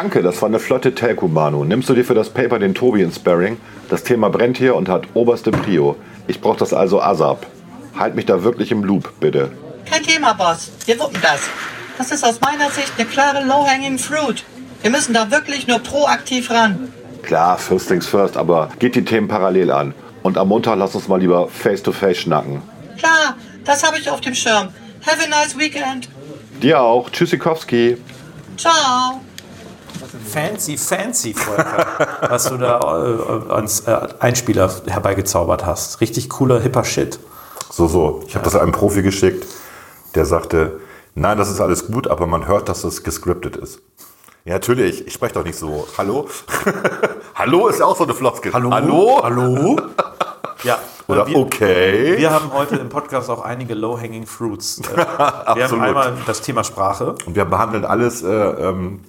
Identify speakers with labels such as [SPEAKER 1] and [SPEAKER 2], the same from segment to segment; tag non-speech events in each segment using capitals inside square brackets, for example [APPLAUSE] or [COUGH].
[SPEAKER 1] Danke, das war eine flotte Telco, Manu. Nimmst du dir für das Paper den Tobi ins Sparring? Das Thema brennt hier und hat oberste Prio. Ich brauch das also ASAP. Halt mich da wirklich im Loop, bitte.
[SPEAKER 2] Kein Thema, Boss. Wir wuppen das. Das ist aus meiner Sicht eine klare Low-Hanging Fruit. Wir müssen da wirklich nur proaktiv ran.
[SPEAKER 1] Klar, first things first, aber geht die Themen parallel an. Und am Montag lass uns mal lieber face-to-face schnacken.
[SPEAKER 2] Klar, das habe ich auf dem Schirm. Have a nice weekend.
[SPEAKER 1] Dir auch. Tschüssikowski.
[SPEAKER 2] Ciao.
[SPEAKER 3] Fancy, fancy, Volker, was du da äh, als äh, Einspieler herbeigezaubert hast. Richtig cooler, hipper Shit.
[SPEAKER 4] So, so. Ich habe das einem Profi geschickt, der sagte, nein, das ist alles gut, aber man hört, dass es gescriptet ist. Ja, natürlich. Ich spreche doch nicht so. Hallo? [LAUGHS] Hallo ist ja auch so eine Floskel.
[SPEAKER 3] Hallo?
[SPEAKER 4] Hallo?
[SPEAKER 3] Hallo? Ja.
[SPEAKER 4] Oder
[SPEAKER 3] wir,
[SPEAKER 4] okay.
[SPEAKER 3] Wir haben heute im Podcast auch einige Low-Hanging Fruits. Äh, [LAUGHS] Wir haben einmal das Thema Sprache.
[SPEAKER 4] Und wir behandeln alles, äh, ähm,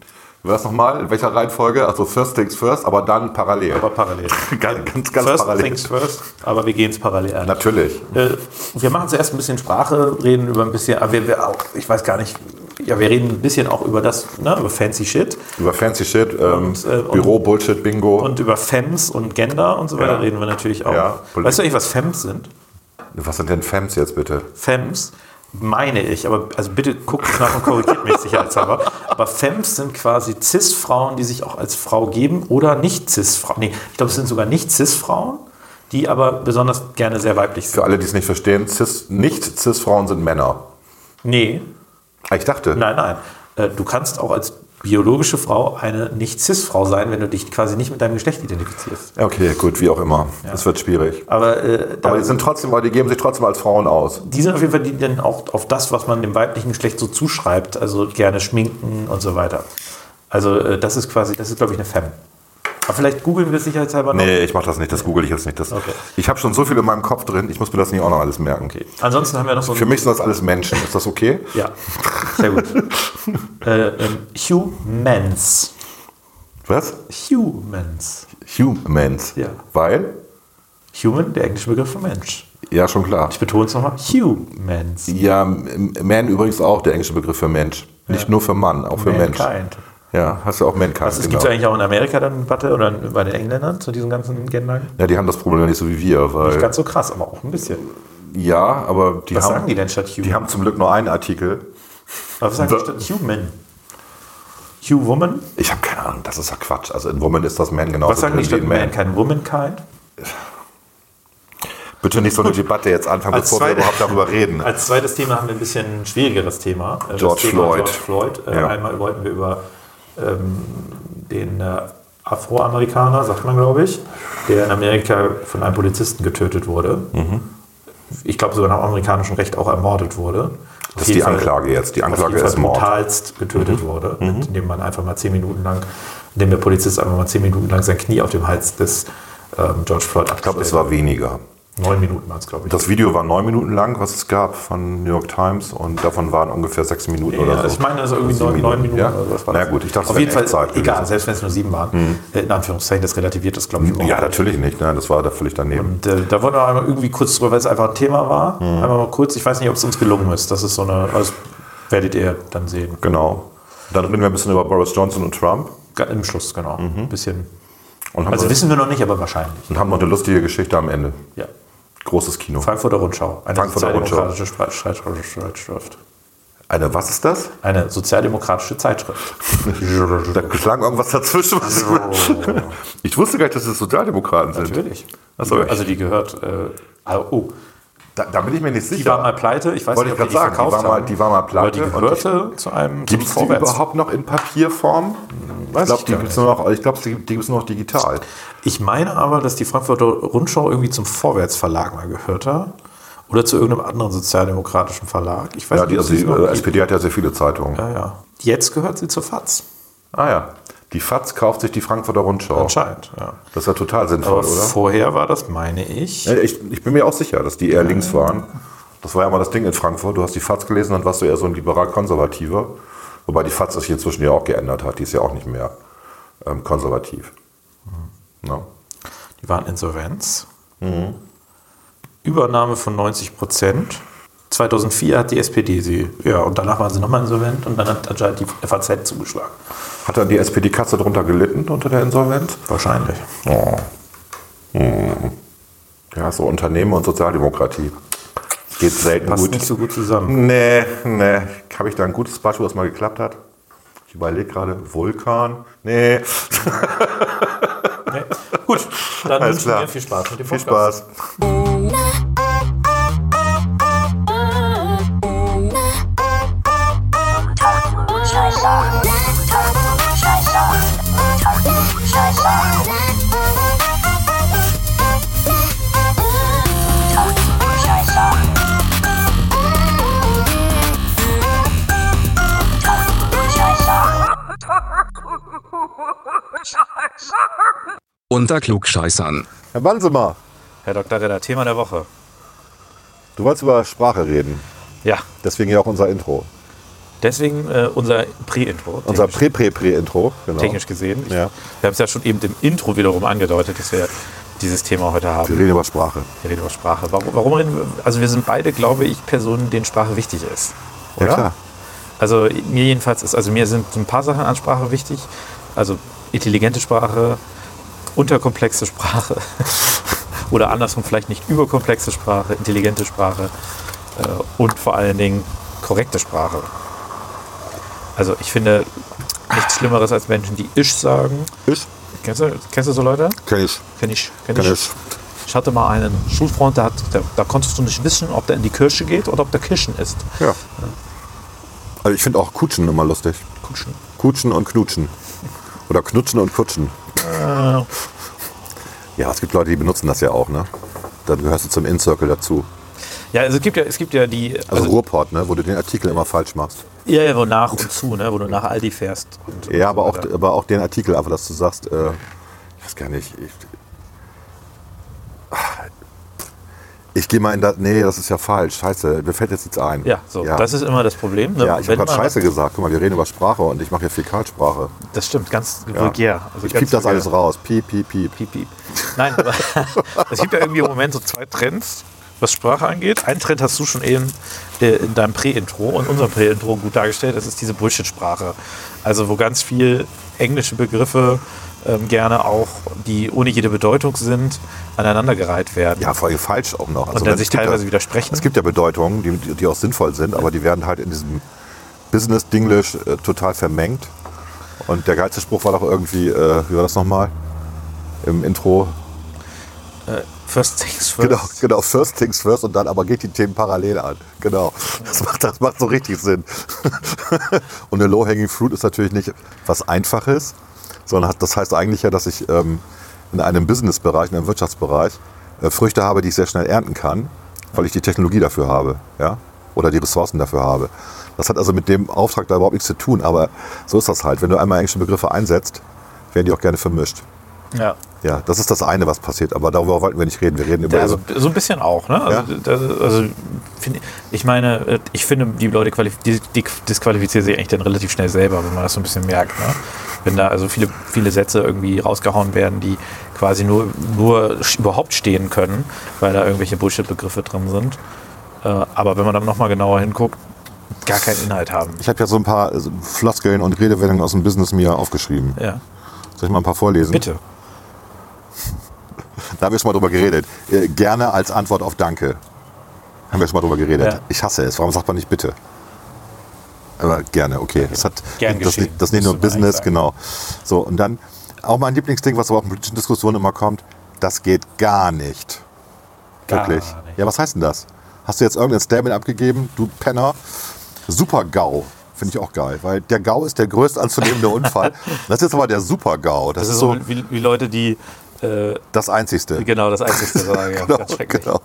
[SPEAKER 4] war das nochmal? In welcher Reihenfolge? Also first things first, aber dann parallel.
[SPEAKER 3] Aber parallel. [LAUGHS]
[SPEAKER 4] ganz, ganz, ganz
[SPEAKER 3] First
[SPEAKER 4] parallel.
[SPEAKER 3] things first, aber wir gehen es parallel an.
[SPEAKER 4] Natürlich.
[SPEAKER 3] Äh, wir machen zuerst ein bisschen Sprache, reden über ein bisschen, aber wir, wir auch, ich weiß gar nicht, ja, wir reden ein bisschen auch über das, ne, über fancy Shit
[SPEAKER 4] Über fancy Shit, ähm,
[SPEAKER 3] äh, und-
[SPEAKER 4] Büro, Bullshit, Bingo.
[SPEAKER 3] und über Fems und Gender und so weiter
[SPEAKER 4] Ja.
[SPEAKER 3] reden wir natürlich auch.
[SPEAKER 4] Ja,
[SPEAKER 3] weißt du eigentlich, was Fems sind?
[SPEAKER 4] Was sind denn Fems jetzt bitte?
[SPEAKER 3] Fems meine ich, aber also bitte guckt es nach und korrigiert mich sicherheitshalber. Aber Fems sind quasi Cis-Frauen, die sich auch als Frau geben oder nicht Cis-Frauen. Nee, ich glaube, es sind sogar nicht Cis-Frauen, die aber besonders gerne sehr weiblich sind.
[SPEAKER 4] Für alle, die es nicht verstehen, Cis, nicht Cis-Frauen sind Männer.
[SPEAKER 3] Nee,
[SPEAKER 4] Ah, Ich dachte.
[SPEAKER 3] nein, nein. Äh, Du kannst auch als biologische Frau eine nicht-Cis-Frau sein, wenn du dich quasi nicht mit deinem Geschlecht identifizierst.
[SPEAKER 4] Okay, gut, wie auch immer. Das wird schwierig.
[SPEAKER 3] Aber, äh,
[SPEAKER 4] Aber die sind trotzdem, die geben sich trotzdem als Frauen aus.
[SPEAKER 3] die sind auf jeden Fall die, die dann auch auf das, was man dem weiblichen Geschlecht so zuschreibt, also gerne schminken und so weiter. Also äh, das ist quasi, das ist glaube ich eine Femme. Aber vielleicht googeln wir sicherheitshalber noch.
[SPEAKER 4] Nee, ich mach das nicht, das google ich jetzt nicht. Das,
[SPEAKER 3] Okay.
[SPEAKER 4] Ich habe schon so viel in meinem Kopf drin, ich muss mir das nicht auch noch alles merken.
[SPEAKER 3] Okay. Ansonsten haben wir noch so
[SPEAKER 4] Für mich sind das alles Menschen. Ist das okay?
[SPEAKER 3] Ja, sehr gut. [LAUGHS] äh, ähm, humans.
[SPEAKER 4] Was?
[SPEAKER 3] Humans.
[SPEAKER 4] Humans.
[SPEAKER 3] Ja.
[SPEAKER 4] Weil?
[SPEAKER 3] Human, der englische Begriff für Mensch.
[SPEAKER 4] Ja, schon klar.
[SPEAKER 3] Ich betone es nochmal. Humans.
[SPEAKER 4] Ja, Man übrigens auch der englische Begriff für Mensch. Nicht nur für Mann, auch für Mensch. Ja, hast du auch Mankind.
[SPEAKER 3] Was, es
[SPEAKER 4] genau.
[SPEAKER 3] gibt es eigentlich auch in Amerika dann eine Debatte oder bei den Engländern zu diesen ganzen Gendern?
[SPEAKER 4] Ja, die haben das Problem nicht so wie wir, weil.
[SPEAKER 3] Nicht ganz so krass, aber auch ein bisschen.
[SPEAKER 4] ja, aber die
[SPEAKER 3] Was
[SPEAKER 4] haben,
[SPEAKER 3] sagen die denn statt human?
[SPEAKER 4] die haben zum Glück nur einen Artikel.
[SPEAKER 3] Aber was sagen die statt human? Hugh Woman?
[SPEAKER 4] Ich habe keine Ahnung, das ist ja Quatsch. Also in Woman ist das Man genauso
[SPEAKER 3] Was sagen die statt
[SPEAKER 4] Man.
[SPEAKER 3] Mankind? Womankind?
[SPEAKER 4] Bitte nicht so eine Debatte jetzt anfangen,
[SPEAKER 3] Als
[SPEAKER 4] bevor wir
[SPEAKER 3] zweite-
[SPEAKER 4] überhaupt darüber reden.
[SPEAKER 3] Als zweites Thema haben wir ein bisschen ein schwierigeres Thema.
[SPEAKER 4] George
[SPEAKER 3] Thema
[SPEAKER 4] Floyd.
[SPEAKER 3] George Floyd. Äh,
[SPEAKER 4] Ja.
[SPEAKER 3] Einmal wollten wir über ähm, den äh, Afroamerikaner, sagt man glaube ich, der in Amerika von einem Polizisten getötet wurde.
[SPEAKER 4] Mhm.
[SPEAKER 3] Ich glaube sogar nach amerikanischem Recht auch ermordet wurde.
[SPEAKER 4] Das ist die Anklage jetzt. Die Anklage
[SPEAKER 3] Fall
[SPEAKER 4] ist Mord. Mhm.
[SPEAKER 3] brutalst getötet wurde, indem man einfach mal zehn Minuten lang, indem der Polizist einfach mal zehn Minuten lang sein Knie auf dem Hals des ähm, George Floyd
[SPEAKER 4] Ich glaube, es war weniger.
[SPEAKER 3] Neun Minuten war es, glaube ich.
[SPEAKER 4] Das Video war neun Minuten lang, was es gab von New York Times und davon waren ungefähr sechs Minuten
[SPEAKER 3] Ja,
[SPEAKER 4] oder so.
[SPEAKER 3] ich meine, also irgendwie neun, neun Minuten
[SPEAKER 4] Ja?
[SPEAKER 3] oder was war
[SPEAKER 4] Na gut, ich dachte, es
[SPEAKER 3] Auf jeden Fall,
[SPEAKER 4] Echtzeit
[SPEAKER 3] egal,
[SPEAKER 4] gewesen.
[SPEAKER 3] selbst wenn es nur sieben waren. Äh, In Anführungszeichen, das relativiert das, glaube ich, überhaupt
[SPEAKER 4] Ja, natürlich nicht. Ne? Das war da völlig daneben.
[SPEAKER 3] Und äh, da wollen wir einmal irgendwie kurz drüber, weil es einfach ein Thema war.
[SPEAKER 4] Mhm.
[SPEAKER 3] Einmal mal kurz, ich weiß nicht, ob es uns gelungen ist. Das ist so eine, das werdet ihr dann sehen.
[SPEAKER 4] Genau. Dann reden wir ein bisschen über Boris Johnson und Trump.
[SPEAKER 3] Im Schluss, genau. Ein bisschen. Also wissen wir noch nicht, aber wahrscheinlich.
[SPEAKER 4] und haben noch eine lustige Geschichte am Ende.
[SPEAKER 3] Ja.
[SPEAKER 4] Großes Kino.
[SPEAKER 3] Frankfurter Rundschau. Eine
[SPEAKER 4] Frankfurter
[SPEAKER 3] sozialdemokratische Streit- Zeitschrift.
[SPEAKER 4] Eine, was ist das?
[SPEAKER 3] Eine sozialdemokratische Zeitschrift. [LAUGHS]
[SPEAKER 4] Da klang irgendwas dazwischen. Was ich wusste gar nicht, dass es Sozialdemokraten sind.
[SPEAKER 3] Natürlich. Also die gehört. Äh, also, oh,
[SPEAKER 4] Da, da bin ich mir nicht
[SPEAKER 3] die
[SPEAKER 4] sicher.
[SPEAKER 3] war mal pleite. Ich weiß
[SPEAKER 4] Wollte
[SPEAKER 3] nicht,
[SPEAKER 4] ich
[SPEAKER 3] ob die
[SPEAKER 4] grad
[SPEAKER 3] die
[SPEAKER 4] sagen, die
[SPEAKER 3] verkauft
[SPEAKER 4] war mal-
[SPEAKER 3] haben.
[SPEAKER 4] die war mal pleite
[SPEAKER 3] die gehörte zu einem
[SPEAKER 4] Gibt es die überhaupt noch in Papierform?
[SPEAKER 3] Weiß
[SPEAKER 4] Ich glaube,
[SPEAKER 3] ich
[SPEAKER 4] die gibt es
[SPEAKER 3] nicht.
[SPEAKER 4] nur, noch- ich glaub, die, die gibt's nur noch digital.
[SPEAKER 3] Ich meine aber, dass die Frankfurter Rundschau irgendwie zum Vorwärtsverlag mal gehörte. Oder zu irgendeinem anderen sozialdemokratischen Verlag. Ich weiß
[SPEAKER 4] Ja, die,
[SPEAKER 3] ob
[SPEAKER 4] also
[SPEAKER 3] es
[SPEAKER 4] die
[SPEAKER 3] gibt.
[SPEAKER 4] SPD hat ja sehr viele Zeitungen.
[SPEAKER 3] Ja, ja. Jetzt gehört sie zur FAZ.
[SPEAKER 4] Ah ja. Die FAZ kauft sich die Frankfurter Rundschau.
[SPEAKER 3] Anscheinend, ja.
[SPEAKER 4] Das ist ja total sinnvoll,
[SPEAKER 3] Aber
[SPEAKER 4] oder?
[SPEAKER 3] vorher war das, meine ich.
[SPEAKER 4] Ich, ich bin mir auch sicher, dass die eher links waren. Das war ja mal das Ding in Frankfurt. Du hast die FAZ gelesen, dann warst du eher so ein liberal-konservativer. Wobei die FAZ sich inzwischen ja auch geändert hat. Die ist ja auch nicht mehr ähm, konservativ. No?
[SPEAKER 3] Die waren Insolvenz. Übernahme von 90 Prozent. 2004 hat die SPD sie, ja, und danach waren sie nochmal insolvent und dann hat anscheinend die FAZ zugeschlagen.
[SPEAKER 4] Hat dann die SPD-Katze darunter gelitten, unter der Insolvenz?
[SPEAKER 3] Wahrscheinlich.
[SPEAKER 4] Oh. Hm. Ja, so Unternehmen und Sozialdemokratie. Geht selten
[SPEAKER 3] Passt
[SPEAKER 4] gut.
[SPEAKER 3] nicht so gut zusammen.
[SPEAKER 4] Nee, nee. Habe ich da ein gutes Beispiel, was mal geklappt hat? Ich überlege gerade, Vulkan? Nee.
[SPEAKER 3] Nee. Gut, dann
[SPEAKER 4] Alles
[SPEAKER 3] wünschen
[SPEAKER 4] klar.
[SPEAKER 3] wir viel Spaß mit dem
[SPEAKER 4] Viel
[SPEAKER 3] Podcast.
[SPEAKER 4] Spaß.
[SPEAKER 5] Unter Klugscheißern.
[SPEAKER 4] Herr Bansemer,
[SPEAKER 3] Herr Dr. Redder, Thema der Woche.
[SPEAKER 4] du wolltest über Sprache reden.
[SPEAKER 3] Ja,
[SPEAKER 4] Deswegen ja auch unser Intro.
[SPEAKER 3] deswegen äh, unser Prä-Intro.
[SPEAKER 4] Unser Prä-Prä-Prä-Intro. Genau.
[SPEAKER 3] Technisch gesehen. Ich,
[SPEAKER 4] Ja.
[SPEAKER 3] Wir haben es ja schon eben im Intro wiederum angedeutet, dass wir dieses Thema heute
[SPEAKER 4] Wir
[SPEAKER 3] haben.
[SPEAKER 4] reden über Sprache.
[SPEAKER 3] Wir reden über Sprache. Warum, warum reden wir? Also wir sind beide, glaube ich, Personen, denen Sprache wichtig ist.
[SPEAKER 4] Ja,
[SPEAKER 3] Oder?
[SPEAKER 4] klar.
[SPEAKER 3] Also mir jedenfalls ist, also mir sind ein paar Sachen an Sprache wichtig. Also intelligente Sprache, unterkomplexe Sprache [LAUGHS] oder andersrum vielleicht nicht überkomplexe Sprache, intelligente Sprache äh, und vor allen Dingen korrekte Sprache. Also ich finde nichts Schlimmeres als Menschen, die isch sagen.
[SPEAKER 4] Ich?
[SPEAKER 3] Kennst du, kennst du so Leute?
[SPEAKER 4] Kenn ich.
[SPEAKER 3] Kenn ich. Kenn
[SPEAKER 4] Kenn
[SPEAKER 3] ich.
[SPEAKER 4] ich.
[SPEAKER 3] Ich hatte mal einen Schulfreund, der hat, der, da konntest du nicht wissen, ob der in die Kirche geht oder ob der Kirschen ist.
[SPEAKER 4] Ja. Also ich finde auch Kutschen immer lustig.
[SPEAKER 3] Kutschen.
[SPEAKER 4] Kutschen und Knutschen. Oder Knutschen und Kutschen. Ja, es gibt Leute, die benutzen das ja auch, ne? Dann gehörst du zum In-Circle dazu.
[SPEAKER 3] Ja, also es gibt ja, es gibt ja die,
[SPEAKER 4] Also, Ruhrport, ne? Wo du den Artikel immer falsch machst.
[SPEAKER 3] Ja, ja, wo nach und zu, ne? wo du nach Aldi fährst. Und,
[SPEAKER 4] Ja,
[SPEAKER 3] und
[SPEAKER 4] aber
[SPEAKER 3] so
[SPEAKER 4] auch, aber auch den Artikel, aber dass du sagst, äh, ich weiß gar nicht, ich, ich gehe mal in das, nee, das ist ja falsch, scheiße, mir fällt jetzt nichts ein.
[SPEAKER 3] Ja, so, das ist immer das Problem. Ne?
[SPEAKER 4] ja, ich habe gerade scheiße gesagt, guck mal, wir reden über Sprache und ich mache hier Fäkalsprache.
[SPEAKER 3] Das stimmt, ganz vulgär. Also
[SPEAKER 4] ich piep das
[SPEAKER 3] vulgär.
[SPEAKER 4] alles raus, piep, piep, piep.
[SPEAKER 3] Piep, piep. Nein, aber [LAUGHS] es gibt ja irgendwie im Moment so zwei Trends, was Sprache angeht. Ein Trend hast du schon eben äh, in deinem Prä-Intro und unserem Prä-Intro gut dargestellt. Das ist diese Bullshit-Sprache. Also wo ganz viel englische Begriffe ähm, gerne auch, die ohne jede Bedeutung sind, aneinandergereiht werden.
[SPEAKER 4] Ja, vor allem falsch auch noch. Also
[SPEAKER 3] Und dann sich teilweise
[SPEAKER 4] ja,
[SPEAKER 3] widersprechen.
[SPEAKER 4] Es gibt ja Bedeutungen, die, die auch sinnvoll sind, aber die werden halt in diesem Business-Dinglish äh, total vermengt. Und der geilste Spruch war doch irgendwie, äh, wie war das nochmal? Im Intro.
[SPEAKER 3] First things [LAUGHS] first.
[SPEAKER 4] Genau, genau, first things first und dann aber geht die Themen parallel an. Genau. Das macht, das macht so richtig Sinn. [LAUGHS] und eine Low-Hanging Fruit ist natürlich nicht was Einfaches, sondern das heißt eigentlich ja, dass ich ähm, in einem Business-Bereich, in einem Wirtschaftsbereich äh, Früchte habe, die ich sehr schnell ernten kann, weil ich die Technologie dafür habe. Ja? Oder die Ressourcen dafür habe. Das hat also mit dem Auftrag da überhaupt nichts zu tun, aber so ist das halt. Wenn du einmal englische Begriffe einsetzt, werden die auch gerne vermischt.
[SPEAKER 3] Ja.
[SPEAKER 4] Ja, das ist das eine, was passiert. Aber darüber wollten wir nicht reden. Wir reden über
[SPEAKER 3] Ja, also, so ein bisschen auch, ne? Also,
[SPEAKER 4] Ja.
[SPEAKER 3] das, also find, ich meine, äh, ich finde, die Leute die, die disqualifizieren sich eigentlich dann relativ schnell selber, wenn man das so ein bisschen merkt. Ne? Wenn da also viele, viele Sätze irgendwie rausgehauen werden, die quasi nur, nur überhaupt stehen können, weil da irgendwelche Bullshit-Begriffe drin sind. Äh, aber wenn man dann nochmal genauer hinguckt, gar keinen Inhalt haben.
[SPEAKER 4] Ich habe ja so ein paar äh, Floskeln und Redewendungen aus dem Business mir aufgeschrieben.
[SPEAKER 3] Ja.
[SPEAKER 4] Soll ich mal ein paar vorlesen?
[SPEAKER 3] Bitte.
[SPEAKER 4] Da haben wir schon mal drüber geredet. Äh, gerne als Antwort auf Danke. Haben wir schon mal drüber geredet.
[SPEAKER 3] Ja.
[SPEAKER 4] Ich hasse es. Warum sagt man nicht bitte? Aber gerne, okay. Das, hat,
[SPEAKER 3] Gern
[SPEAKER 4] das, das ist nicht nur Business, genau. So, und dann auch mein Lieblingsding, was aber auch in politischen Diskussionen immer kommt, das geht gar nicht.
[SPEAKER 3] Gar
[SPEAKER 4] Wirklich.
[SPEAKER 3] nicht.
[SPEAKER 4] Ja, was heißt denn das? Hast du jetzt irgendein Statement abgegeben, du Penner? Super GAU. Finde ich auch geil, weil der GAU ist der größte anzunehmende Unfall. [LAUGHS] Das ist jetzt aber der Super GAU. Das,
[SPEAKER 3] Das
[SPEAKER 4] ist so
[SPEAKER 3] wie, wie Leute, die äh,
[SPEAKER 4] das Einzigste.
[SPEAKER 3] genau das Einzige sagen. Ja, [LAUGHS]
[SPEAKER 4] Genau,
[SPEAKER 3] ganz schrecklich.
[SPEAKER 4] genau.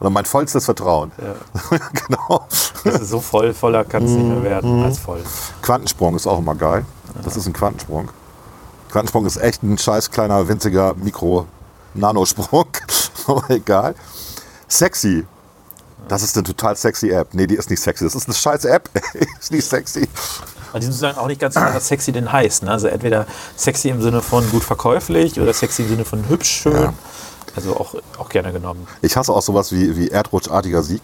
[SPEAKER 4] Oder mein vollstes Vertrauen. [LAUGHS] genau.
[SPEAKER 3] Das ist so voll, voller kann es nicht mehr werden als voll.
[SPEAKER 4] Quantensprung ist auch immer geil. Das ist ein Quantensprung. Quantensprung ist echt ein scheiß kleiner, winziger Mikro-Nanosprung. [LAUGHS] Aber egal. Sexy. Das ist eine total sexy App. Nee, die ist nicht sexy. Das ist eine scheiß App. ist nicht sexy.
[SPEAKER 3] Und die sind sozusagen auch nicht ganz klar, was sexy denn heißt. Ne? Also entweder sexy im Sinne von gut verkäuflich oder sexy im Sinne von hübsch, schön.
[SPEAKER 4] Ja.
[SPEAKER 3] Also auch, auch gerne genommen.
[SPEAKER 4] Ich hasse auch sowas wie, wie erdrutschartiger Sieg.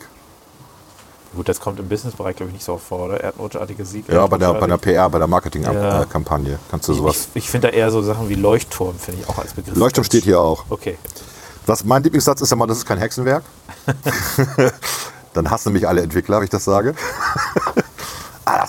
[SPEAKER 3] Gut, das kommt im Businessbereich, glaube ich, nicht so oft vor, oder? Erdrutschartige Sieg.
[SPEAKER 4] Ja, bei der, bei der. PR, bei der
[SPEAKER 3] Ja.
[SPEAKER 4] Marketingkampagne kannst du sowas.
[SPEAKER 3] Ich, ich finde da eher so Sachen wie Leuchtturm, finde ich auch als Begriff.
[SPEAKER 4] Leuchtturm steht hier auch.
[SPEAKER 3] Okay.
[SPEAKER 4] Was mein Lieblingssatz ist ja mal, das ist kein Hexenwerk. [LAUGHS] [LAUGHS] Dann hassen mich alle Entwickler, wenn ich das sage. [LAUGHS]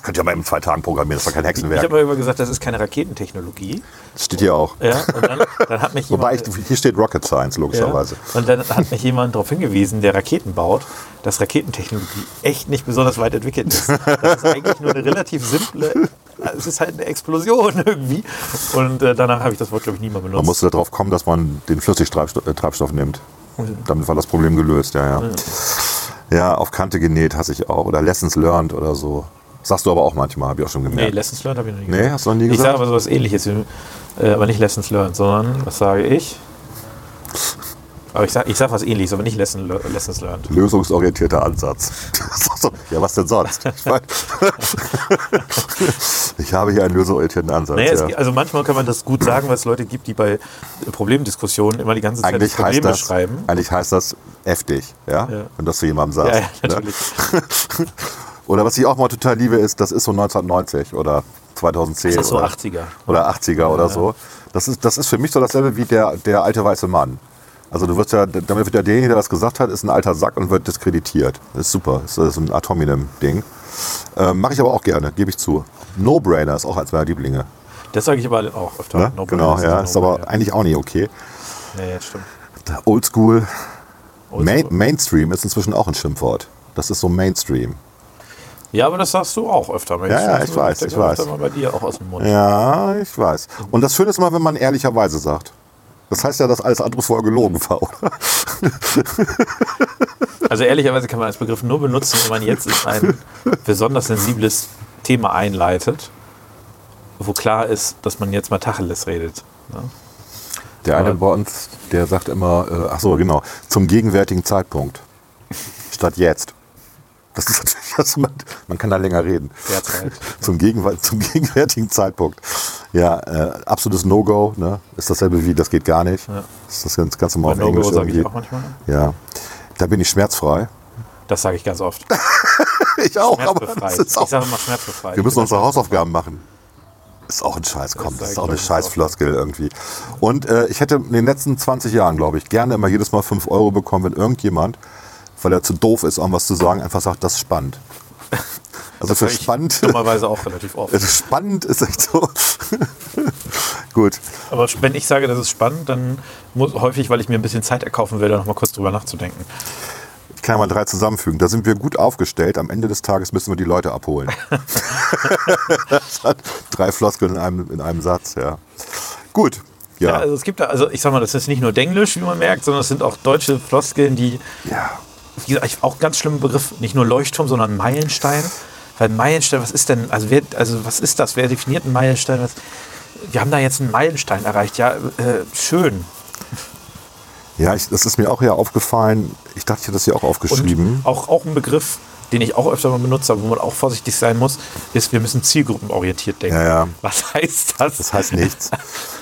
[SPEAKER 4] das könnt ihr mal in zwei Tagen programmieren, das doch kein
[SPEAKER 3] Ich
[SPEAKER 4] Hexenwerk.
[SPEAKER 3] habe mal immer gesagt, das ist keine Raketentechnologie.
[SPEAKER 4] Das steht hier auch.
[SPEAKER 3] Ja, und dann, dann hat mich [LAUGHS]
[SPEAKER 4] Wobei, ich,
[SPEAKER 3] jemand,
[SPEAKER 4] hier steht Rocket Science, logischerweise.
[SPEAKER 3] ja, und dann hat mich jemand darauf hingewiesen, der Raketen baut, dass Raketentechnologie echt nicht besonders weit entwickelt ist. Das ist eigentlich nur eine relativ simple, es ist halt eine Explosion irgendwie. Und äh, danach habe ich das Wort, glaube ich, nie mehr benutzt.
[SPEAKER 4] Man musste darauf kommen, dass man den Flüssigtreibstoff äh, nimmt. Damit war das Problem gelöst, ja, ja. Ja, auf Kante genäht hasse ich auch. Oder Lessons learned oder so. Sagst du aber auch manchmal, habe ich auch schon
[SPEAKER 3] Nee,
[SPEAKER 4] gemerkt.
[SPEAKER 3] Lessons Learned habe ich noch nie
[SPEAKER 4] Nee,
[SPEAKER 3] gesagt.
[SPEAKER 4] hast du noch nie
[SPEAKER 3] Ich
[SPEAKER 4] gesagt?
[SPEAKER 3] sage aber sowas ähnliches, äh, aber nicht Lessons Learned, sondern, was sage ich? Aber ich sage ich sag was ähnliches, aber nicht Lesson, Lessons Learned.
[SPEAKER 4] Lösungsorientierter Ansatz. [LAUGHS] ja, was denn sonst? Ich, mein, [LAUGHS] ich habe hier einen lösungsorientierten Ansatz.
[SPEAKER 3] Naja,
[SPEAKER 4] ja.
[SPEAKER 3] es, also manchmal kann man das gut sagen, weil es Leute gibt, die bei Problemdiskussionen immer die ganze Zeit
[SPEAKER 4] eigentlich,
[SPEAKER 3] das Problem
[SPEAKER 4] das,
[SPEAKER 3] beschreiben.
[SPEAKER 4] eigentlich heißt das heftig, ja?
[SPEAKER 3] Ja.
[SPEAKER 4] wenn das zu jemandem sagst.
[SPEAKER 3] Ja, ja,
[SPEAKER 4] ne? [LAUGHS] Oder was ich auch mal total liebe, ist, das ist so 1990 oder 2010
[SPEAKER 3] Das ist so
[SPEAKER 4] oder,
[SPEAKER 3] 80er.
[SPEAKER 4] oder 80er oder so. Das ist, das ist für mich so dasselbe wie der, der alte weiße Mann. Also du wirst ja, damit wird ja derjenige, der das gesagt hat, ist ein alter Sack und wird diskreditiert. Das ist super. Das ist ein Atominem-Ding. Ähm, Mache ich aber auch gerne, gebe ich zu. No-Brainer ist auch als meiner Lieblinge.
[SPEAKER 3] Das sage ich aber auch öfter.
[SPEAKER 4] Ne?
[SPEAKER 3] No
[SPEAKER 4] genau,
[SPEAKER 3] brainer
[SPEAKER 4] ja.
[SPEAKER 3] ein
[SPEAKER 4] Ist aber eigentlich auch nicht okay.
[SPEAKER 3] Nee, ja, stimmt.
[SPEAKER 4] Oldschool.
[SPEAKER 3] Oldschool.
[SPEAKER 4] Main, Mainstream ist inzwischen auch ein Schimpfwort. Das ist so Mainstream.
[SPEAKER 3] Ja, aber das sagst du auch öfter. Mensch.
[SPEAKER 4] Ja, ja, ich weiß, ich weiß.
[SPEAKER 3] mal bei dir auch aus dem Mund.
[SPEAKER 4] Ja, ich weiß. Und das Schöne ist immer, wenn man ehrlicherweise sagt. Das heißt ja, dass alles andere vorher gelogen war, oder? [LAUGHS]
[SPEAKER 3] Also ehrlicherweise kann man als Begriff nur benutzen, wenn man jetzt in ein besonders sensibles Thema einleitet, wo klar ist, dass man jetzt mal Tacheles redet. Ne?
[SPEAKER 4] Der eine
[SPEAKER 3] Aber-
[SPEAKER 4] bei uns, der sagt immer, äh, ach so, genau, zum gegenwärtigen Zeitpunkt. Statt jetzt. Das ist [LAUGHS] natürlich, also man, man kann da länger reden.
[SPEAKER 3] Derzeit. [LAUGHS]
[SPEAKER 4] Zum, Gegenwa- zum gegenwärtigen Zeitpunkt. Ja, äh, absolutes No-Go. Ne? Ist dasselbe wie, das geht gar nicht.
[SPEAKER 3] Ja.
[SPEAKER 4] Das ist das ganz, ganz normal auf Englisch
[SPEAKER 3] No-Go sage ich
[SPEAKER 4] irgendwie.
[SPEAKER 3] auch manchmal.
[SPEAKER 4] Ja, da bin ich schmerzfrei.
[SPEAKER 3] Das sage ich ganz oft. [LAUGHS]
[SPEAKER 4] Ich auch, aber das ist auch
[SPEAKER 3] Ich sage immer schmerzbefreit.
[SPEAKER 4] Wir müssen unsere Hausaufgaben machen. Ist auch ein Scheiß, komm, das ist auch eine Scheißfloskel irgendwie. Und äh, ich hätte in den letzten 20 Jahren, glaube ich, gerne immer jedes Mal 5 Euro bekommen, wenn irgendjemand, weil er zu doof ist, um was zu sagen, einfach sagt, das ist spannend. [LAUGHS] Also für
[SPEAKER 3] Sag ich
[SPEAKER 4] spannend,
[SPEAKER 3] Dummerweise auch relativ oft.
[SPEAKER 4] also spannend ist echt so. [LAUGHS] Gut,
[SPEAKER 3] Aber wenn ich sage, das ist spannend, dann muss häufig, weil ich mir ein bisschen Zeit erkaufen will, da noch mal kurz drüber nachzudenken.
[SPEAKER 4] ich kann ja mal drei zusammenfügen. Da sind wir gut aufgestellt. Am Ende des Tages müssen wir die Leute abholen. das [LAUGHS] drei Floskeln in einem, in einem Satz, ja. Gut,
[SPEAKER 3] Ja,
[SPEAKER 4] ja.
[SPEAKER 3] also es gibt da, also ich sag mal, das ist nicht nur Denglisch, wie man merkt, sondern es sind auch deutsche Floskeln, die,
[SPEAKER 4] ja.
[SPEAKER 3] Wie gesagt, auch ganz schlimmer Begriff, nicht nur Leuchtturm, sondern Meilenstein. Weil Meilenstein, was ist denn, also, wer, also was ist das? Wer definiert einen Meilenstein? Was, wir haben da jetzt einen Meilenstein erreicht. Ja, äh, schön.
[SPEAKER 4] Ja, ich, das ist mir auch ja aufgefallen. Ich dachte, ich hätte das hier auch aufgeschrieben.
[SPEAKER 3] Und auch, auch ein Begriff, den ich auch öfter mal benutze, aber wo man auch vorsichtig sein muss, ist, wir müssen zielgruppenorientiert denken.
[SPEAKER 4] Ja, ja.
[SPEAKER 3] Was heißt das?
[SPEAKER 4] Das heißt nichts.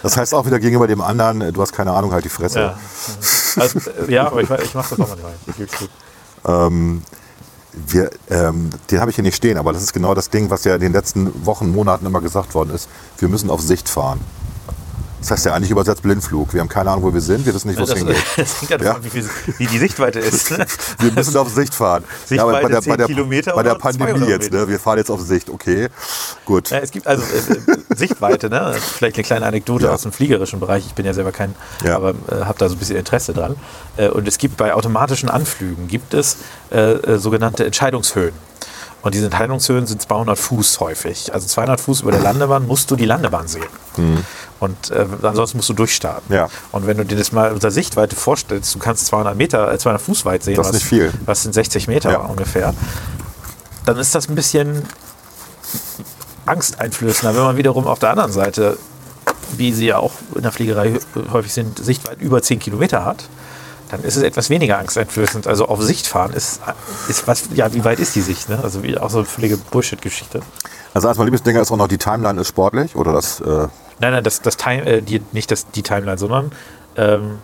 [SPEAKER 4] Das heißt auch wieder gegenüber dem anderen, du hast keine Ahnung, halt die Fresse.
[SPEAKER 3] Ja, also, äh, ja aber ich, ich mache das auch manchmal. Zu.
[SPEAKER 4] Wir, ähm, den habe ich hier nicht stehen, aber das ist genau das Ding, was ja in den letzten Wochen, Monaten immer gesagt worden ist. Wir müssen auf Sicht fahren. Das heißt ja eigentlich übersetzt Blindflug. Wir haben keine Ahnung, wo wir sind, wir wissen nicht, wo es hingeht. [LAUGHS]
[SPEAKER 3] das hängt ja davon
[SPEAKER 4] Ja.
[SPEAKER 3] ab, wie, die Sichtweite ist. [LAUGHS]
[SPEAKER 4] Wir müssen auf Sicht fahren.
[SPEAKER 3] Sichtweite
[SPEAKER 4] bei der,
[SPEAKER 3] 10
[SPEAKER 4] bei der,
[SPEAKER 3] Kilometer
[SPEAKER 4] bei der Pandemie
[SPEAKER 3] 200
[SPEAKER 4] jetzt, ne? wir fahren jetzt auf Sicht, okay. Gut.
[SPEAKER 3] Ja, es gibt also äh, äh, Sichtweite, ne? vielleicht eine kleine Anekdote
[SPEAKER 4] Ja.
[SPEAKER 3] aus dem fliegerischen Bereich. Ich bin ja selber kein,
[SPEAKER 4] Ja.
[SPEAKER 3] aber äh, habe da so ein bisschen Interesse dran. Äh, und es gibt bei automatischen Anflügen gibt es äh, äh, sogenannte Entscheidungshöhen. Und diese Entscheidungshöhen sind 200 Fuß häufig. Also 200 Fuß über der Landebahn musst du die Landebahn sehen. Und äh, ansonsten musst du durchstarten.
[SPEAKER 4] Ja.
[SPEAKER 3] Und wenn du dir das mal unter Sichtweite vorstellst, du kannst 200 Meter, äh, 200 Fuß weit sehen.
[SPEAKER 4] Das ist
[SPEAKER 3] was,
[SPEAKER 4] nicht viel.
[SPEAKER 3] Was sind 60 Meter
[SPEAKER 4] Ja.
[SPEAKER 3] ungefähr? Dann ist das ein bisschen angsteinflößender, wenn man wiederum auf der anderen Seite, wie sie ja auch in der Fliegerei häufig sind, Sichtweite über 10 Kilometer hat, dann ist es etwas weniger angsteinflößend. Also auf Sicht fahren ist, ist was, ja, wie weit ist die Sicht? Ne? Also wie, auch so eine völlige Bullshit-Geschichte.
[SPEAKER 4] Also als mein Lieblingsdinger ist auch noch, die Timeline ist sportlich oder das, äh,
[SPEAKER 3] Nein, nein, das, das Time, äh, die, nicht das, die Timeline, sondern ähm,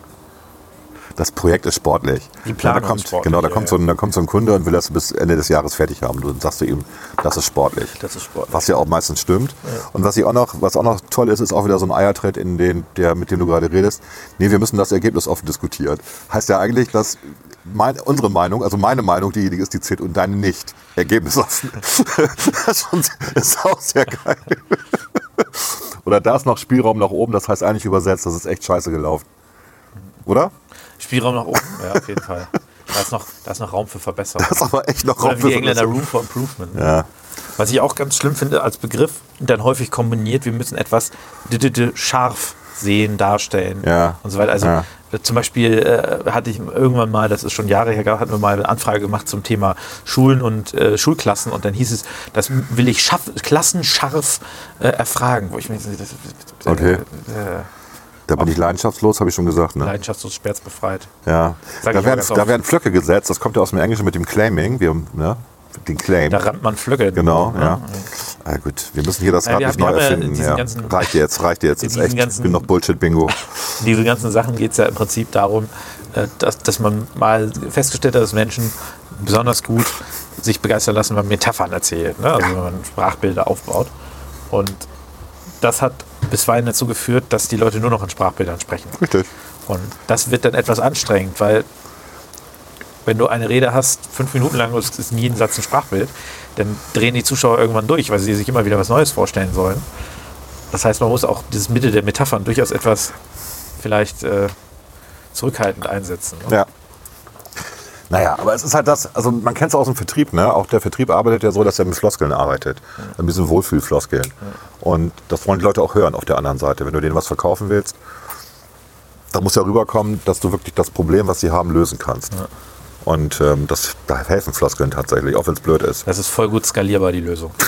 [SPEAKER 4] Das Projekt ist sportlich.
[SPEAKER 3] Die Planung
[SPEAKER 4] da kommt,
[SPEAKER 3] ist sportlich,
[SPEAKER 4] Genau, da
[SPEAKER 3] ja,
[SPEAKER 4] kommt,
[SPEAKER 3] ja.
[SPEAKER 4] So ein, da kommt so ein Kunde und will das bis Ende des Jahres fertig haben. Du sagst du ihm, das ist sportlich.
[SPEAKER 3] Das ist sportlich.
[SPEAKER 4] Was ja auch meistens stimmt. Und was, ich auch noch, was auch noch toll ist, ist auch wieder so ein Eiertritt, in den, der, mit dem du gerade redest. Nee, wir müssen das Ergebnis offen diskutieren. Heißt ja eigentlich, dass mein, unsere Meinung, also meine Meinung diejenige ist, die zählt und deine nicht. Ergebnisoffen. [LAUGHS] das ist auch sehr geil. [LAUGHS] Oder da ist noch Spielraum nach oben, das heißt eigentlich übersetzt, das ist echt scheiße gelaufen. Oder?
[SPEAKER 3] Spielraum nach oben, ja, auf jeden Fall. Da ist noch, da ist noch Raum für Verbesserung.
[SPEAKER 4] Das ist aber echt noch
[SPEAKER 3] Oder
[SPEAKER 4] Raum
[SPEAKER 3] wie
[SPEAKER 4] für
[SPEAKER 3] die Engländer
[SPEAKER 4] Verbesserung.
[SPEAKER 3] Room for Improvement.
[SPEAKER 4] Ja.
[SPEAKER 3] Was ich auch ganz schlimm finde als Begriff, dann häufig kombiniert, wir müssen etwas d- d- d- scharf sehen, darstellen
[SPEAKER 4] Ja.
[SPEAKER 3] und so weiter. Also
[SPEAKER 4] Ja.
[SPEAKER 3] äh, zum Beispiel äh, hatte ich irgendwann mal, das ist schon Jahre her, hatten wir mal eine Anfrage gemacht zum Thema Schulen und äh, Schulklassen und dann hieß es, das will ich schaff, klassenscharf äh, erfragen. Wo ich mir das,
[SPEAKER 4] Okay.
[SPEAKER 3] äh,
[SPEAKER 4] Da bin ich leidenschaftslos, habe ich schon gesagt. Ne?
[SPEAKER 3] leidenschaftslos sperrzbefreit.
[SPEAKER 4] Ja.
[SPEAKER 3] Sag
[SPEAKER 4] Da werden, da werden Flöcke gesetzt, das kommt ja aus dem Englischen mit dem Claiming. Wir, ne? Den Claim.
[SPEAKER 3] Da rammt man Flöcke.
[SPEAKER 4] Genau,
[SPEAKER 3] ne?
[SPEAKER 4] ja. Ah, gut, wir müssen hier das
[SPEAKER 3] Ja,
[SPEAKER 4] Rad nicht neu
[SPEAKER 3] ja
[SPEAKER 4] erfinden. Ja.
[SPEAKER 3] ganzen-
[SPEAKER 4] Reicht jetzt, reicht jetzt. Ist echt
[SPEAKER 3] ganzen-
[SPEAKER 4] genug Bullshit-Bingo.
[SPEAKER 3] diese ganzen Sachen geht es ja im Prinzip darum, äh, dass, dass man mal festgestellt hat, dass Menschen besonders gut sich begeistern lassen, wenn man Metaphern erzählt, ne? also wenn man Sprachbilder aufbaut. Und das hat bisweilen dazu geführt, dass die Leute nur noch in Sprachbildern sprechen.
[SPEAKER 4] Richtig.
[SPEAKER 3] Und das wird dann etwas anstrengend, weil wenn du eine Rede hast, fünf Minuten lang, ist in jedem Satz ein Sprachbild, dann drehen die Zuschauer irgendwann durch, weil sie sich immer wieder was Neues vorstellen sollen. Das heißt, man muss auch dieses Mittel der Metaphern durchaus etwas vielleicht äh, zurückhaltend einsetzen. Ne?
[SPEAKER 4] Ja. Naja, aber es ist halt das, also man kennt es aus dem Vertrieb, ne? Auch der Vertrieb arbeitet ja so, dass er mit Floskeln arbeitet. Ein bisschen Wohlfühlfloskeln. Und das wollen die Leute auch hören auf der anderen Seite. Wenn du denen was verkaufen willst, da muss ja rüberkommen, dass du wirklich das Problem, was sie haben, lösen kannst. Und ähm, das, da helfen Floskeln tatsächlich, auch wenn es blöd ist.
[SPEAKER 3] Das ist voll gut skalierbar, die Lösung. [LAUGHS]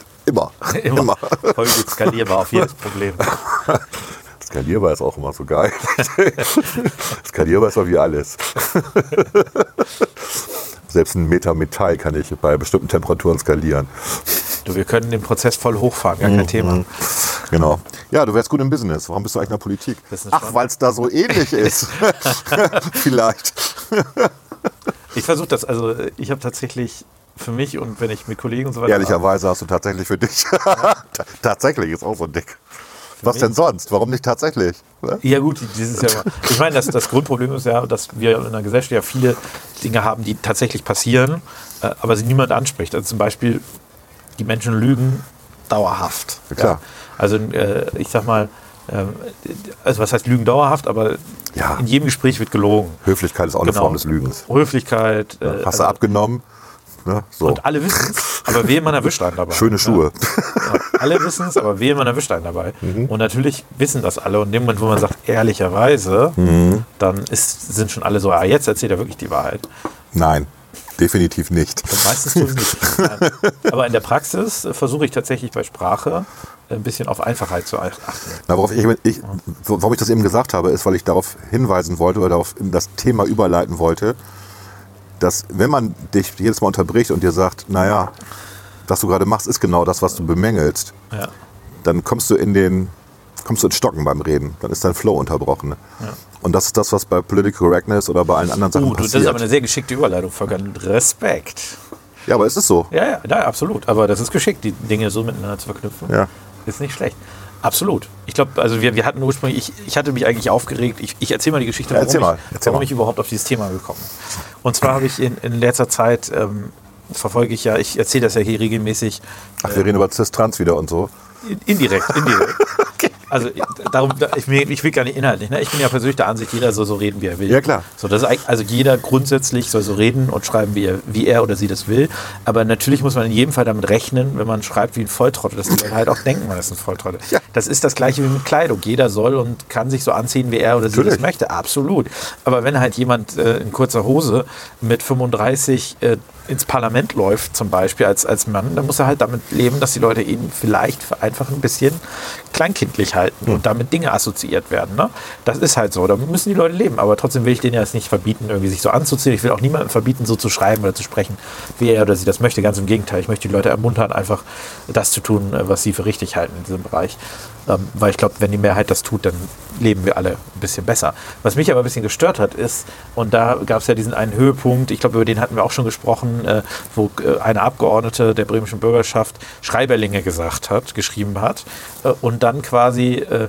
[SPEAKER 3] [LAUGHS]
[SPEAKER 4] Immer.
[SPEAKER 3] Immer. Voll gut skalierbar auf jedes Problem. [LAUGHS]
[SPEAKER 4] Skalierbar ist auch immer so geil. Skalierbar ist doch wie alles. Selbst ein Meter Metall kann ich bei bestimmten Temperaturen skalieren.
[SPEAKER 3] Du, wir können den Prozess voll hochfahren, gar kein Thema.
[SPEAKER 4] Genau. Ja, du wärst gut im Business. Warum bist du eigentlich in der Politik? Ach, weil es da so ähnlich ist. Vielleicht.
[SPEAKER 3] Ich versuche das, also äh, ich habe tatsächlich für mich und wenn ich mit Kollegen und so weiter.
[SPEAKER 4] Ehrlicherweise hast du tatsächlich für dich. [LAUGHS] Ta- tatsächlich ist auch so dick. Was denn sonst? Warum nicht tatsächlich? Ne?
[SPEAKER 3] Ja gut, dieses Jahr. [LAUGHS] Ich meine, das, das Grundproblem ist ja, dass wir in der Gesellschaft ja viele Dinge haben, die tatsächlich passieren, äh, aber sie niemand anspricht. Also zum Beispiel, die Menschen lügen dauerhaft.
[SPEAKER 4] Ja, klar.
[SPEAKER 3] Also äh, ich sag mal, ähm, also was heißt Lügen dauerhaft, aber
[SPEAKER 4] Ja.
[SPEAKER 3] in jedem Gespräch wird gelogen.
[SPEAKER 4] Höflichkeit ist auch eine
[SPEAKER 3] Genau.
[SPEAKER 4] Form des Lügens.
[SPEAKER 3] Höflichkeit. Äh,
[SPEAKER 4] Hast
[SPEAKER 3] also-
[SPEAKER 4] du abgenommen? Ne? So.
[SPEAKER 3] Und alle wissen es, aber wehe, man erwischt einen dabei.
[SPEAKER 4] Schöne Schuhe.
[SPEAKER 3] Ja, alle wissen es, aber wehe, man erwischt einen dabei.
[SPEAKER 4] Mhm.
[SPEAKER 3] Und natürlich wissen das alle. Und in dem Moment, wo man sagt, ehrlicherweise,
[SPEAKER 4] Mhm.
[SPEAKER 3] dann ist, sind schon alle so, ah, jetzt erzählt er wirklich die Wahrheit.
[SPEAKER 4] Nein, definitiv nicht.
[SPEAKER 3] Und meistens tun sie nicht. [LAUGHS] Aber in der Praxis versuche ich tatsächlich bei Sprache ein bisschen auf Einfachheit zu achten.
[SPEAKER 4] Na, worauf ich, ich, warum ich das eben gesagt habe, ist, weil ich darauf hinweisen wollte oder darauf in das Thema überleiten wollte, dass wenn man dich jedes Mal unterbricht und dir sagt, naja, was du gerade machst, ist genau das, was du bemängelst,
[SPEAKER 3] Ja.
[SPEAKER 4] dann kommst du in den kommst du ins Stocken beim Reden. Dann ist dein Flow unterbrochen. Und das ist das, was bei Political Correctness oder bei allen anderen Sachen
[SPEAKER 3] Uh, du, das ist
[SPEAKER 4] passiert.
[SPEAKER 3] aber eine sehr geschickte Überleitung, Volker. Respekt.
[SPEAKER 4] ja, aber es ist so.
[SPEAKER 3] Ja, ja, ja, absolut. Aber das ist geschickt, die Dinge so miteinander zu verknüpfen.
[SPEAKER 4] Ja.
[SPEAKER 3] Ist nicht schlecht. Absolut. Ich glaube, also wir, wir hatten ursprünglich, ich, ich hatte mich eigentlich aufgeregt. Ich, ich erzähle mal die Geschichte, warum,
[SPEAKER 4] erzähl mal,
[SPEAKER 3] ich,
[SPEAKER 4] erzähl
[SPEAKER 3] warum
[SPEAKER 4] mal.
[SPEAKER 3] ich überhaupt auf dieses Thema gekommen bin. Und zwar habe ich in, in letzter Zeit, ähm, verfolge ich ja, ich erzähle das ja hier regelmäßig,
[SPEAKER 4] Ach, wir reden über Cis-Trans wieder und so.
[SPEAKER 3] in- indirekt, indirekt. [LAUGHS] Also darum, da- ich, will- ich will gar nicht inhaltlich. Ne? Ich bin ja persönlich der Ansicht, jeder soll so reden, wie er will.
[SPEAKER 4] Ja, klar.
[SPEAKER 3] So, das ist also jeder grundsätzlich soll so reden und schreiben, wie er, wie er oder sie das will. Aber natürlich muss man in jedem Fall damit rechnen, wenn man schreibt wie ein Volltrottel, dass die Leute halt auch denken, man ist ein Volltrottel.
[SPEAKER 4] Ja.
[SPEAKER 3] Das ist das gleiche wie mit Kleidung. Jeder soll und kann sich so anziehen, wie er oder sie das
[SPEAKER 4] Natürlich.
[SPEAKER 3] möchte. Absolut. Aber wenn halt jemand äh, in kurzer Hose mit 35 äh, ins Parlament läuft, zum Beispiel als, als Mann, dann muss er halt damit leben, dass die Leute ihn vielleicht einfach ein bisschen kleinkindlich halten. Halten und damit Dinge assoziiert werden. Ne? Das ist halt so, da müssen die Leute leben. Aber trotzdem will ich denen ja jetzt nicht verbieten, irgendwie sich so anzuziehen. Ich will auch niemandem verbieten, so zu schreiben oder zu sprechen, wie er oder sie das möchte. Ganz im Gegenteil, ich möchte die Leute ermuntern, einfach das zu tun, äh, was sie für richtig halten in diesem Bereich. Ähm, weil ich glaube, wenn die Mehrheit das tut, dann leben wir alle ein bisschen besser. Was mich aber ein bisschen gestört hat, ist, und da gab es ja diesen einen Höhepunkt, ich glaube, über den hatten wir auch schon gesprochen, äh, wo äh, eine Abgeordnete der bremischen Bürgerschaft Schreiberlinge gesagt hat, geschrieben hat, äh, und dann quasi äh,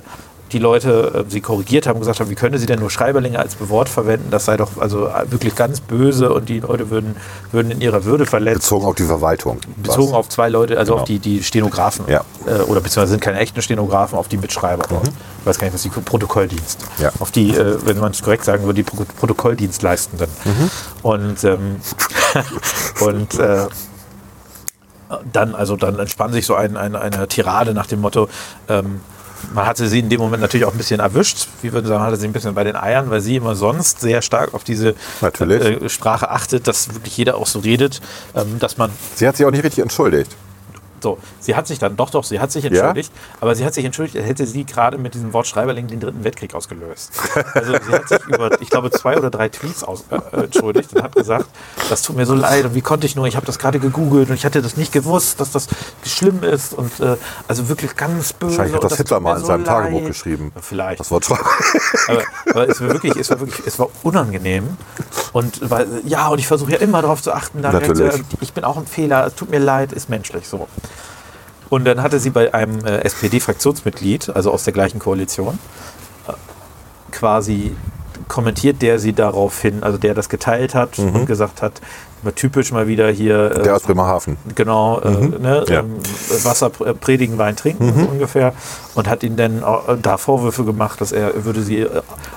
[SPEAKER 3] die Leute äh, sie korrigiert haben, gesagt haben, wie könnte sie denn nur Schreiberlinge als Bewort verwenden? Das sei doch also äh, wirklich ganz böse und die Leute würden, würden in ihrer Würde verletzt.
[SPEAKER 4] Bezogen auf die Verwaltung.
[SPEAKER 3] Bezogen
[SPEAKER 4] Was?
[SPEAKER 3] auf zwei Leute, also
[SPEAKER 4] Genau.
[SPEAKER 3] auf die, die Stenografen.
[SPEAKER 4] Ja.
[SPEAKER 3] Äh, oder beziehungsweise sind keine echten Stenografen, auf die Mitschreiber. Ich weiß gar nicht, was die Protokolldienst.
[SPEAKER 4] Ja.
[SPEAKER 3] Auf die, äh, wenn man es korrekt sagen würde, die Pro Protokolldienstleistenden. Und, ähm, [LAUGHS] und äh, dann, also dann entspann sich so ein, ein, eine Tirade nach dem Motto, ähm, man hatte sie in dem Moment natürlich auch ein bisschen erwischt. Wie würden sagen, hatte sie ein bisschen bei den Eiern, weil sie immer sonst sehr stark auf diese äh, Sprache achtet, dass wirklich jeder auch so redet, ähm, dass man
[SPEAKER 4] Sie hat sich auch nicht richtig entschuldigt.
[SPEAKER 3] So, sie hat sich dann, doch, doch, sie hat sich entschuldigt, aber sie hat sich entschuldigt, als hätte sie gerade mit diesem Wort Schreiberling den dritten Weltkrieg ausgelöst. Also sie hat sich über, ich glaube, zwei oder drei Tweets aus, äh, entschuldigt und hat gesagt, das tut mir so leid und wie konnte ich nur, ich habe das gerade gegoogelt und ich hatte das nicht gewusst, dass das schlimm ist und äh, also wirklich ganz böse.
[SPEAKER 4] Wahrscheinlich hat das
[SPEAKER 3] tut
[SPEAKER 4] Hitler mal in
[SPEAKER 3] so
[SPEAKER 4] seinem Tagebuch
[SPEAKER 3] leid.
[SPEAKER 4] geschrieben.
[SPEAKER 3] Vielleicht.
[SPEAKER 4] Das Wort Schreiber.
[SPEAKER 3] Aber, aber es war wirklich, es war wirklich, es war unangenehm. Und weil, ja, und ich versuche ja immer darauf zu achten, da
[SPEAKER 4] Natürlich.
[SPEAKER 3] äh, ich bin auch ein Fehler, es tut mir leid, ist menschlich so. Und dann hatte sie bei einem äh, SPD-Fraktionsmitglied, also aus der gleichen Koalition, äh, quasi kommentiert, der sie darauf hin, also der das geteilt hat und gesagt hat, typisch mal wieder hier äh,
[SPEAKER 4] Der aus Bremerhaven.
[SPEAKER 3] genau, äh, ne,
[SPEAKER 4] Ja.
[SPEAKER 3] ähm, Wasser äh, predigen, Wein trinken, so ungefähr. Und hat ihnen dann da Vorwürfe gemacht, dass er würde sie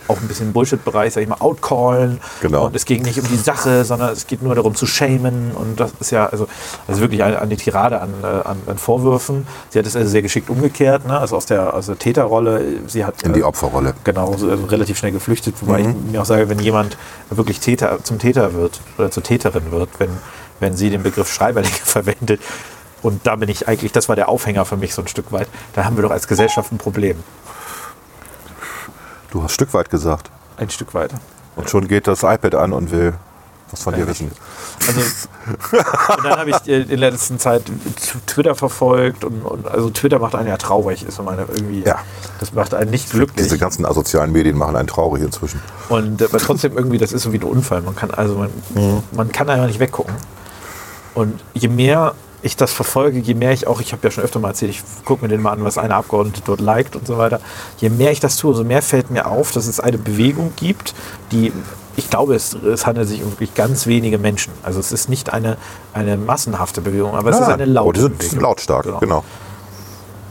[SPEAKER 3] auch ein bisschen Bullshit-Bereich, sag ich mal, outcallen.
[SPEAKER 4] Genau.
[SPEAKER 3] Und es ging nicht um die Sache, sondern es geht nur darum zu shamen. Und das ist ja, also, also wirklich eine, eine Tirade an, an, an Vorwürfen. Sie hat es also sehr geschickt umgekehrt, ne? also aus der, aus der Täterrolle. Sie hat
[SPEAKER 4] In die Opferrolle.
[SPEAKER 3] Genau, so, also relativ schnell geflüchtet, wobei ich mir auch sage, wenn jemand wirklich Täter, zum Täter wird oder zur Täterin wird, wenn, wenn sie den Begriff Schreiberlinge [LAUGHS] verwendet, und da bin ich eigentlich, das war der Aufhänger für mich so ein Stück weit, da haben wir doch als Gesellschaft ein Problem.
[SPEAKER 4] Du hast Stück weit gesagt.
[SPEAKER 3] Ein Stück weit.
[SPEAKER 4] Und schon geht das iPad an und will was von dir wissen.
[SPEAKER 3] Also, und dann habe ich äh, in der letzten Zeit Twitter verfolgt und, und also Twitter macht einen ja traurig, ist meine irgendwie,
[SPEAKER 4] Ja.
[SPEAKER 3] das macht einen nicht glücklich.
[SPEAKER 4] Diese ganzen asozialen Medien machen einen traurig inzwischen.
[SPEAKER 3] Und äh, aber trotzdem irgendwie, das ist so wie ein Unfall. Man kann also man, man kann einfach nicht weggucken. Und je mehr ich das verfolge, je mehr ich auch, ich habe ja schon öfter mal erzählt, ich gucke mir den mal an, was eine Abgeordnete dort liked und so weiter. Je mehr ich das tue, umso mehr fällt mir auf, dass es eine Bewegung gibt, die, ich glaube, es, es handelt sich um wirklich ganz wenige Menschen. Also es ist nicht eine, eine massenhafte Bewegung, aber es ist
[SPEAKER 4] Ah,
[SPEAKER 3] eine
[SPEAKER 4] oh,
[SPEAKER 3] laute
[SPEAKER 4] sind
[SPEAKER 3] Bewegung.
[SPEAKER 4] lautstark,
[SPEAKER 3] Genau.
[SPEAKER 4] genau.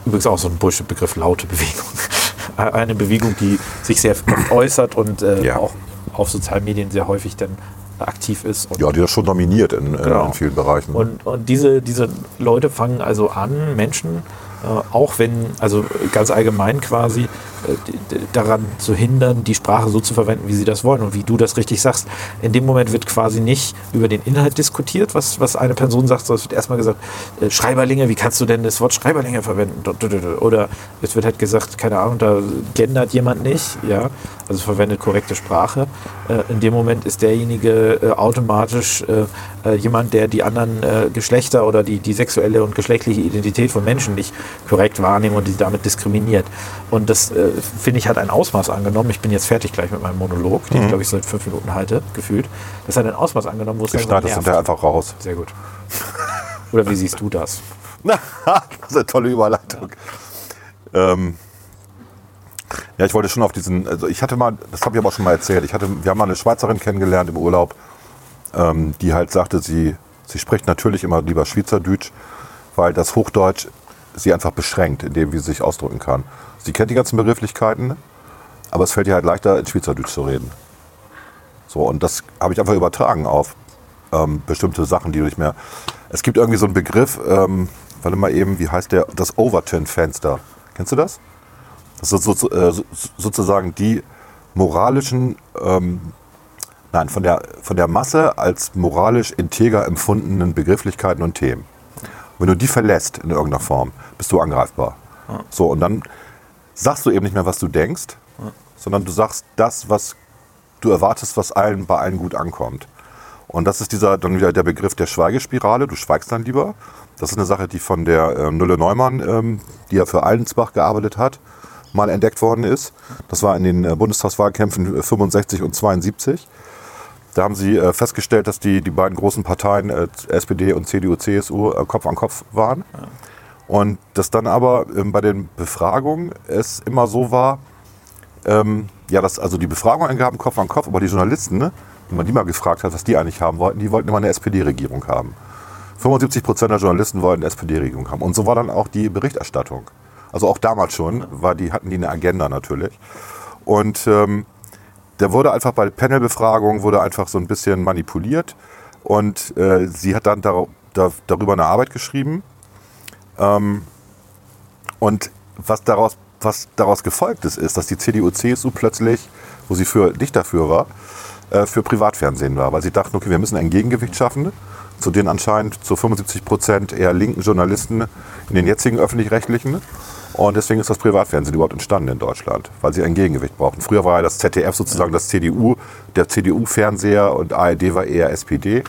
[SPEAKER 3] Übrigens auch so ein Bullshit-Begriff, laute Bewegung. [LAUGHS] Eine Bewegung, die sich sehr oft äußert und äh,
[SPEAKER 4] Ja.
[SPEAKER 3] auch auf sozialen Medien sehr häufig dann aktiv ist.
[SPEAKER 4] Ja, die das schon dominiert in, in,
[SPEAKER 3] Genau.
[SPEAKER 4] in vielen Bereichen.
[SPEAKER 3] und, und diese, diese Leute fangen also an, Menschen, äh, auch wenn, also ganz allgemein quasi, äh, daran zu hindern, die Sprache so zu verwenden, wie sie das wollen. Und wie du das richtig sagst, in dem Moment wird quasi nicht über den Inhalt diskutiert, was, was eine Person sagt, sondern es wird erstmal gesagt, äh, Schreiberlinge, wie kannst du denn das Wort Schreiberlinge verwenden? Oder es wird halt gesagt, keine Ahnung, da gendert jemand nicht, ja, also verwendet korrekte Sprache. Äh, in dem Moment ist derjenige äh, automatisch äh, äh, jemand, der die anderen äh, Geschlechter oder die, die sexuelle und geschlechtliche Identität von Menschen nicht korrekt wahrnehmen und die damit diskriminiert. Und das, äh, finde ich, hat ein Ausmaß angenommen. Ich bin jetzt fertig gleich mit meinem Monolog, den ich, glaube ich, seit fünf Minuten halte, gefühlt. Das hat ein Ausmaß angenommen, wo es
[SPEAKER 4] ich schneide das hinterher einfach raus.
[SPEAKER 3] Sehr gut. Oder wie siehst du das? [LAUGHS]
[SPEAKER 4] das ist eine tolle Überleitung. Ähm, ja, ich wollte schon auf diesen, also ich hatte mal, das habe ich aber schon mal erzählt, ich hatte, wir haben mal eine Schweizerin kennengelernt im Urlaub, ähm, die halt sagte, sie, sie spricht natürlich immer lieber Schweizerdeutsch, weil das Hochdeutsch sie einfach beschränkt, in dem, wie sie sich ausdrücken kann. Sie kennt die ganzen Begrifflichkeiten, aber es fällt ihr halt leichter, in Schweizerdeutsch zu reden. So, und das habe ich einfach übertragen auf ähm, bestimmte Sachen, die du nicht mehr. Es gibt irgendwie so einen Begriff, ähm, warte mal eben, wie heißt der? Das Overton-Fenster. Kennst du das? Das ist so, so, äh, so, sozusagen die moralischen, ähm, nein, von der, von der Masse als moralisch integer empfundenen Begrifflichkeiten und Themen. Wenn du die verlässt in irgendeiner Form, bist du angreifbar. So, und dann sagst du eben nicht mehr, was du denkst, sondern du sagst das, was du erwartest, was allen bei allen gut ankommt. Und das ist dieser dann wieder der Begriff der Schweigespirale. Du schweigst dann lieber. Das ist eine Sache, die von der äh, Nulle Neumann, ähm, die ja für Allensbach gearbeitet hat, mal entdeckt worden ist. Das war in den äh, Bundestagswahlkämpfen 65 und 72. Da haben sie äh, festgestellt, dass die, die beiden großen Parteien, äh, SPD und CDU, CSU, äh, Kopf an Kopf waren. Und dass dann aber ähm, bei den Befragungen es immer so war, ähm, ja, dass also die Befragungen angaben Kopf an Kopf, aber die Journalisten, ne, wenn man die mal gefragt hat, was die eigentlich haben wollten, die wollten immer eine SPD-Regierung haben. 75 Prozent der Journalisten wollten eine SPD-Regierung haben. Und so war dann auch die Berichterstattung. Also auch damals schon war die, hatten die eine Agenda natürlich. Und ähm, da wurde einfach bei Panelbefragungen wurde einfach so ein bisschen manipuliert. Und äh, sie hat dann dar da, darüber eine Arbeit geschrieben. Ähm, und was daraus, was daraus gefolgt ist, ist, dass die CDU, CSU plötzlich, wo sie für nicht dafür war, äh, für Privatfernsehen war, weil sie dachten, okay, wir müssen ein Gegengewicht schaffen zu den anscheinend zu 75 Prozent eher linken Journalisten in den jetzigen öffentlich-rechtlichen. Und deswegen ist das Privatfernsehen überhaupt entstanden in Deutschland, weil sie ein Gegengewicht brauchten. Früher war ja das ZDF sozusagen das CDU, der CDU-Fernseher und ARD war eher SPD.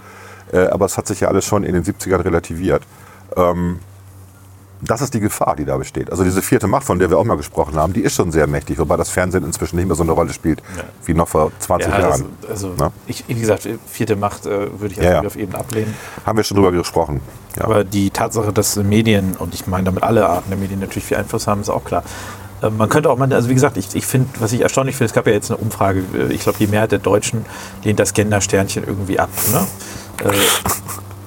[SPEAKER 4] Äh, aber es hat sich ja alles schon in den 70ern relativiert. Ähm, das ist die Gefahr, die da besteht. Also diese vierte Macht, von der wir auch mal gesprochen haben, die ist schon sehr mächtig, wobei das Fernsehen inzwischen nicht mehr so eine Rolle spielt
[SPEAKER 3] Ja.
[SPEAKER 4] wie noch vor 20
[SPEAKER 3] Ja,
[SPEAKER 4] Jahren.
[SPEAKER 3] das, also,
[SPEAKER 4] Ne?
[SPEAKER 3] ich, wie gesagt, vierte Macht äh, würde ich
[SPEAKER 4] Ja, ja.
[SPEAKER 3] auf eben ablehnen.
[SPEAKER 4] Haben wir schon drüber gesprochen.
[SPEAKER 3] Aber die Tatsache, dass Medien, und ich meine damit alle Arten der Medien natürlich viel Einfluss haben, ist auch klar. Äh, Man könnte auch mal, also wie gesagt, ich, ich finde, was ich erstaunlich finde, es gab ja jetzt eine Umfrage, äh, ich glaube, die Mehrheit der Deutschen lehnt das Gender-Sternchen irgendwie ab. Ne?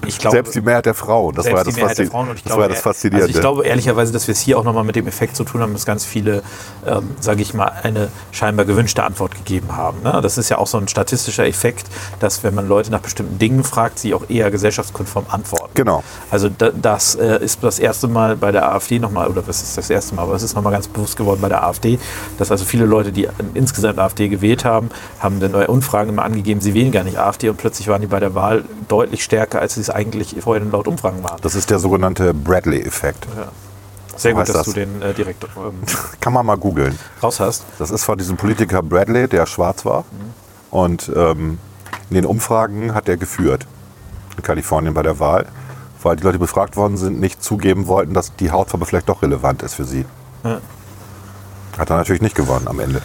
[SPEAKER 3] Äh, Ich glaube,
[SPEAKER 4] Selbst die Mehrheit der Frauen, das war ja das,
[SPEAKER 3] die Mehrheit der
[SPEAKER 4] Faszin-
[SPEAKER 3] Frauen. Und ich
[SPEAKER 4] das
[SPEAKER 3] glaube,
[SPEAKER 4] war ja das Faszinierende.
[SPEAKER 3] Also ich glaube ehrlicherweise, dass wir es hier auch nochmal mit dem Effekt zu tun haben, dass ganz viele, ähm, sage ich mal, eine scheinbar gewünschte Antwort gegeben haben. Ne? Das ist ja auch so ein statistischer Effekt, dass wenn man Leute nach bestimmten Dingen fragt, sie auch eher gesellschaftskonform antworten.
[SPEAKER 4] Genau.
[SPEAKER 3] Also da, das äh, ist das erste Mal bei der AfD nochmal, oder was ist das erste Mal, aber es ist nochmal ganz bewusst geworden bei der AfD, dass also viele Leute, die insgesamt AfD gewählt haben, haben dann bei Umfragen immer angegeben, sie wählen gar nicht AfD und plötzlich waren die bei der Wahl deutlich stärker, als sie es eigentlich vorher laut Umfragen waren.
[SPEAKER 4] Das ist der sogenannte Bradley-Effekt.
[SPEAKER 3] Sehr gut,
[SPEAKER 4] heißt
[SPEAKER 3] dass
[SPEAKER 4] das?
[SPEAKER 3] du den äh, direkt ähm, [LAUGHS]
[SPEAKER 4] Kann man mal googeln.
[SPEAKER 3] raus hast.
[SPEAKER 4] Das ist von diesem Politiker Bradley, der schwarz war. Und ähm, in den Umfragen hat er geführt in Kalifornien bei der Wahl, weil die Leute, die befragt worden sind, nicht zugeben wollten, dass die Hautfarbe vielleicht doch relevant ist für sie.
[SPEAKER 3] Ja.
[SPEAKER 4] Hat er natürlich nicht gewonnen am Ende.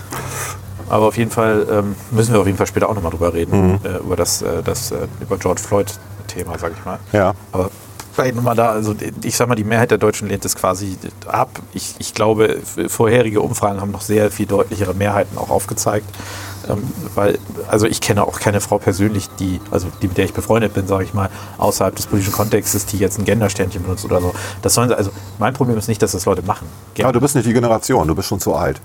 [SPEAKER 3] Aber auf jeden Fall ähm, müssen wir auf jeden Fall später auch nochmal drüber reden, äh, über das, äh, das äh, über George Floyd-Thema, sag ich mal.
[SPEAKER 4] Ja.
[SPEAKER 3] Aber vielleicht nochmal da, also ich sag mal, die Mehrheit der Deutschen lehnt es quasi ab. Ich, ich glaube, vorherige Umfragen haben noch sehr viel deutlichere Mehrheiten auch aufgezeigt. Ähm, weil, also ich kenne auch keine Frau persönlich, die, also die, mit der ich befreundet bin, sage ich mal, außerhalb des politischen Kontextes, die jetzt ein Gendersternchen benutzt oder so. Das sollen sie, also mein Problem ist nicht, dass das Leute machen.
[SPEAKER 4] Ja, du bist nicht die Generation, du bist schon zu alt.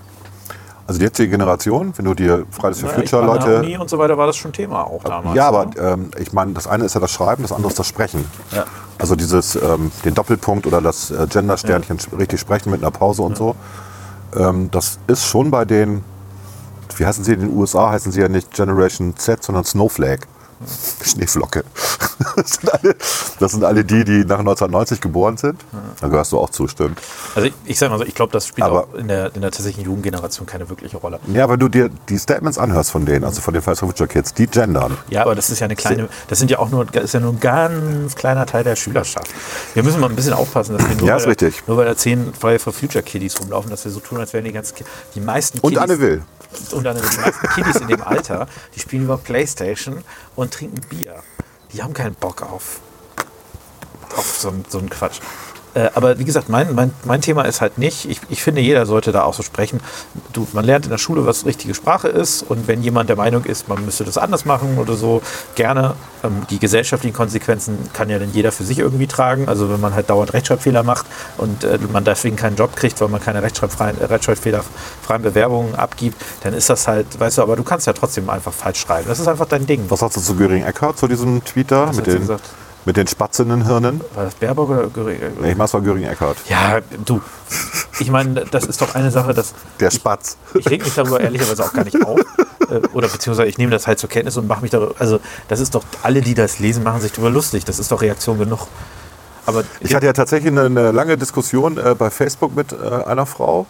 [SPEAKER 4] Also die jetzige Generation, wenn du dir Fridays for
[SPEAKER 3] Ja,
[SPEAKER 4] Future
[SPEAKER 3] meine,
[SPEAKER 4] Leute.
[SPEAKER 3] Uni und so weiter war das schon Thema auch damals.
[SPEAKER 4] Ja, aber
[SPEAKER 3] ne?
[SPEAKER 4] ähm, ich meine, das eine ist ja das Schreiben, das andere ist das Sprechen.
[SPEAKER 3] Ja.
[SPEAKER 4] Also dieses, ähm, den Doppelpunkt oder das äh, Gender-Sternchen sp- richtig sprechen mit einer Pause und so. Ähm, das ist schon bei den, wie heißen sie in den USA, heißen sie ja nicht Generation Z, sondern Snowflake. Schneeflocke. Das sind, alle, das sind alle die, die nach 1990 geboren sind. Da gehörst du auch zu, stimmt.
[SPEAKER 3] Also ich, ich sag mal so, ich glaube, das spielt
[SPEAKER 4] Aber-
[SPEAKER 3] auch in der, in der tatsächlichen Jugendgeneration keine wirkliche Rolle.
[SPEAKER 4] Ja, wenn du dir die Statements anhörst von denen, also von den Fridays for Future Kids, die gendern.
[SPEAKER 3] Ja, aber das ist ja eine kleine, das sind ja auch nur, ist ja nur ein ganz kleiner Teil der Schülerschaft. Wir müssen mal ein bisschen aufpassen, dass wir nur,
[SPEAKER 4] Ja,
[SPEAKER 3] weil,
[SPEAKER 4] ist richtig.
[SPEAKER 3] nur weil da zehn Fridays for Future Kiddies rumlaufen, dass wir so tun, als wären die ganz, Ki- die meisten
[SPEAKER 4] Und
[SPEAKER 3] Kiddies,
[SPEAKER 4] Anne Will.
[SPEAKER 3] Und Anne Will. Die meisten Kiddies in dem Alter, die spielen über Playstation und trinken Bier. Die haben keinen Bock auf, auf so, so einen Quatsch. Äh, aber wie gesagt, mein, mein, mein Thema ist halt nicht, ich, ich finde, jeder sollte da auch so sprechen. Du, man lernt in der Schule, was richtige Sprache ist und wenn jemand der Meinung ist, man müsste das anders machen oder so, gerne. Ähm, die gesellschaftlichen Konsequenzen kann ja dann jeder für sich irgendwie tragen. Also wenn man halt dauernd Rechtschreibfehler macht und äh, man deswegen keinen Job kriegt, weil man keine rechtschreibfreien, äh, rechtschreibfehlerfreien Bewerbungen abgibt, dann ist das halt, weißt du, aber du kannst ja trotzdem einfach falsch schreiben. Das ist einfach dein Ding.
[SPEAKER 4] Was sagst du zu Göring Eckhardt, zu diesem Tweet da?
[SPEAKER 3] Was
[SPEAKER 4] Mit den,
[SPEAKER 3] gesagt?
[SPEAKER 4] Mit den spatzenden Hirnen?
[SPEAKER 3] War das Baerbock oder Göring?
[SPEAKER 4] Nee, ich mach's mal Göring Eckhardt.
[SPEAKER 3] Ja, du, ich meine, das ist doch eine Sache, dass
[SPEAKER 4] Der Spatz.
[SPEAKER 3] ich reg mich darüber ehrlicherweise auch gar nicht auf. Äh, Oder beziehungsweise ich nehme das halt zur Kenntnis und mache mich darüber. Also, das ist doch, alle, die das lesen, machen sich darüber lustig. Das ist doch Reaktion genug. Aber
[SPEAKER 4] Ich hatte ja tatsächlich eine, eine lange Diskussion äh, bei Facebook mit äh, einer Frau,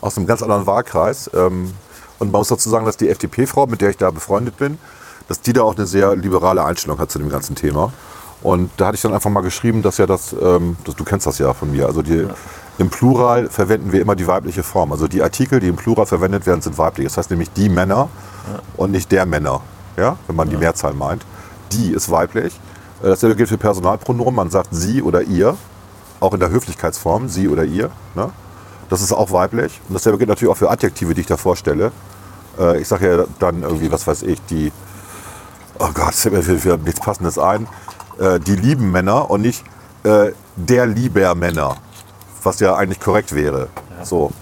[SPEAKER 4] aus einem ganz anderen Wahlkreis. Ähm, und man muss dazu sagen, dass die FDP-Frau, mit der ich da befreundet bin, dass die da auch eine sehr liberale Einstellung hat zu dem ganzen Thema. Und da hatte ich dann einfach mal geschrieben, dass ja das, ähm, das du kennst das ja von mir, also die, im Plural verwenden wir immer die weibliche Form. Also die Artikel, die im Plural verwendet werden, sind weiblich. Das heißt nämlich die Männer und nicht der Männer, ja, wenn man die Mehrzahl meint. Die ist weiblich. Äh, Dasselbe gilt für Personalpronomen. Man sagt sie oder ihr, auch in der Höflichkeitsform, sie oder ihr. Ne? Das ist auch weiblich. Und dasselbe gilt natürlich auch für Adjektive, die ich da vorstelle. Äh, Ich sage ja dann irgendwie, was weiß ich, die, oh Gott, es fällt mir nichts Passendes ein, äh, die lieben Männer und nicht äh, der lieber Männer, was ja eigentlich korrekt wäre. So.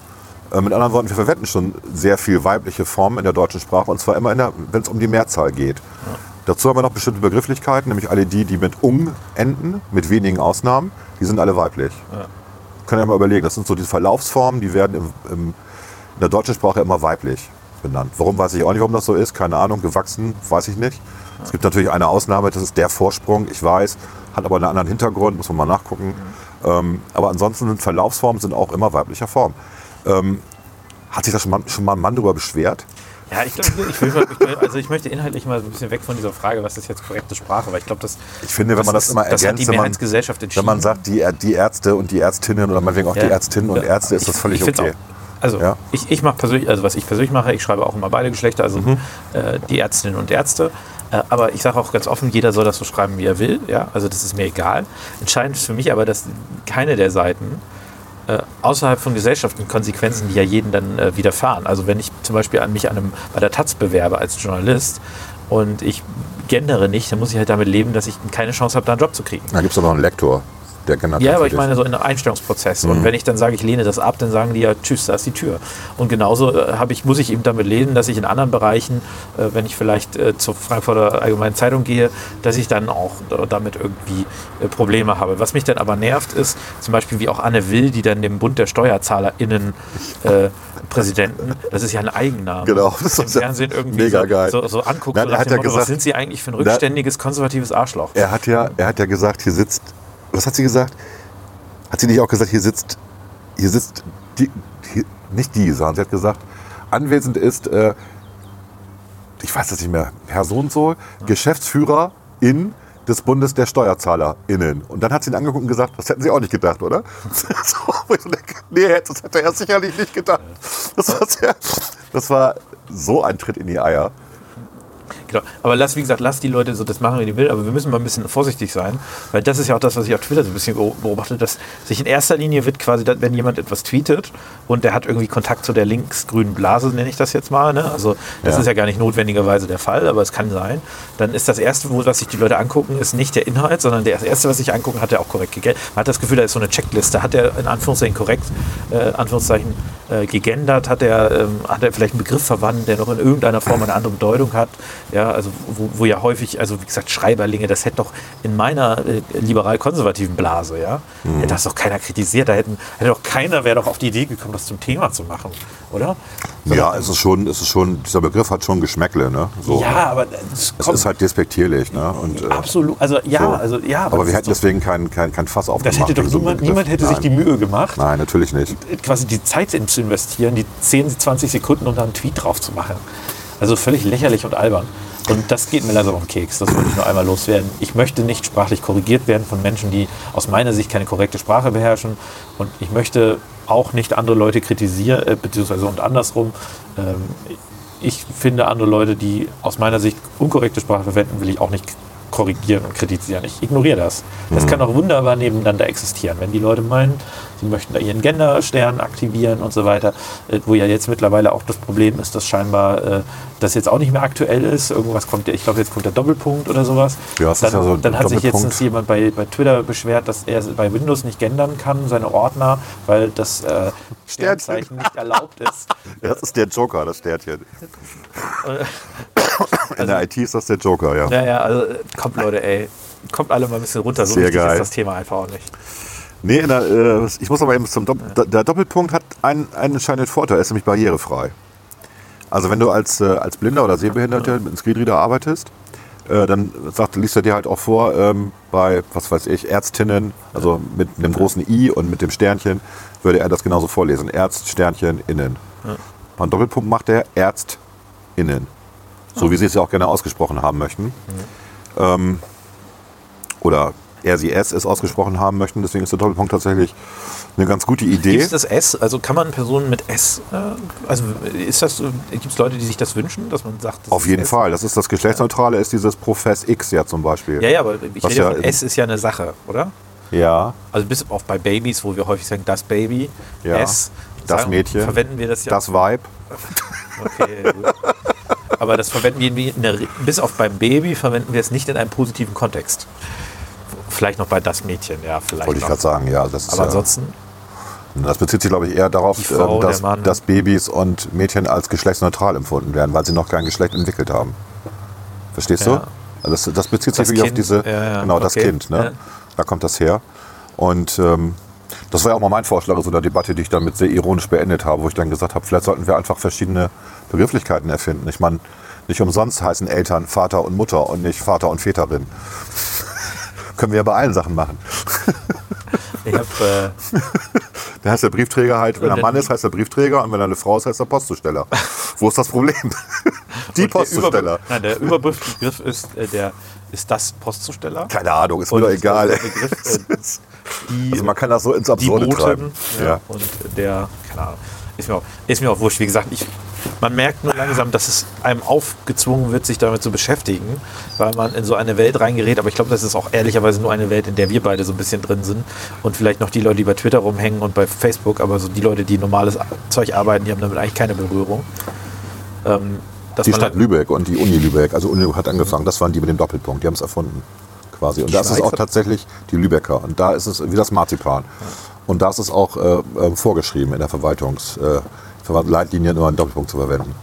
[SPEAKER 4] Äh, Mit anderen Worten, wir verwenden schon sehr viel weibliche Formen in der deutschen Sprache und zwar immer, wenn es um die Mehrzahl geht. Dazu haben wir noch bestimmte Begrifflichkeiten, nämlich alle die, die mit ung enden, mit wenigen Ausnahmen, die sind alle weiblich. Können ja mal überlegen, das sind so die Verlaufsformen, die werden im, im, in der deutschen Sprache immer weiblich benannt. Warum weiß ich auch nicht, warum das so ist, keine Ahnung, gewachsen, weiß ich nicht. Es gibt natürlich eine Ausnahme, das ist der Vorsprung, ich weiß, hat aber einen anderen Hintergrund, muss man mal nachgucken. Ähm, aber ansonsten sind Verlaufsformen sind auch immer weiblicher Form. Ähm, hat sich da schon mal, schon mal ein Mann darüber beschwert?
[SPEAKER 3] Ja, ich glaube, ich, will, also ich möchte inhaltlich mal so ein bisschen weg von dieser Frage, was ist jetzt korrekte Sprache, weil ich glaube, das,
[SPEAKER 4] Ich finde, wenn man das
[SPEAKER 3] ist-
[SPEAKER 4] immer
[SPEAKER 3] das hat
[SPEAKER 4] ergänzt,
[SPEAKER 3] die
[SPEAKER 4] wenn man-
[SPEAKER 3] Mehrheitsgesellschaft entschieden.
[SPEAKER 4] Wenn man sagt, die, die Ärzte und die Ärztinnen oder meinetwegen auch die
[SPEAKER 3] Ja.
[SPEAKER 4] Ärztinnen und. Ärzte, ist
[SPEAKER 3] Ich-
[SPEAKER 4] das völlig okay.
[SPEAKER 3] Auch. Also
[SPEAKER 4] Ja.
[SPEAKER 3] ich, ich mache persönlich, also was ich persönlich mache, ich schreibe auch immer beide Geschlechter, also
[SPEAKER 4] Mhm.
[SPEAKER 3] äh, die Ärztinnen und Ärzte. Äh, aber ich sage auch ganz offen, jeder soll das so schreiben, wie er will. Ja? Also das ist mir egal. Entscheidend ist für mich aber, dass keine der Seiten äh, außerhalb von Gesellschaften Konsequenzen, die ja jeden dann äh, widerfahren. Also wenn ich zum Beispiel an mich an einem, bei der Taz bewerbe als Journalist und ich gendere nicht, dann muss ich halt damit leben, dass ich keine Chance habe, da einen Job zu kriegen.
[SPEAKER 4] Da gibt es doch noch einen Lektor, der genannt
[SPEAKER 3] Ja, aber ich meine so in Einstellungsprozess.
[SPEAKER 4] Mhm.
[SPEAKER 3] Und wenn ich dann sage, ich lehne das ab, dann sagen die ja, tschüss, da ist die Tür. Und genauso äh, habe ich, muss ich eben damit leben, dass ich in anderen Bereichen, äh, wenn ich vielleicht äh, zur Frankfurter Allgemeinen Zeitung gehe, dass ich dann auch damit irgendwie Probleme habe. Was mich dann aber nervt, ist zum Beispiel wie auch Anne Will, die dann dem Bund der SteuerzahlerInnen äh, Präsidenten, das ist ja ein Eigenname,
[SPEAKER 4] Genau, das
[SPEAKER 3] im
[SPEAKER 4] ist
[SPEAKER 3] Fernsehen irgendwie
[SPEAKER 4] mega
[SPEAKER 3] so,
[SPEAKER 4] geil.
[SPEAKER 3] so, so anguckt,
[SPEAKER 4] Nein,
[SPEAKER 3] so
[SPEAKER 4] er hat ja
[SPEAKER 3] Motto, was
[SPEAKER 4] gesagt-
[SPEAKER 3] sind sie eigentlich für ein rückständiges, konservatives Arschloch?
[SPEAKER 4] Er hat ja, er hat ja gesagt, hier sitzt, was hat sie gesagt? Hat sie nicht auch gesagt, hier sitzt, hier sitzt, die, hier, nicht die, sondern sie hat gesagt, anwesend ist, äh, ich weiß das nicht mehr, Herr so und so, Geschäftsführer in des Bundes der SteuerzahlerInnen. Und dann hat sie ihn angeguckt und gesagt, das hätten Sie auch nicht gedacht, oder? [LAUGHS] so denke, nee, das hätte er sicherlich nicht gedacht. Das war, sehr, das war so ein Tritt in die Eier.
[SPEAKER 3] Genau. Aber lass, wie gesagt, lass die Leute so das machen, wie die will, aber wir müssen mal ein bisschen vorsichtig sein, weil das ist ja auch das, was ich auf Twitter so ein bisschen beobachte, dass sich in erster Linie wird quasi, wenn jemand etwas tweetet und der hat irgendwie Kontakt zu der linksgrünen Blase, nenne ich das jetzt mal, ne? also das
[SPEAKER 4] Ja.
[SPEAKER 3] ist ja gar nicht notwendigerweise der Fall, aber es kann sein, dann ist das Erste, was sich die Leute angucken, ist nicht der Inhalt, sondern das Erste, was sich angucken, hat er auch korrekt gegendert. Man hat das Gefühl, da ist so eine Checkliste, hat er in Anführungszeichen korrekt, äh, Anführungszeichen, äh, gegendert, hat er, ähm, hat er vielleicht einen Begriff verwandt, der noch in irgendeiner Form eine andere Bedeutung hat, ja, also wo, wo ja häufig, also wie gesagt, Schreiberlinge, das hätte doch in meiner äh, liberal-konservativen Blase, ja, hätte das doch keiner kritisiert, da hätten, hätte doch keiner, wäre doch auf die Idee gekommen, das zum Thema zu machen, oder?
[SPEAKER 4] Ja, es ist schon, es ist schon, dieser Begriff hat schon Geschmäckle, ne? So.
[SPEAKER 3] Ja, aber es
[SPEAKER 4] Es ist halt despektierlich, ne? Und, äh,
[SPEAKER 3] absolut, also ja,
[SPEAKER 4] so.
[SPEAKER 3] also ja,
[SPEAKER 4] aber
[SPEAKER 3] das
[SPEAKER 4] wir hätten deswegen kein, kein, kein Fass aufgemacht.
[SPEAKER 3] das hätte doch
[SPEAKER 4] so
[SPEAKER 3] niemand, niemand hätte sich die
[SPEAKER 4] Nein.
[SPEAKER 3] Mühe gemacht,
[SPEAKER 4] Nein, natürlich nicht.
[SPEAKER 3] quasi die Zeit in- zu investieren, die 10, 20 Sekunden und dann einen Tweet drauf zu machen. Also völlig lächerlich und albern. Und das geht mir leider auf den Keks. Das wollte ich nur einmal loswerden. Ich möchte nicht sprachlich korrigiert werden von Menschen, die aus meiner Sicht keine korrekte Sprache beherrschen. Und ich möchte auch nicht andere Leute kritisieren, äh, beziehungsweise und andersrum. Ähm, ich finde andere Leute, die aus meiner Sicht unkorrekte Sprache verwenden, will ich auch nicht korrigieren und kritisieren. Ich ignoriere das. Das kann auch wunderbar nebeneinander existieren. Wenn die Leute meinen, sie möchten da ihren Genderstern aktivieren und so weiter, äh, wo ja jetzt mittlerweile auch das Problem ist, dass scheinbar äh, das jetzt auch nicht mehr aktuell ist. Irgendwas kommt, ich glaube, jetzt kommt der Doppelpunkt oder sowas.
[SPEAKER 4] Ja, es
[SPEAKER 3] dann
[SPEAKER 4] ist ja so ein
[SPEAKER 3] dann hat sich jetzt jemand bei, bei Twitter beschwert, dass er bei Windows nicht gendern kann, seine Ordner, weil das äh, Sternzeichen nicht erlaubt ist. [LAUGHS]
[SPEAKER 4] Das ist der Joker, das Sternchen. [LAUGHS] In der IT ist das der Joker, ja.
[SPEAKER 3] Ja, ja, also äh, kommt Leute, ey. Kommt alle mal ein bisschen runter. So
[SPEAKER 4] Sehr
[SPEAKER 3] wichtig
[SPEAKER 4] geil.
[SPEAKER 3] ist das Thema einfach auch nicht.
[SPEAKER 4] Nee, der, äh, ich muss aber eben zum Dopp Der Doppelpunkt hat einen, einen entscheidenden Vorteil, er ist nämlich barrierefrei. Also wenn du als, äh, als Blinder oder Sehbehinderter mit einem Screenreader arbeitest, äh, dann sagt, liest er dir halt auch vor, ähm, bei, was weiß ich, Ärztinnen, also mit einem großen I und mit dem Sternchen, würde er das genauso vorlesen. Ärzt, Sternchen, innen. Beim Doppelpunkt macht er ÄrztInnen. So wie sie es ja auch gerne ausgesprochen haben möchten. Ähm, oder er, sie, es es ausgesprochen haben möchten. Deswegen ist der Doppelpunkt tatsächlich eine ganz gute Idee.
[SPEAKER 3] Gibt es das S? Also kann man Personen mit S, äh, also ist das, gibt es Leute, die sich das wünschen, dass man sagt,
[SPEAKER 4] Auf
[SPEAKER 3] ist
[SPEAKER 4] jeden
[SPEAKER 3] S?
[SPEAKER 4] Fall. Das ist das Geschlechtsneutrale, ist dieses Profess X ja zum Beispiel.
[SPEAKER 3] Ja, ja, aber ich rede ja von S ist ja eine Sache, oder?
[SPEAKER 4] Ja,
[SPEAKER 3] Also bis auf bei Babys, wo wir häufig sagen, das Baby,
[SPEAKER 4] Ja,
[SPEAKER 3] S,
[SPEAKER 4] das
[SPEAKER 3] sagen-
[SPEAKER 4] Mädchen,
[SPEAKER 3] verwenden wir das ja.
[SPEAKER 4] das Vibe.
[SPEAKER 3] Okay, gut. Aber das verwenden wir in der, bis auf beim Baby verwenden wir es nicht in einem positiven Kontext. Vielleicht noch bei das Mädchen, ja, vielleicht.
[SPEAKER 4] Wollte ich gerade sagen, ja. Das, ist
[SPEAKER 3] Aber
[SPEAKER 4] ja,
[SPEAKER 3] ansonsten,
[SPEAKER 4] das bezieht sich, glaube ich, eher darauf,
[SPEAKER 3] Die Frau,
[SPEAKER 4] dass, dass Babys und Mädchen als geschlechtsneutral empfunden werden, weil sie noch kein Geschlecht entwickelt haben. Verstehst
[SPEAKER 3] Ja.
[SPEAKER 4] du? Also das, das bezieht sich
[SPEAKER 3] Das
[SPEAKER 4] wirklich auf diese,
[SPEAKER 3] ja,
[SPEAKER 4] genau, das
[SPEAKER 3] okay.
[SPEAKER 4] Kind. Ne? Da kommt das her. Und ähm, das war ja auch mal mein Vorschlag in so einer Debatte, die ich dann mit sehr ironisch beendet habe, wo ich dann gesagt habe, vielleicht sollten wir einfach verschiedene Begrifflichkeiten erfinden. Ich meine, nicht umsonst heißen Eltern Vater und Mutter und nicht Vater und Väterin. Können wir ja bei allen Sachen machen.
[SPEAKER 3] ich habe äh, [LAUGHS]
[SPEAKER 4] Da heißt der Briefträger halt, wenn er Mann ist, heißt er Briefträger und wenn er eine Frau ist, heißt er Postzusteller. [LAUGHS] Wo ist das Problem? Die
[SPEAKER 3] der
[SPEAKER 4] Postzusteller.
[SPEAKER 3] Überbe- Nein, der Überbegriff ist äh, der ist das Postzusteller.
[SPEAKER 4] Keine Ahnung, ist mir doch egal.
[SPEAKER 3] der Begriff, äh, [LAUGHS] die,
[SPEAKER 4] Also man kann das so ins Absurde
[SPEAKER 3] Boten,
[SPEAKER 4] treiben.
[SPEAKER 3] ja,
[SPEAKER 4] Ja.
[SPEAKER 3] und der, keine Ahnung, ist mir auch, ist mir auch wurscht. Wie gesagt, ich, man merkt nur langsam, dass es einem aufgezwungen wird, sich damit zu beschäftigen, weil man in so eine Welt reingerät. Aber ich glaube, das ist auch ehrlicherweise nur eine Welt, in der wir beide so ein bisschen drin sind. Und vielleicht noch die Leute, die bei Twitter rumhängen und bei Facebook, aber so die Leute, die normales Zeug arbeiten, die haben damit eigentlich keine Berührung. Ähm,
[SPEAKER 4] Die Stadt Lübeck und die Uni Lübeck, also Uni hat angefangen, das waren die mit dem Doppelpunkt, die haben es erfunden. Quasi. Und das ist auch
[SPEAKER 3] Schweizer?
[SPEAKER 4] tatsächlich die Lübecker. Und da ist es wie das Marzipan. Und da ist es auch äh, äh, vorgeschrieben in der Verwaltungs, äh, Verwalt- Leitlinie nur einen Doppelpunkt zu verwenden.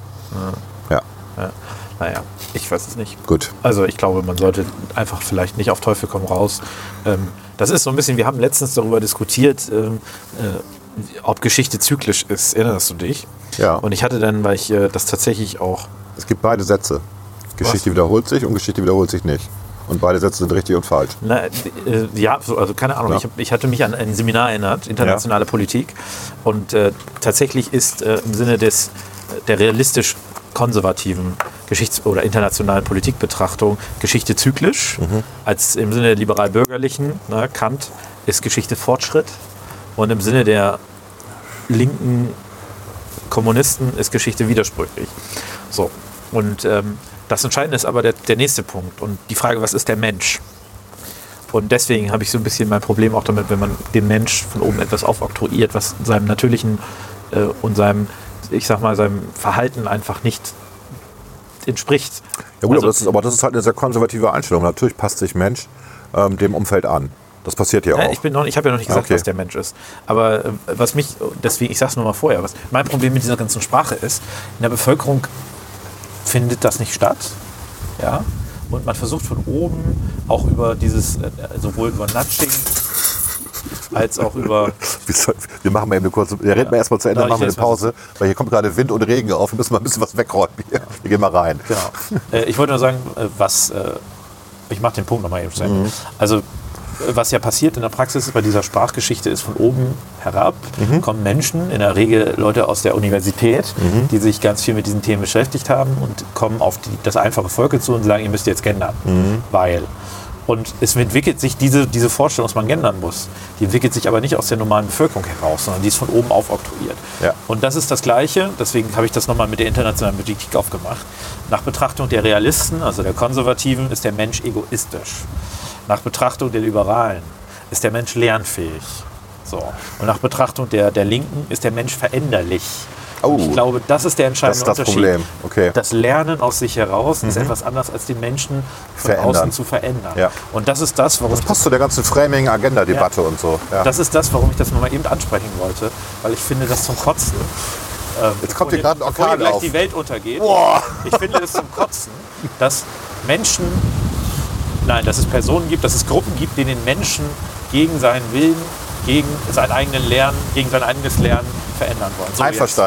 [SPEAKER 4] Ja,
[SPEAKER 3] Ja, naja, ich weiß es nicht.
[SPEAKER 4] gut.
[SPEAKER 3] Also ich glaube, man sollte einfach vielleicht nicht auf Teufel komm raus. Ähm, das ist so ein bisschen, wir haben letztens darüber diskutiert, ähm, äh, ob Geschichte zyklisch ist. Erinnerst du dich?
[SPEAKER 4] Ja.
[SPEAKER 3] Und ich hatte dann, weil ich äh, das tatsächlich auch,
[SPEAKER 4] Es gibt beide Sätze. Geschichte
[SPEAKER 3] Was?
[SPEAKER 4] wiederholt sich und Geschichte wiederholt sich nicht. Und beide Sätze sind richtig und falsch.
[SPEAKER 3] na, äh, ja, so, also keine Ahnung,
[SPEAKER 4] Ja.
[SPEAKER 3] ich, hab, ich hatte mich an ein Seminar erinnert, internationale Politik. Und äh, tatsächlich ist äh, im Sinne des, der realistisch konservativen Geschichts- oder internationalen Politikbetrachtung Geschichte zyklisch, als im Sinne der liberal-bürgerlichen, ne, Kant, ist Geschichte Fortschritt und im Sinne der linken Kommunisten ist Geschichte widersprüchlich. So, und ähm, das Entscheidende ist aber der, der nächste Punkt und die Frage, was ist der Mensch? Und deswegen habe ich so ein bisschen mein Problem auch damit, wenn man dem Mensch von oben etwas aufoktroyiert, was seinem natürlichen äh, und seinem, ich sag mal, seinem Verhalten einfach nicht entspricht.
[SPEAKER 4] Ja gut,
[SPEAKER 3] Also-
[SPEAKER 4] aber, das ist, aber das ist halt eine sehr konservative Einstellung. Natürlich passt sich Mensch ähm, dem Umfeld an. Das passiert ja auch.
[SPEAKER 3] ich bin noch, ich habe ja noch nicht gesagt,
[SPEAKER 4] Okay.
[SPEAKER 3] was der Mensch ist. Aber äh, was mich, deswegen, ich sage es nur mal vorher, was mein Problem mit dieser ganzen Sprache ist, in der Bevölkerung findet das nicht statt. Ja? Und man versucht von oben auch über dieses, äh, sowohl über Nudging als auch über [LAUGHS]
[SPEAKER 4] Wir machen mal eben eine kurze. Wir reden mal erstmal zu Ende,
[SPEAKER 3] Ja, ich
[SPEAKER 4] machen wir eine Pause, weil hier kommt gerade Wind und Regen auf. Wir müssen mal ein bisschen was wegräumen hier. Wir gehen mal rein.
[SPEAKER 3] Genau. Äh, ich wollte nur sagen, äh, was. Ich mache den Punkt nochmal eben zu Ende. Also, was ja passiert in der Praxis bei dieser Sprachgeschichte ist von oben herab kommen Menschen, in der Regel Leute aus der Universität, die sich ganz viel mit diesen Themen beschäftigt haben und kommen auf die, das einfache Volk zu und sagen, ihr müsst jetzt gendern. Weil. Und es entwickelt sich diese, diese Vorstellung, dass man gendern muss. Die entwickelt sich aber nicht aus der normalen Bevölkerung heraus, sondern die ist von oben auf oktroyiert.
[SPEAKER 4] Ja.
[SPEAKER 3] Und das ist das Gleiche, deswegen habe ich das nochmal mit der internationalen Politik aufgemacht. Nach Betrachtung der Realisten, also der Konservativen, ist der Mensch egoistisch. Nach Betrachtung der Liberalen ist der Mensch lernfähig. So. Und nach Betrachtung der, der Linken ist der Mensch veränderlich.
[SPEAKER 4] Oh.
[SPEAKER 3] ich glaube, das ist der entscheidende
[SPEAKER 4] Das ist das
[SPEAKER 3] Unterschied.
[SPEAKER 4] Problem. Okay. Mhm.
[SPEAKER 3] Das Lernen aus sich heraus ist etwas anderes als den Menschen von
[SPEAKER 4] Verändern.
[SPEAKER 3] außen zu verändern.
[SPEAKER 4] Ja.
[SPEAKER 3] Und das ist das, warum
[SPEAKER 4] Das passt zu der ganzen Framing-Agenda-Debatte
[SPEAKER 3] Ja.
[SPEAKER 4] und so. Ja.
[SPEAKER 3] das ist das, warum ich das nochmal eben ansprechen wollte, weil ich finde das zum Kotzen. Ähm,
[SPEAKER 4] Jetzt kommt hier gerade ein
[SPEAKER 3] bevor hier
[SPEAKER 4] Orkan
[SPEAKER 3] gleich
[SPEAKER 4] auf.
[SPEAKER 3] die Welt untergeht. Ich finde es zum Kotzen, dass Menschen, nein, dass es Personen gibt, dass es Gruppen gibt, die den Menschen gegen seinen Willen, gegen sein eigenes Lernen, gegen sein eigenes Lernen verändern wollen. So jetzt.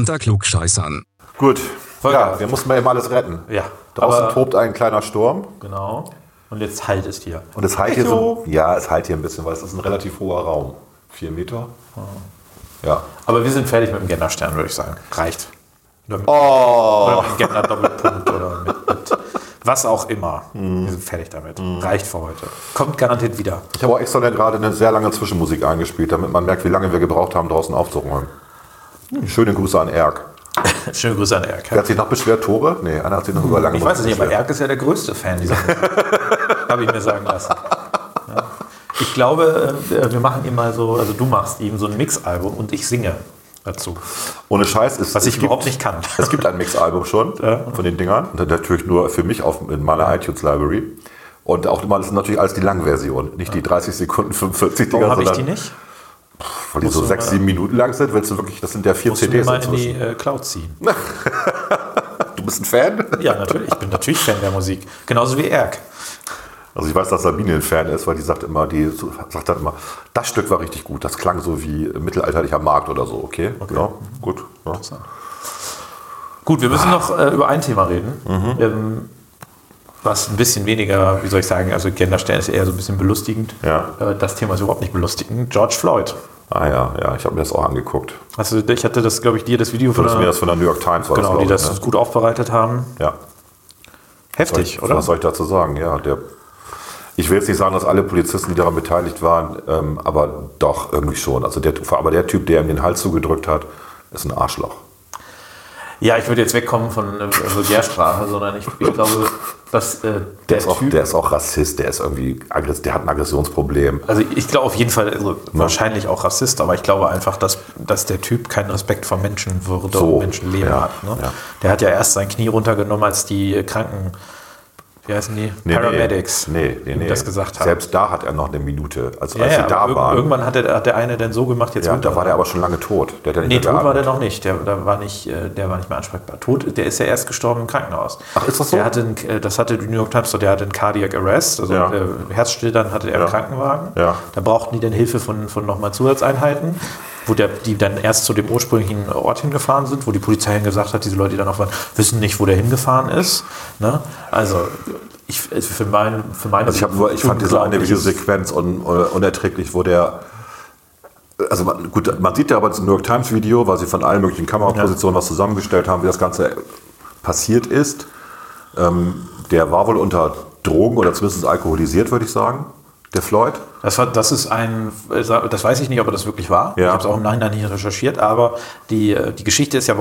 [SPEAKER 5] Unter Klugscheißern.
[SPEAKER 4] Gut.
[SPEAKER 3] Vollgas.
[SPEAKER 4] Ja, wir mussten mal eben alles retten.
[SPEAKER 3] Ja,
[SPEAKER 4] Draußen
[SPEAKER 3] aber-
[SPEAKER 4] tobt ein kleiner Sturm.
[SPEAKER 3] Genau. Und jetzt halt es hier.
[SPEAKER 4] Und es halt hier so. Ja, es halt hier ein bisschen, weil es ist ein relativ hoher Raum. Vier Meter. Ja.
[SPEAKER 3] Aber wir sind fertig mit dem Genderstern, würde ich sagen. Reicht. Oder mit,
[SPEAKER 4] Oh.
[SPEAKER 3] oder mit dem Gender-Doppelpunkt oder mit, mit was auch immer.
[SPEAKER 4] Mhm.
[SPEAKER 3] Wir sind fertig damit. Reicht für heute. Kommt garantiert wieder.
[SPEAKER 4] Ich habe auch extra gerade eine sehr lange Zwischenmusik eingespielt, damit man merkt, wie lange wir gebraucht haben, draußen aufzuräumen. Schöne Grüße an Erk. [LAUGHS]
[SPEAKER 3] Schöne Grüße an Erk.
[SPEAKER 4] Wer hat sich noch beschwert? Tore? Nee, einer hat sich noch über lange
[SPEAKER 3] Ich weiß es nicht, aber. Erk ist ja der größte Fan dieser. [LAUGHS] Habe ich mir sagen lassen. Ja. Ich glaube, äh, wir machen ihm mal so, also du machst ihm so ein Mixalbum und ich singe dazu.
[SPEAKER 4] Ohne Scheiß ist
[SPEAKER 3] Was
[SPEAKER 4] es
[SPEAKER 3] ich
[SPEAKER 4] gibt-
[SPEAKER 3] überhaupt nicht kann.
[SPEAKER 4] Es gibt ein Mix-Album schon [LAUGHS] von den Dingern. Und natürlich nur für mich auf, in meiner iTunes-Library. Und auch immer, das ist natürlich alles die Langversion. Nicht die 30 Sekunden, 45 Dinger,
[SPEAKER 3] Warum habe ich die nicht?
[SPEAKER 4] Weil die so
[SPEAKER 3] du
[SPEAKER 4] sechs, sieben Minuten lang sind. Willst du wirklich, das sind ja vier
[SPEAKER 3] Musst du
[SPEAKER 4] CDs
[SPEAKER 3] mal in die äh, Cloud ziehen. [LAUGHS]
[SPEAKER 4] Du bist ein Fan?
[SPEAKER 3] Ja, natürlich. Ich bin natürlich Fan der Musik. Genauso wie Erk.
[SPEAKER 4] Also ich weiß, dass Sabine ein Fan ist, weil die sagt immer, die sagt dann immer, das Stück war richtig gut. Das klang so wie mittelalterlicher Markt oder so. Okay, Ja, gut. Ja.
[SPEAKER 3] Gut, wir müssen noch äh, über ein Thema reden.
[SPEAKER 4] Mhm.
[SPEAKER 3] Ähm, was ein bisschen weniger, wie soll ich sagen, also Genderstern ist eher so ein bisschen belustigend.
[SPEAKER 4] Ja.
[SPEAKER 3] Äh, das Thema ist überhaupt nicht belustigend. George Floyd.
[SPEAKER 4] Ah ja, ja, ich habe mir das auch angeguckt.
[SPEAKER 3] Also ich hatte das, glaube ich, dir das Video von
[SPEAKER 4] ist mir
[SPEAKER 3] der,
[SPEAKER 4] das von der New York Times war
[SPEAKER 3] genau,
[SPEAKER 4] das,
[SPEAKER 3] die das
[SPEAKER 4] ich, ne?
[SPEAKER 3] gut aufbereitet haben.
[SPEAKER 4] Ja.
[SPEAKER 3] Heftig,
[SPEAKER 4] Was-
[SPEAKER 3] oder?
[SPEAKER 4] Was soll ich dazu sagen? Ja, der, ich will jetzt nicht sagen, dass alle Polizisten, die daran beteiligt waren, ähm, aber doch irgendwie schon. Also der, aber der Typ, der ihm den Hals zugedrückt hat, ist ein Arschloch.
[SPEAKER 3] Ja, ich würde jetzt wegkommen von äh, Vulgärsprache, sondern ich, ich glaube, dass äh, der,
[SPEAKER 4] Der ist, auch,
[SPEAKER 3] Typ,
[SPEAKER 4] der ist auch Rassist, der ist irgendwie der hat ein Aggressionsproblem.
[SPEAKER 3] also ich glaube auf jeden Fall, also wahrscheinlich auch Rassist, aber ich glaube einfach, dass, dass der Typ keinen Respekt vor Menschenwürde
[SPEAKER 4] So,
[SPEAKER 3] und Menschenleben
[SPEAKER 4] ja,
[SPEAKER 3] hat. Ne?
[SPEAKER 4] ja.
[SPEAKER 3] Der hat ja erst sein Knie runtergenommen, als die Kranken, wie heißen die?
[SPEAKER 4] Nee,
[SPEAKER 3] Paramedics
[SPEAKER 4] Nee, nee, nee.
[SPEAKER 3] das gesagt haben.
[SPEAKER 4] Selbst da hat er noch eine Minute, als,
[SPEAKER 3] ja,
[SPEAKER 4] als
[SPEAKER 3] ja,
[SPEAKER 4] sie da
[SPEAKER 3] irg-
[SPEAKER 4] waren.
[SPEAKER 3] irgendwann hat der, hat der eine dann so gemacht, jetzt
[SPEAKER 4] ja,
[SPEAKER 3] wird
[SPEAKER 4] da war der aber schon lange tot. Der hat
[SPEAKER 3] Nee, tot war der noch nicht. Der, der, war nicht. äh, der war nicht mehr ansprechbar. Tot, der ist ja erst gestorben im Krankenhaus.
[SPEAKER 4] Ach, ist das so?
[SPEAKER 3] Der hatte einen, äh, das hatte die New York Times, der hatte einen Cardiac Arrest, also
[SPEAKER 4] Ja.
[SPEAKER 3] äh, Herzstillstand hatte er im Krankenwagen.
[SPEAKER 4] Ja.
[SPEAKER 3] Da brauchten die dann Hilfe von, von nochmal Zusatzeinheiten, wo der, die dann erst zu dem ursprünglichen Ort hingefahren sind, wo die Polizei gesagt hat, diese Leute, die dann auch waren, wissen nicht, wo der hingefahren ist. Ne? Also ich, für, mein, für meine
[SPEAKER 4] Also ich, hab ich fand diese eine Videosequenz un, un, unerträglich, wo der. Also man, gut, man sieht ja aber das New York Times Video, weil sie von allen möglichen Kamerapositionen was zusammengestellt haben, wie das Ganze passiert ist. Ähm, der war wohl unter Drogen oder zumindest alkoholisiert, würde ich sagen, der Floyd.
[SPEAKER 3] Das, war, das ist ein, das weiß ich nicht, ob das wirklich war.
[SPEAKER 4] Ja.
[SPEAKER 3] Ich habe es auch im Nachhinein nicht recherchiert, aber die, die Geschichte ist ja,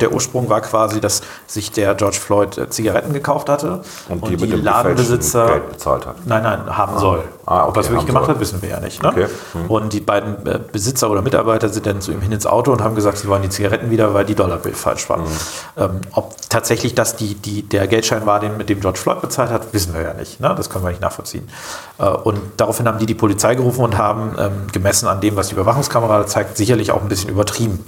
[SPEAKER 3] der Ursprung war quasi, dass sich der George Floyd äh, Zigaretten gekauft hatte
[SPEAKER 4] Und die mit dem gefälschten Geld bezahlt hat.
[SPEAKER 3] Nein, nein, haben soll.
[SPEAKER 4] Ah, okay,
[SPEAKER 3] Ob er es wirklich gemacht
[SPEAKER 4] soll.
[SPEAKER 3] hat, wissen wir ja nicht. Ne?
[SPEAKER 4] Okay. Hm.
[SPEAKER 3] Und die beiden äh, Besitzer oder Mitarbeiter sind dann zu ihm hin ins Auto und haben gesagt, sie wollen die Zigaretten wieder, weil die Dollarbill falsch war.
[SPEAKER 4] Hm.
[SPEAKER 3] Ähm, ob tatsächlich das die, die, der Geldschein war, den mit dem George Floyd bezahlt hat, wissen wir ja nicht. Ne? Das können wir nicht nachvollziehen. Äh, und daraufhin haben die die Polizei gerufen und haben ähm, gemessen an dem, was die Überwachungskamera zeigt, sicherlich auch ein bisschen übertrieben.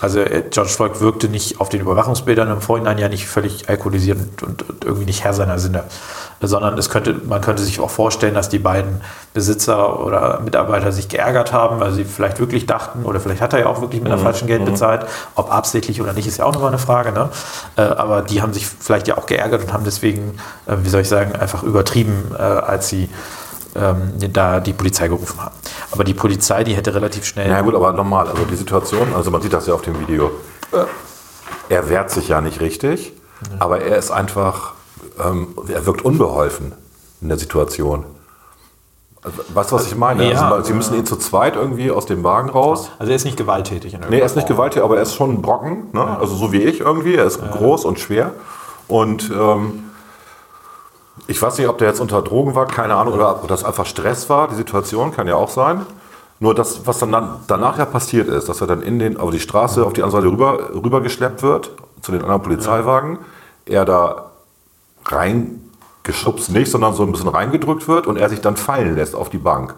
[SPEAKER 3] Also äh, George Floyd wirkte nicht auf den Überwachungsbildern im Vorhinein ja nicht völlig alkoholisiert und, und, und irgendwie nicht Herr seiner Sinne, sondern es könnte, man könnte sich auch vorstellen, dass die beiden Besitzer oder Mitarbeiter sich geärgert haben, weil sie vielleicht wirklich dachten, oder vielleicht hat er ja auch wirklich mit einer falschen Geld bezahlt, ob absichtlich oder nicht, ist ja auch nochmal eine Frage. Ne? Äh, aber die haben sich vielleicht ja auch geärgert und haben deswegen, äh, wie soll ich sagen, einfach übertrieben, äh, als sie ähm, da die Polizei gerufen haben. Aber die Polizei, die hätte relativ schnell.
[SPEAKER 4] Na ja, gut, aber normal. Also die Situation, also man sieht das ja auf dem Video. Er wehrt sich ja nicht richtig, aber er ist einfach, ähm, er wirkt unbeholfen in der Situation. Also, Weißt du, was ich meine?
[SPEAKER 3] Ja,
[SPEAKER 4] also, sie müssen ihn zu zweit irgendwie aus dem Wagen raus.
[SPEAKER 3] Also er ist nicht gewalttätig. In
[SPEAKER 4] Nee, er ist nicht gewalttätig, aber er ist schon ein Brocken. Ne? Also so wie ich irgendwie. Er ist groß und schwer. Und ähm, ich weiß nicht, ob der jetzt unter Drogen war, keine Ahnung, oder ob das einfach Stress war. Die Situation kann ja auch sein. Nur das, was dann, danach ja passiert ist, dass er dann in den, auf die Straße, auf die andere Seite rüber, rübergeschleppt wird, zu den anderen Polizeiwagen, er da reingeschubst nicht, sondern so ein bisschen reingedrückt wird und er sich dann fallen lässt auf die Bank.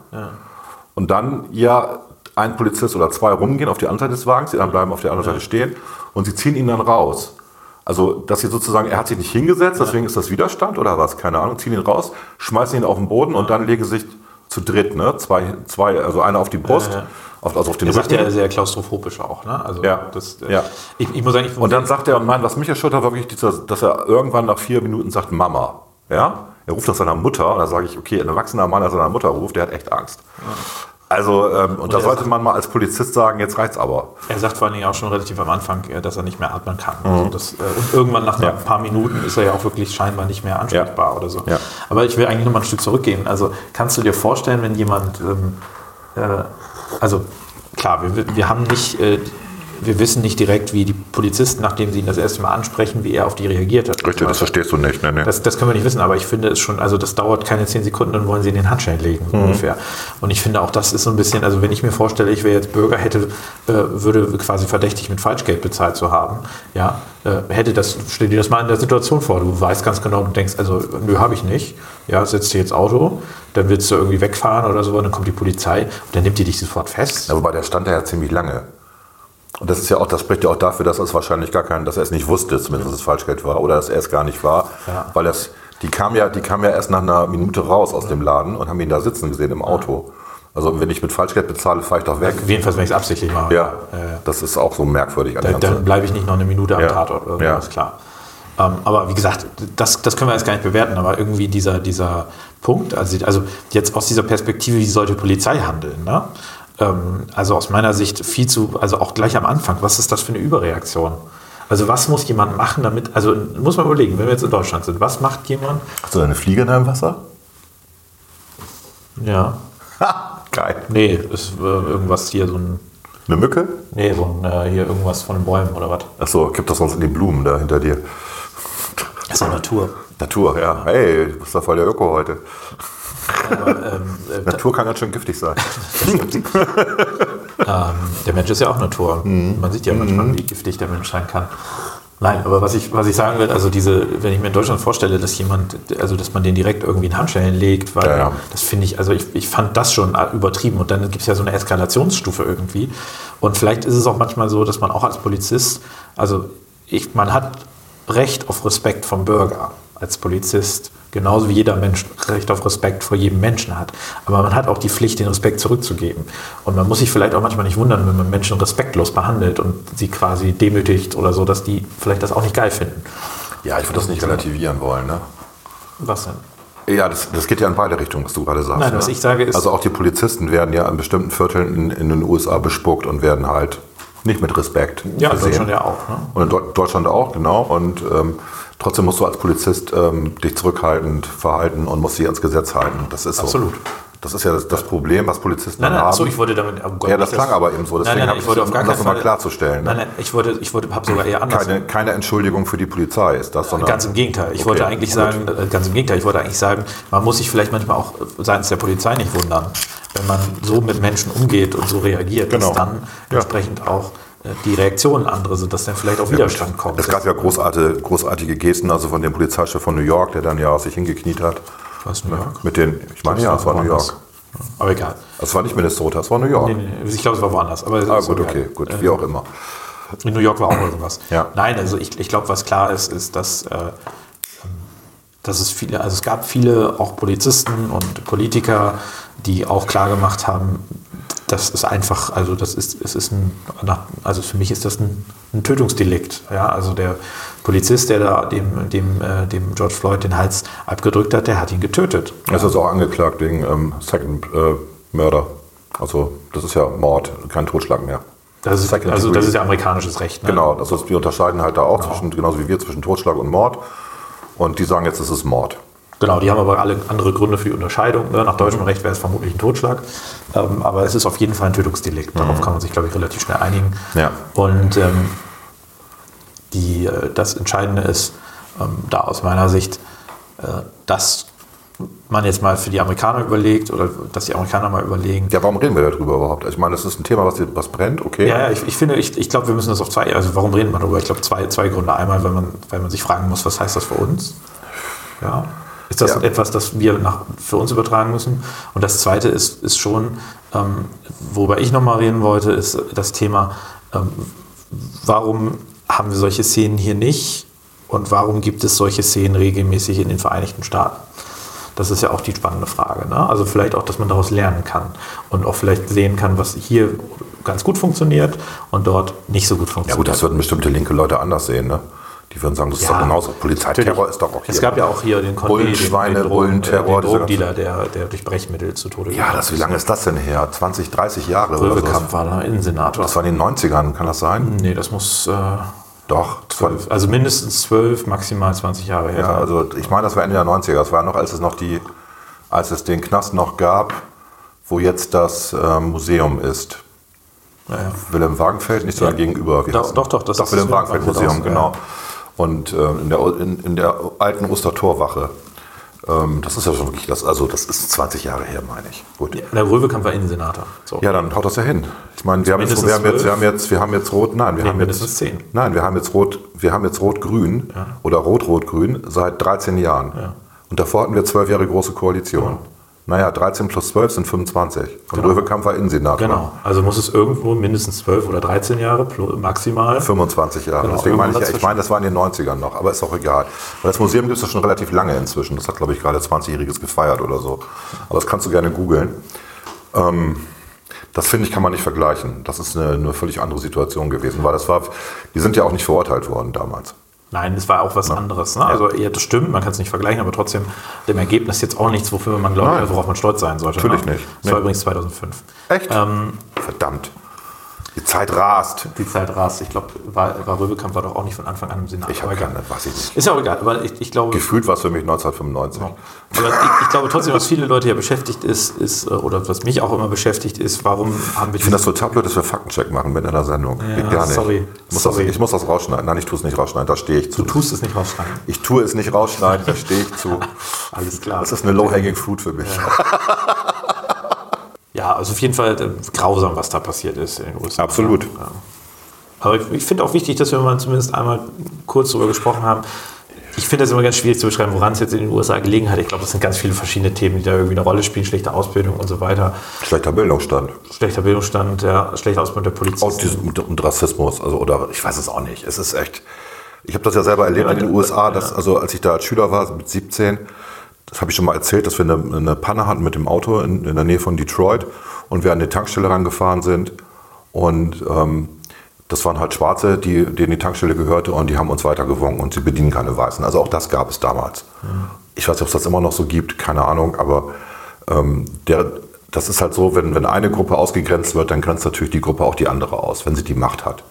[SPEAKER 4] Und dann ja ein Polizist oder zwei rumgehen auf die andere Seite des Wagens, die dann bleiben auf der anderen Seite stehen und sie ziehen ihn dann raus. Also, dass sie sozusagen, er hat sich nicht hingesetzt, deswegen ist das Widerstand oder was, keine Ahnung, ziehen ihn raus, schmeißen ihn auf den Boden und dann legen sich zu dritt, ne? Zwei, zwei, also einer auf die Brust,
[SPEAKER 3] Ja, ja.
[SPEAKER 4] Auf, also auf den
[SPEAKER 3] Er sagt
[SPEAKER 4] Rücken.
[SPEAKER 3] ja sehr klaustrophobisch auch, ne? Also
[SPEAKER 4] Ja.
[SPEAKER 3] das, äh,
[SPEAKER 4] Ja.
[SPEAKER 3] Ich, ich muss eigentlich
[SPEAKER 4] Und dann sagt er, und nein, was mich erschüttert, war wirklich, dieser, dass er irgendwann nach vier Minuten sagt, Mama. Ja? Er ruft nach seiner Mutter und da sage ich, okay, ein erwachsener Mann, der seiner Mutter ruft, der hat echt Angst. Also, ähm, und, da
[SPEAKER 3] er
[SPEAKER 4] sollte
[SPEAKER 3] sagt-
[SPEAKER 4] man mal als Polizist sagen, jetzt reicht's aber.
[SPEAKER 3] Er sagt vor allen Dingen auch schon relativ am Anfang, äh, dass er nicht mehr atmen kann. Also das, äh, und irgendwann nach
[SPEAKER 4] Mhm. Ja.
[SPEAKER 3] ein paar Minuten ist er ja auch wirklich scheinbar nicht mehr ansprechbar oder so.
[SPEAKER 4] Ja.
[SPEAKER 3] Aber ich will eigentlich noch mal ein Stück zurückgehen. Also kannst du dir vorstellen, wenn jemand, ähm, äh, also klar, wir, wir haben nicht, äh, wir wissen nicht direkt, wie die Polizisten, nachdem sie ihn das erste Mal ansprechen, wie er auf die reagiert hat.
[SPEAKER 4] Richtig, das verstehst du nicht. Ne, ne.
[SPEAKER 3] Das, das können wir nicht wissen, aber ich finde es schon, also das dauert keine zehn Sekunden, dann wollen sie in den Handschellen legen,
[SPEAKER 4] Mhm.
[SPEAKER 3] ungefähr. Und ich finde auch, das ist so ein bisschen, also wenn ich mir vorstelle, ich wäre jetzt Bürger, hätte, äh, würde quasi verdächtig mit Falschgeld bezahlt zu haben, ja, äh, hätte das, stell dir das mal in der Situation vor, du weißt ganz genau, du denkst, also, nö, habe ich nicht, ja, setzt dir jetzt Auto, dann willst du irgendwie wegfahren oder so, und dann kommt die Polizei und dann nimmt die dich sofort fest.
[SPEAKER 4] Ja, wobei der stand da ja ziemlich lange. Und das ist ja auch, das spricht ja auch dafür, dass es wahrscheinlich gar kein, dass er es nicht wusste, zumindest dass es Falschgeld war, oder dass er es gar nicht war.
[SPEAKER 3] Ja.
[SPEAKER 4] Weil das, die kam ja, die kam ja erst nach einer Minute raus aus dem Laden und haben ihn da sitzen gesehen im Auto. Also wenn ich mit Falschgeld bezahle, fahre ich doch weg.
[SPEAKER 3] Jedenfalls, wenn ich es absichtlich mache.
[SPEAKER 4] Ja,
[SPEAKER 3] Ja, ja.
[SPEAKER 4] das ist auch so merkwürdig.
[SPEAKER 3] Da, dann bleibe ich nicht noch eine Minute am
[SPEAKER 4] Ja.
[SPEAKER 3] Tatort oder
[SPEAKER 4] Ja.
[SPEAKER 3] ist klar. Ähm, aber wie gesagt, das, das können wir jetzt gar nicht bewerten, aber irgendwie dieser, dieser Punkt, also, also jetzt aus dieser Perspektive, wie sollte Polizei handeln? Ne? Ähm, also aus meiner Sicht viel zu, also auch gleich am Anfang, was ist das für eine Überreaktion? Also was muss jemand machen, damit, also muss man überlegen, wenn wir jetzt in Deutschland sind, was macht jemand?
[SPEAKER 4] Hast du eine Fliege in deinem Wasser?
[SPEAKER 3] Ja,
[SPEAKER 4] Ha, geil.
[SPEAKER 3] nee, ist äh, irgendwas hier, so ein,
[SPEAKER 4] Eine Mücke?
[SPEAKER 3] nee, so ein, äh, hier irgendwas von den Bäumen oder was?
[SPEAKER 4] Achso, kipp das sonst in die Blumen da hinter dir.
[SPEAKER 3] Das ist doch Natur.
[SPEAKER 4] Natur, ja. Hey, du bist da voll der Öko heute.
[SPEAKER 3] Aber, ähm, äh,
[SPEAKER 4] Natur kann ganz schön giftig sein. [LAUGHS]
[SPEAKER 3] Ähm, der Mensch ist ja auch Natur. Man sieht ja manchmal, wie giftig der Mensch sein kann. Nein, aber was ich, was ich sagen will, also diese, wenn ich mir in Deutschland vorstelle, dass jemand, also dass man den direkt irgendwie in Handschellen legt, weil
[SPEAKER 4] Ja, ja.
[SPEAKER 3] das finde ich, also ich, ich fand das schon übertrieben und dann gibt es ja so eine Eskalationsstufe irgendwie. Und vielleicht ist es auch manchmal so, dass man auch als Polizist, also ich, man hat Recht auf Respekt vom Bürger als Polizist, genauso wie jeder Mensch Recht auf Respekt vor jedem Menschen hat. Aber man hat auch die Pflicht, den Respekt zurückzugeben. Und man muss sich vielleicht auch manchmal nicht wundern, wenn man Menschen respektlos behandelt und sie quasi demütigt oder so, dass die vielleicht das auch nicht geil finden.
[SPEAKER 4] Ja, ich würde das nicht relativieren wollen, ne?
[SPEAKER 3] Was denn?
[SPEAKER 4] Ja, das, das geht ja in beide Richtungen, was du gerade sagst.
[SPEAKER 3] Nein,
[SPEAKER 4] ne?
[SPEAKER 3] was ich sage ist-
[SPEAKER 4] Also auch die Polizisten werden ja in bestimmten Vierteln in, in den USA bespuckt und werden halt nicht mit Respekt
[SPEAKER 3] Ja, in. Deutschland ja auch. Ne?
[SPEAKER 4] Und in Deu- Deutschland auch, genau. Und ähm, trotzdem musst du als Polizist ähm, dich zurückhaltend verhalten und musst dich ans Gesetz halten. Das ist so.
[SPEAKER 3] Absolut.
[SPEAKER 4] Das ist ja das, das Problem, was Polizisten
[SPEAKER 3] Nein, nein,
[SPEAKER 4] haben.
[SPEAKER 3] achso, ich wollte damit. oh Gott,
[SPEAKER 4] Ja, das klang aber eben so, deswegen
[SPEAKER 3] nein, nein, ich wollte auf gar
[SPEAKER 4] das
[SPEAKER 3] keinen
[SPEAKER 4] nochmal
[SPEAKER 3] Fall.
[SPEAKER 4] klarzustellen, ne?
[SPEAKER 3] Nein, nein, ich wollte, ich wollte, habe sogar eher anders.
[SPEAKER 4] keine, keine Entschuldigung für die Polizei ist das, sondern
[SPEAKER 3] Ganz im Gegenteil. Ich
[SPEAKER 4] Okay,
[SPEAKER 3] wollte eigentlich
[SPEAKER 4] gut.
[SPEAKER 3] sagen, äh, ganz im Gegenteil, ich wollte eigentlich sagen, man muss sich vielleicht manchmal auch äh, seitens der Polizei nicht wundern, wenn man so mit Menschen umgeht und so reagiert,
[SPEAKER 4] Genau.
[SPEAKER 3] dass dann
[SPEAKER 4] Ja.
[SPEAKER 3] entsprechend auch die Reaktionen andere sind, dass dann vielleicht auch Widerstand kommt.
[SPEAKER 4] Es gab ja großartige, großartige Gesten, also von dem Polizeichef von New York, der dann ja sich hingekniet hat.
[SPEAKER 3] Was, New York?
[SPEAKER 4] Mit den, ich meine, ja, es war New. York.
[SPEAKER 3] Aber egal.
[SPEAKER 4] Es war nicht Minnesota, es war New York.
[SPEAKER 3] Nee, nee, ich glaube, es war woanders. Aber es
[SPEAKER 4] Ah, gut, okay, gut,
[SPEAKER 3] Äh,
[SPEAKER 4] wie auch immer.
[SPEAKER 3] In New York war auch irgendwas.
[SPEAKER 4] Ja.
[SPEAKER 3] Nein, also ich, ich glaube, was klar ist, ist, dass, äh, dass es viele, also es gab viele auch Polizisten und Politiker, die auch klar gemacht haben, das ist einfach, also das ist, es ist ein, also für mich ist das ein, ein Tötungsdelikt. Ja, also der Polizist, der da dem, dem, äh, dem George Floyd den Hals abgedrückt hat, der hat ihn getötet.
[SPEAKER 4] Es ist auch angeklagt wegen ähm, Second äh, Murder. Also das ist ja Mord, kein Totschlag mehr.
[SPEAKER 3] Das ist,
[SPEAKER 4] Second
[SPEAKER 3] also das ist ja amerikanisches Recht. Ne?
[SPEAKER 4] Genau, also wir unterscheiden halt da auch zwischen, genauso wie wir, zwischen Totschlag und Mord. Und die sagen jetzt, es ist Mord.
[SPEAKER 3] Genau, die haben aber alle andere Gründe für die Unterscheidung. Ne? Nach deutschem Recht wäre es vermutlich ein Totschlag. Ähm, aber es ist auf jeden Fall ein Tötungsdelikt. Darauf kann man sich, glaube ich, relativ schnell einigen.
[SPEAKER 4] Ja.
[SPEAKER 3] Und ähm, die, äh, das Entscheidende ist, ähm, da aus meiner Sicht, äh, dass man jetzt mal für die Amerikaner überlegt oder dass die Amerikaner mal überlegen,
[SPEAKER 4] Ja, warum reden wir darüber überhaupt? Ich meine, das ist ein Thema, was, was brennt, okay.
[SPEAKER 3] ja, ja, ich, ich finde, ich, ich glaube, wir müssen das auf zwei, also warum reden wir darüber? Ich glaube, zwei, zwei Gründe. Einmal, weil man, weil man sich fragen muss, was heißt das für uns? Ja. Ist das
[SPEAKER 4] Ja.
[SPEAKER 3] etwas, das wir nach, für uns übertragen müssen? Und das zweite ist, ist schon, ähm, worüber ich nochmal reden wollte, ist das Thema, ähm, warum haben wir solche Szenen hier nicht und warum gibt es solche Szenen regelmäßig in den Vereinigten Staaten? Das ist ja auch die spannende Frage. Ne? Also vielleicht auch, dass man daraus lernen kann und auch vielleicht sehen kann, was hier ganz gut funktioniert und dort nicht so gut
[SPEAKER 4] Ja
[SPEAKER 3] funktioniert.
[SPEAKER 4] gut, das würden bestimmte linke Leute anders sehen. Ne? Die würden sagen, das ist
[SPEAKER 3] Ja,
[SPEAKER 4] doch genauso. Polizeiterror ist doch auch hier.
[SPEAKER 3] Es gab ja auch hier den Conde,
[SPEAKER 4] Bullenschweine,
[SPEAKER 3] den, den,
[SPEAKER 4] Bullenterror,
[SPEAKER 3] äh, den Drogendealer, der, der durch Brechmittel zu Tode
[SPEAKER 4] ja, das, wie lange ist das denn her? 20, 30 Jahre oder so?
[SPEAKER 3] Röwekamp war da Innensenator.
[SPEAKER 4] Das war in den 90ern, kann das sein?
[SPEAKER 3] Nee, das muss äh,
[SPEAKER 4] Doch. Das war,
[SPEAKER 3] zwölf, also mindestens zwölf, maximal 20 Jahre her
[SPEAKER 4] ja, also ich meine, das war Ende der 90er. Das war noch, als es noch die, als es den Knast noch gab, wo jetzt das ähm, Museum ist.
[SPEAKER 3] Ja, ja.
[SPEAKER 4] Wilhelm Wagenfeld, nicht so
[SPEAKER 3] Ja.
[SPEAKER 4] gegenüber. Wie
[SPEAKER 3] Doch,
[SPEAKER 4] es?
[SPEAKER 3] doch, doch, das
[SPEAKER 4] Doch,
[SPEAKER 3] ist
[SPEAKER 4] Wilhelm
[SPEAKER 3] das
[SPEAKER 4] Wagenfeld
[SPEAKER 3] Wagenfeld
[SPEAKER 4] Museum, genau.
[SPEAKER 3] ja.
[SPEAKER 4] Und ähm, in, der, in, in der alten Ostertorwache. Ähm, das ist ja schon wirklich, das, also das ist 20 Jahre her, meine ich. Gut.
[SPEAKER 3] Der Röwekamp war Innensenator. So.
[SPEAKER 4] Ja, dann haut das ja hin. Ich meine, wir haben, jetzt, wir, haben jetzt, wir haben jetzt, wir haben jetzt rot, nein, wir
[SPEAKER 3] Nee,
[SPEAKER 4] haben jetzt,
[SPEAKER 3] zehn.
[SPEAKER 4] nein, wir haben jetzt rot, wir haben jetzt rot-grün oder rot-rot-grün seit 13 Jahren. Und davor hatten wir zwölf Jahre große Koalition. Naja, 13 plus 12 sind 25. Und Röwekamp war Innensenator.
[SPEAKER 3] Genau. Also muss es irgendwo mindestens 12 oder 13 Jahre maximal.
[SPEAKER 4] 25 Jahre.
[SPEAKER 3] Genau,
[SPEAKER 4] Deswegen meine ich, ja, ich meine, das war in den 90ern noch, aber ist auch egal. Weil das Museum gibt es ja schon relativ lange inzwischen. Das hat, glaube ich, gerade 20-Jähriges gefeiert oder so. Aber das kannst du gerne googeln. Ähm, das finde ich, kann man nicht vergleichen. Das ist eine, eine völlig andere Situation gewesen, weil das war, die sind ja auch nicht verurteilt worden damals.
[SPEAKER 3] Nein, es war auch was anderes. Ne? Also ja, das stimmt, man kann es nicht vergleichen, aber trotzdem dem Ergebnis jetzt auch nichts, wofür man glaubt,
[SPEAKER 4] Nein.
[SPEAKER 3] worauf man stolz sein sollte.
[SPEAKER 4] Natürlich
[SPEAKER 3] ne?
[SPEAKER 4] nicht.
[SPEAKER 3] Das war
[SPEAKER 4] Nee.
[SPEAKER 3] übrigens 2005.
[SPEAKER 4] Echt?
[SPEAKER 3] Ähm,
[SPEAKER 4] Verdammt. Die Zeit rast.
[SPEAKER 3] die Zeit rast. Ich glaube, war, war Röwekamp war doch auch nicht von Anfang an im Senat.
[SPEAKER 4] Ich habe keine, weiß ich nicht.
[SPEAKER 3] Ist ja auch egal, aber ich, ich glaube,
[SPEAKER 4] Gefühlt war es für mich 1995.
[SPEAKER 3] aber ich, ich glaube trotzdem, was viele Leute ja beschäftigt ist, ist, äh, oder was mich auch immer beschäftigt, ist, warum haben wir
[SPEAKER 4] Ich finde das total blöd, dass wir Faktencheck machen mit einer Sendung. Geht gar nicht.
[SPEAKER 3] sorry.
[SPEAKER 4] Ich muss,
[SPEAKER 3] Sorry.
[SPEAKER 4] Das, ich muss das rausschneiden. Nein, ich tue es nicht rausschneiden, da stehe ich zu.
[SPEAKER 3] Du tust es nicht rausschreiben.
[SPEAKER 4] Ich tue es nicht rausschneiden, da stehe ich zu.
[SPEAKER 3] Alles klar.
[SPEAKER 4] Das ist eine low-hanging fruit für mich.
[SPEAKER 3] Ja, also auf jeden Fall äh, grausam, was da passiert ist in den USA.
[SPEAKER 4] Absolut.
[SPEAKER 3] Ja. Aber ich, ich finde auch wichtig, dass wir mal zumindest einmal kurz darüber gesprochen haben. Ich finde das immer ganz schwierig zu beschreiben, woran es jetzt in den USA gelegen hat. Ich glaube, es sind ganz viele verschiedene Themen, die da irgendwie eine Rolle spielen. Schlechte Ausbildung und so weiter.
[SPEAKER 4] Schlechter Bildungsstand.
[SPEAKER 3] Schlechter Bildungsstand, ja, schlechte Ausbildung der Polizisten.
[SPEAKER 4] Autismus und, und Rassismus. Also, oder ich weiß es auch nicht. Es ist echt. Ich habe das ja selber erlebt
[SPEAKER 3] Ja,
[SPEAKER 4] in den USA, dass, also als ich da als Schüler war, mit 17, das habe ich schon mal erzählt, dass wir eine, eine Panne hatten mit dem Auto in, in der Nähe von Detroit und wir an die Tankstelle rangefahren sind. Und ähm, das waren halt Schwarze, die, denen die Tankstelle gehörte und die haben uns weitergewunken und sie bedienen keine Weißen. Also auch das gab es damals. Ich weiß nicht, ob es das immer noch so gibt, keine Ahnung, aber ähm, der, das ist halt so, wenn, wenn eine Gruppe ausgegrenzt wird, dann grenzt natürlich die Gruppe auch die andere aus, wenn sie die Macht hat.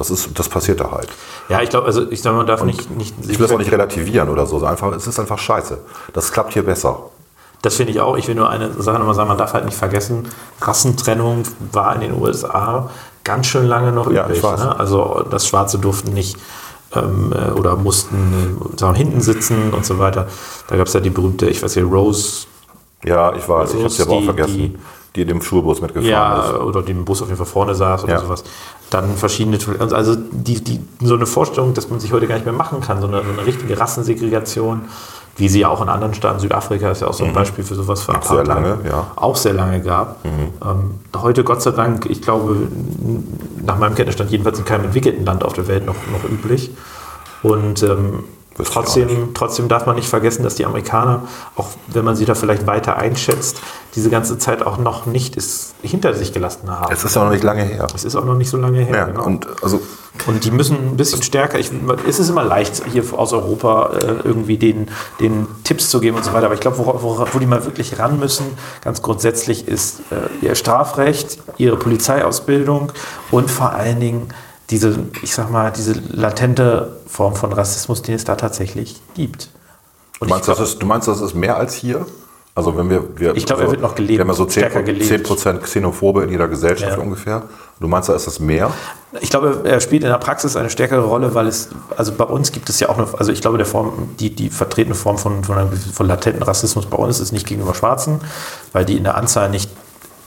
[SPEAKER 4] Das, ist, das passiert da halt.
[SPEAKER 3] Ja, ich glaube, also ich sage, man darf nicht, nicht.
[SPEAKER 4] Ich will das auch nicht relativieren oder so. Einfach, es ist einfach scheiße. Das klappt hier besser.
[SPEAKER 3] Das finde ich auch. Ich will nur eine Sache nochmal sagen, man darf halt nicht vergessen, Rassentrennung war in den USA ganz schön lange noch
[SPEAKER 4] Ja,
[SPEAKER 3] üblich. Ne? Also das Schwarze durften nicht ähm, äh, oder mussten sagen, hinten sitzen und so weiter. Da gab es ja die berühmte, ich weiß nicht, Rose,
[SPEAKER 4] Ja, ich weiß. Ich habe sie aber auch vergessen.
[SPEAKER 3] die-
[SPEAKER 4] Die, dem Schulbus mitgefahren
[SPEAKER 3] ja,
[SPEAKER 4] ist.
[SPEAKER 3] oder die im Bus auf jeden Fall vorne saß oder
[SPEAKER 4] Ja.
[SPEAKER 3] sowas. Dann verschiedene, also die, die, so eine Vorstellung, dass man sich heute gar nicht mehr machen kann, so eine, so eine richtige Rassensegregation, wie sie ja auch in anderen Staaten, Südafrika ist ja auch so ein Beispiel für sowas für
[SPEAKER 4] Mhm. Sehr lange, ja. Mhm.
[SPEAKER 3] auch sehr lange gab. Ähm, heute Gott sei Dank, ich glaube, nach meinem Kenntnisstand jedenfalls in keinem entwickelten Land auf der Welt noch, noch üblich. Und ähm, trotzdem, trotzdem darf man nicht vergessen, dass die Amerikaner, auch wenn man sie da vielleicht weiter einschätzt, diese ganze Zeit auch noch nicht ist, hinter sich gelassen haben.
[SPEAKER 4] Es ist ja noch nicht lange her.
[SPEAKER 3] Es ist auch noch nicht so lange her.
[SPEAKER 4] Ja,
[SPEAKER 3] genau.
[SPEAKER 4] und also
[SPEAKER 3] Und die müssen ein bisschen stärker. Ich, es ist immer leicht, hier aus Europa äh, irgendwie den, den Tipps zu geben und so weiter. Aber ich glaube, wo, wo, wo die mal wirklich ran müssen, ganz grundsätzlich, ist äh, ihr Strafrecht, ihre Polizeiausbildung und vor allen Dingen diese, ich sag mal, diese latente Form von Rassismus, den es da tatsächlich gibt.
[SPEAKER 4] du meinst, das ist, du meinst, das ist mehr als hier? Also wenn wir, wir
[SPEAKER 3] Ich glaube, er
[SPEAKER 4] so,
[SPEAKER 3] wird noch gelebt,
[SPEAKER 4] Wir haben ja so 10%,
[SPEAKER 3] stärker gelebt.
[SPEAKER 4] 10 Xenophobe in jeder Gesellschaft
[SPEAKER 3] Ja.
[SPEAKER 4] ungefähr. Du meinst, da ist das mehr?
[SPEAKER 3] Ich glaube, er spielt in der Praxis eine stärkere Rolle, weil es, also bei uns gibt es ja auch eine, also ich glaube, der Form, die, die vertretene Form von, von, von latenten Rassismus bei uns ist nicht gegenüber Schwarzen, weil die in der Anzahl nicht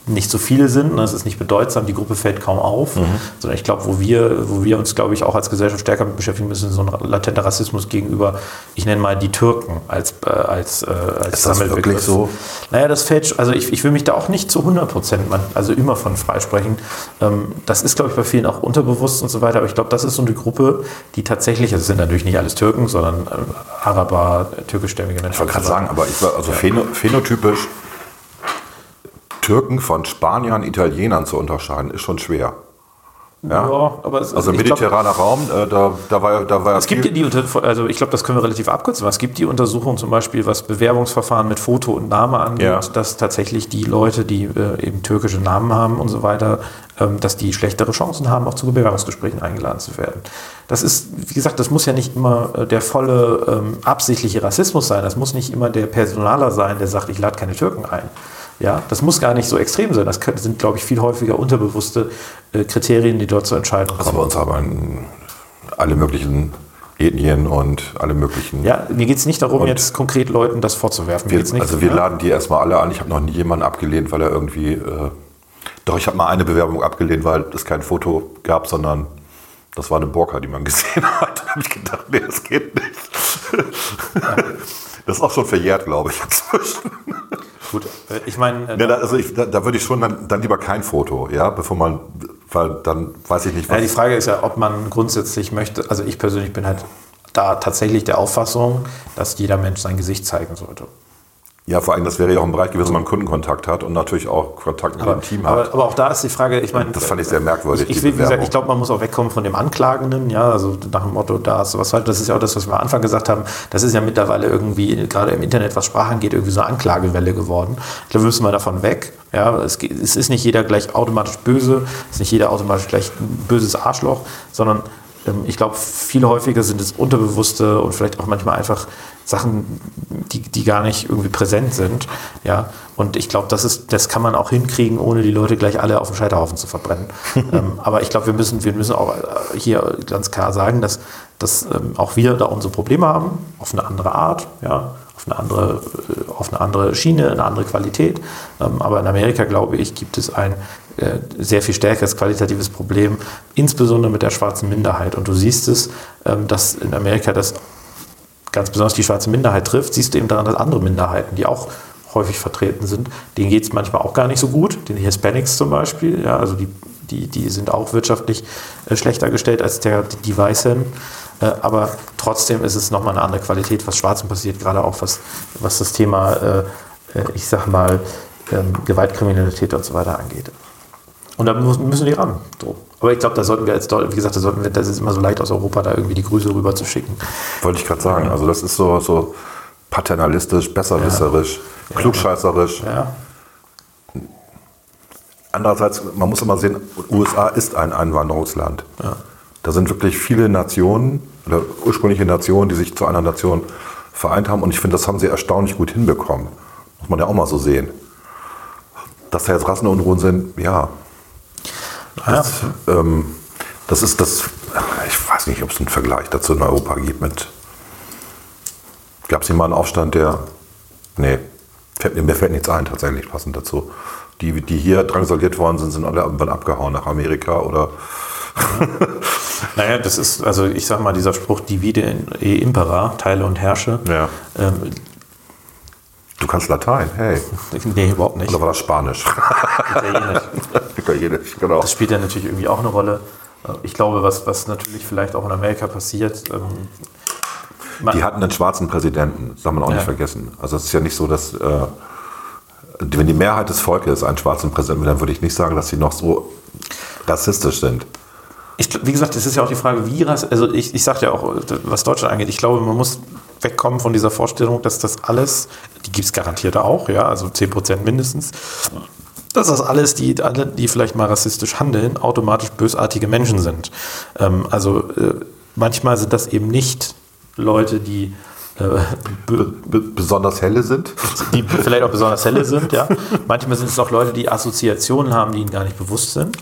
[SPEAKER 3] nicht so viele sind, ne? es ist nicht bedeutsam, die Gruppe fällt kaum auf,
[SPEAKER 4] Mhm.
[SPEAKER 3] sondern ich glaube, wo wir, wo wir uns, glaube ich, auch als Gesellschaft stärker mit beschäftigen müssen, ist so ein latenter Rassismus gegenüber, ich nenne mal die Türken als, äh, als, äh, als
[SPEAKER 4] Ist das wirklich so?
[SPEAKER 3] Naja, das fällt, also ich, ich will mich da auch nicht zu 100 Prozent, also immer von freisprechen. Ähm, das ist, glaube ich, bei vielen auch unterbewusst und so weiter, aber ich glaube, das ist so eine Gruppe, die tatsächlich, also es sind natürlich nicht alles Türken, sondern äh, Araber, türkischstämmige Menschen.
[SPEAKER 4] Ich wollte gerade sagen, aber ich war also phäno, phänotypisch Türken von Spaniern, Italienern zu unterscheiden, ist schon schwer. Ja.
[SPEAKER 3] Ja, aber es,
[SPEAKER 4] Also
[SPEAKER 3] ich glaub,
[SPEAKER 4] mediterraner Raum, äh, da, da war ja- da war
[SPEAKER 3] Es gibt ja die, also ich glaube, das können wir relativ abkürzen, es gibt die Untersuchung zum Beispiel, was Bewerbungsverfahren mit Foto und Name angeht,
[SPEAKER 4] Ja.
[SPEAKER 3] dass tatsächlich die Leute, die äh, eben türkische Namen haben und so weiter, ähm, dass die schlechtere Chancen haben, auch zu Bewerbungsgesprächen eingeladen zu werden. Das ist, wie gesagt, das muss ja nicht immer äh, der volle ähm, absichtliche Rassismus sein, das muss nicht immer der Personaler sein, der sagt, ich lade keine Türken ein. Ja, das muss gar nicht so extrem sein. Das sind, glaube ich, viel häufiger unterbewusste äh, Kriterien, die dort zur Entscheidung
[SPEAKER 4] Also bei uns haben alle möglichen Ethnien und alle möglichen.
[SPEAKER 3] Ja, mir geht es nicht darum,
[SPEAKER 4] Und-
[SPEAKER 3] jetzt konkret Leuten das vorzuwerfen.
[SPEAKER 4] Wir,
[SPEAKER 3] nicht,
[SPEAKER 4] also wir
[SPEAKER 3] ja?
[SPEAKER 4] laden die erstmal alle an. Ich habe noch nie jemanden abgelehnt, weil er irgendwie. Äh, doch, ich habe mal eine Bewerbung abgelehnt, weil es kein Foto gab, sondern das war eine Burka, die man gesehen [LAUGHS] hat. Da habe ich gedacht, nee, das geht nicht. [LAUGHS] Das ist auch schon verjährt, glaube ich, inzwischen.
[SPEAKER 3] Gut, äh, ich meine, äh,
[SPEAKER 4] Ja, da, also ich, da, da würde ich schon dann, dann lieber kein Foto, ja, bevor man, weil dann weiß ich nicht, was.
[SPEAKER 3] ja, die Frage ist ja, ob man grundsätzlich möchte, also ich persönlich bin halt da tatsächlich der Auffassung, dass jeder Mensch sein Gesicht zeigen sollte.
[SPEAKER 4] Ja, vor allem, das wäre ja auch ein Bereich gewesen, wo man Kundenkontakt hat und natürlich auch Kontakt mit dem Team hat.
[SPEAKER 3] Aber, aber auch da ist die Frage, ich meine.
[SPEAKER 4] Das fand ich sehr merkwürdig,
[SPEAKER 3] Ich,
[SPEAKER 4] die
[SPEAKER 3] will, wie gesagt,
[SPEAKER 4] Bewerbung.
[SPEAKER 3] ich glaube, man muss auch wegkommen von dem Anklagenden, ja, also nach dem Motto, da ist was falsch. Das ist ja auch das, was wir am Anfang gesagt haben. Das ist ja mittlerweile irgendwie, gerade im Internet, was Sprache angeht, irgendwie so eine Anklagewelle geworden. Ich glaube, wir müssen mal davon weg. Ja, es, geht- es ist nicht jeder gleich automatisch böse, es ist nicht jeder automatisch gleich ein böses Arschloch, sondern ähm, ich glaube, viel häufiger sind es unterbewusste und vielleicht auch manchmal einfach Sachen, die, die gar nicht irgendwie präsent sind. Ja, und ich glaube, das, ist, das kann man auch hinkriegen, ohne die Leute gleich alle auf dem Scheiterhaufen zu verbrennen. [LAUGHS] ähm, aber ich glaube, wir müssen, wir müssen auch äh, hier ganz klar sagen, dass, dass ähm, auch wir da unsere Probleme haben, auf eine andere Art, ja, auf eine andere, äh, auf eine andere Schiene, eine andere Qualität. Ähm, aber in Amerika, glaube ich, gibt es ein äh, sehr viel stärkeres qualitatives Problem, insbesondere mit der schwarzen Minderheit. Und du siehst es, ähm, dass in Amerika das ganz besonders die schwarze Minderheit trifft, siehst du eben daran, dass andere Minderheiten, die auch häufig vertreten sind, denen geht es manchmal auch gar nicht so gut. Den Hispanics zum Beispiel, ja, also die, die, die sind auch wirtschaftlich äh, schlechter gestellt als der, die Weißen. Äh, aber trotzdem ist es nochmal eine andere Qualität, was Schwarzen passiert, gerade auch was, was das Thema, äh, ich sag mal, ähm, Gewaltkriminalität und so weiter angeht. Und da müssen die ran. So. Aber ich glaube, da sollten wir jetzt, wie gesagt, da sollten wir, das ist immer so leicht aus Europa, da irgendwie die Grüße rüber zu schicken.
[SPEAKER 4] Wollte ich gerade sagen. Also das ist so, so paternalistisch, besserwisserisch, klugscheißerisch.
[SPEAKER 3] Ja.
[SPEAKER 4] Andererseits, man muss immer sehen, USA ist ein Einwanderungsland. Da sind wirklich viele Nationen oder ursprüngliche Nationen, die sich zu einer Nation vereint haben. Und ich finde, das haben sie erstaunlich gut hinbekommen. Muss man ja auch mal so sehen. Dass da jetzt Rassenunruhen sind, ja.
[SPEAKER 3] Ja.
[SPEAKER 4] Ähm, das ist das, ich weiß nicht, ob es einen Vergleich dazu in Europa gibt mit. Gab es hier mal einen Aufstand, der. Nee, fällt, mir- fällt nichts ein, tatsächlich passend dazu. Die, die hier drangsaliert worden sind, sind alle irgendwann abgehauen nach Amerika oder. [LAUGHS]
[SPEAKER 3] Naja, das ist, also ich sag mal, dieser Spruch, divide e impera, teile und herrsche.
[SPEAKER 4] Ja.
[SPEAKER 3] Ähm,
[SPEAKER 4] Du kannst Latein, hey.
[SPEAKER 3] nee, überhaupt nicht.
[SPEAKER 4] Oder war das Spanisch?
[SPEAKER 3] Italienisch. [LAUGHS]
[SPEAKER 4] Italienisch, genau.
[SPEAKER 3] Das spielt ja natürlich irgendwie auch eine Rolle. Ich glaube, was, was natürlich vielleicht auch in Amerika passiert, ähm,
[SPEAKER 4] Die hatten einen schwarzen Präsidenten, das darf man auch
[SPEAKER 3] Ja.
[SPEAKER 4] nicht vergessen. Also es ist ja nicht so, dass äh, wenn die Mehrheit des Volkes einen schwarzen Präsidenten will, dann würde ich nicht sagen, dass sie noch so rassistisch sind.
[SPEAKER 3] Ich, wie gesagt, es ist ja auch die Frage, wie rass, also ich, ich sagte ja auch, was Deutschland angeht, ich glaube, man muss wegkommen von dieser Vorstellung, dass das alles, die gibt es garantiert auch, ja, also 10% mindestens, dass das alles, die, alle, die vielleicht mal rassistisch handeln, automatisch bösartige Menschen sind. Ähm, also äh, manchmal sind das eben nicht Leute, die äh,
[SPEAKER 4] Be be besonders helle sind.
[SPEAKER 3] die vielleicht auch besonders helle sind, ja. Manchmal sind es auch Leute, die Assoziationen haben, die ihnen gar nicht bewusst sind.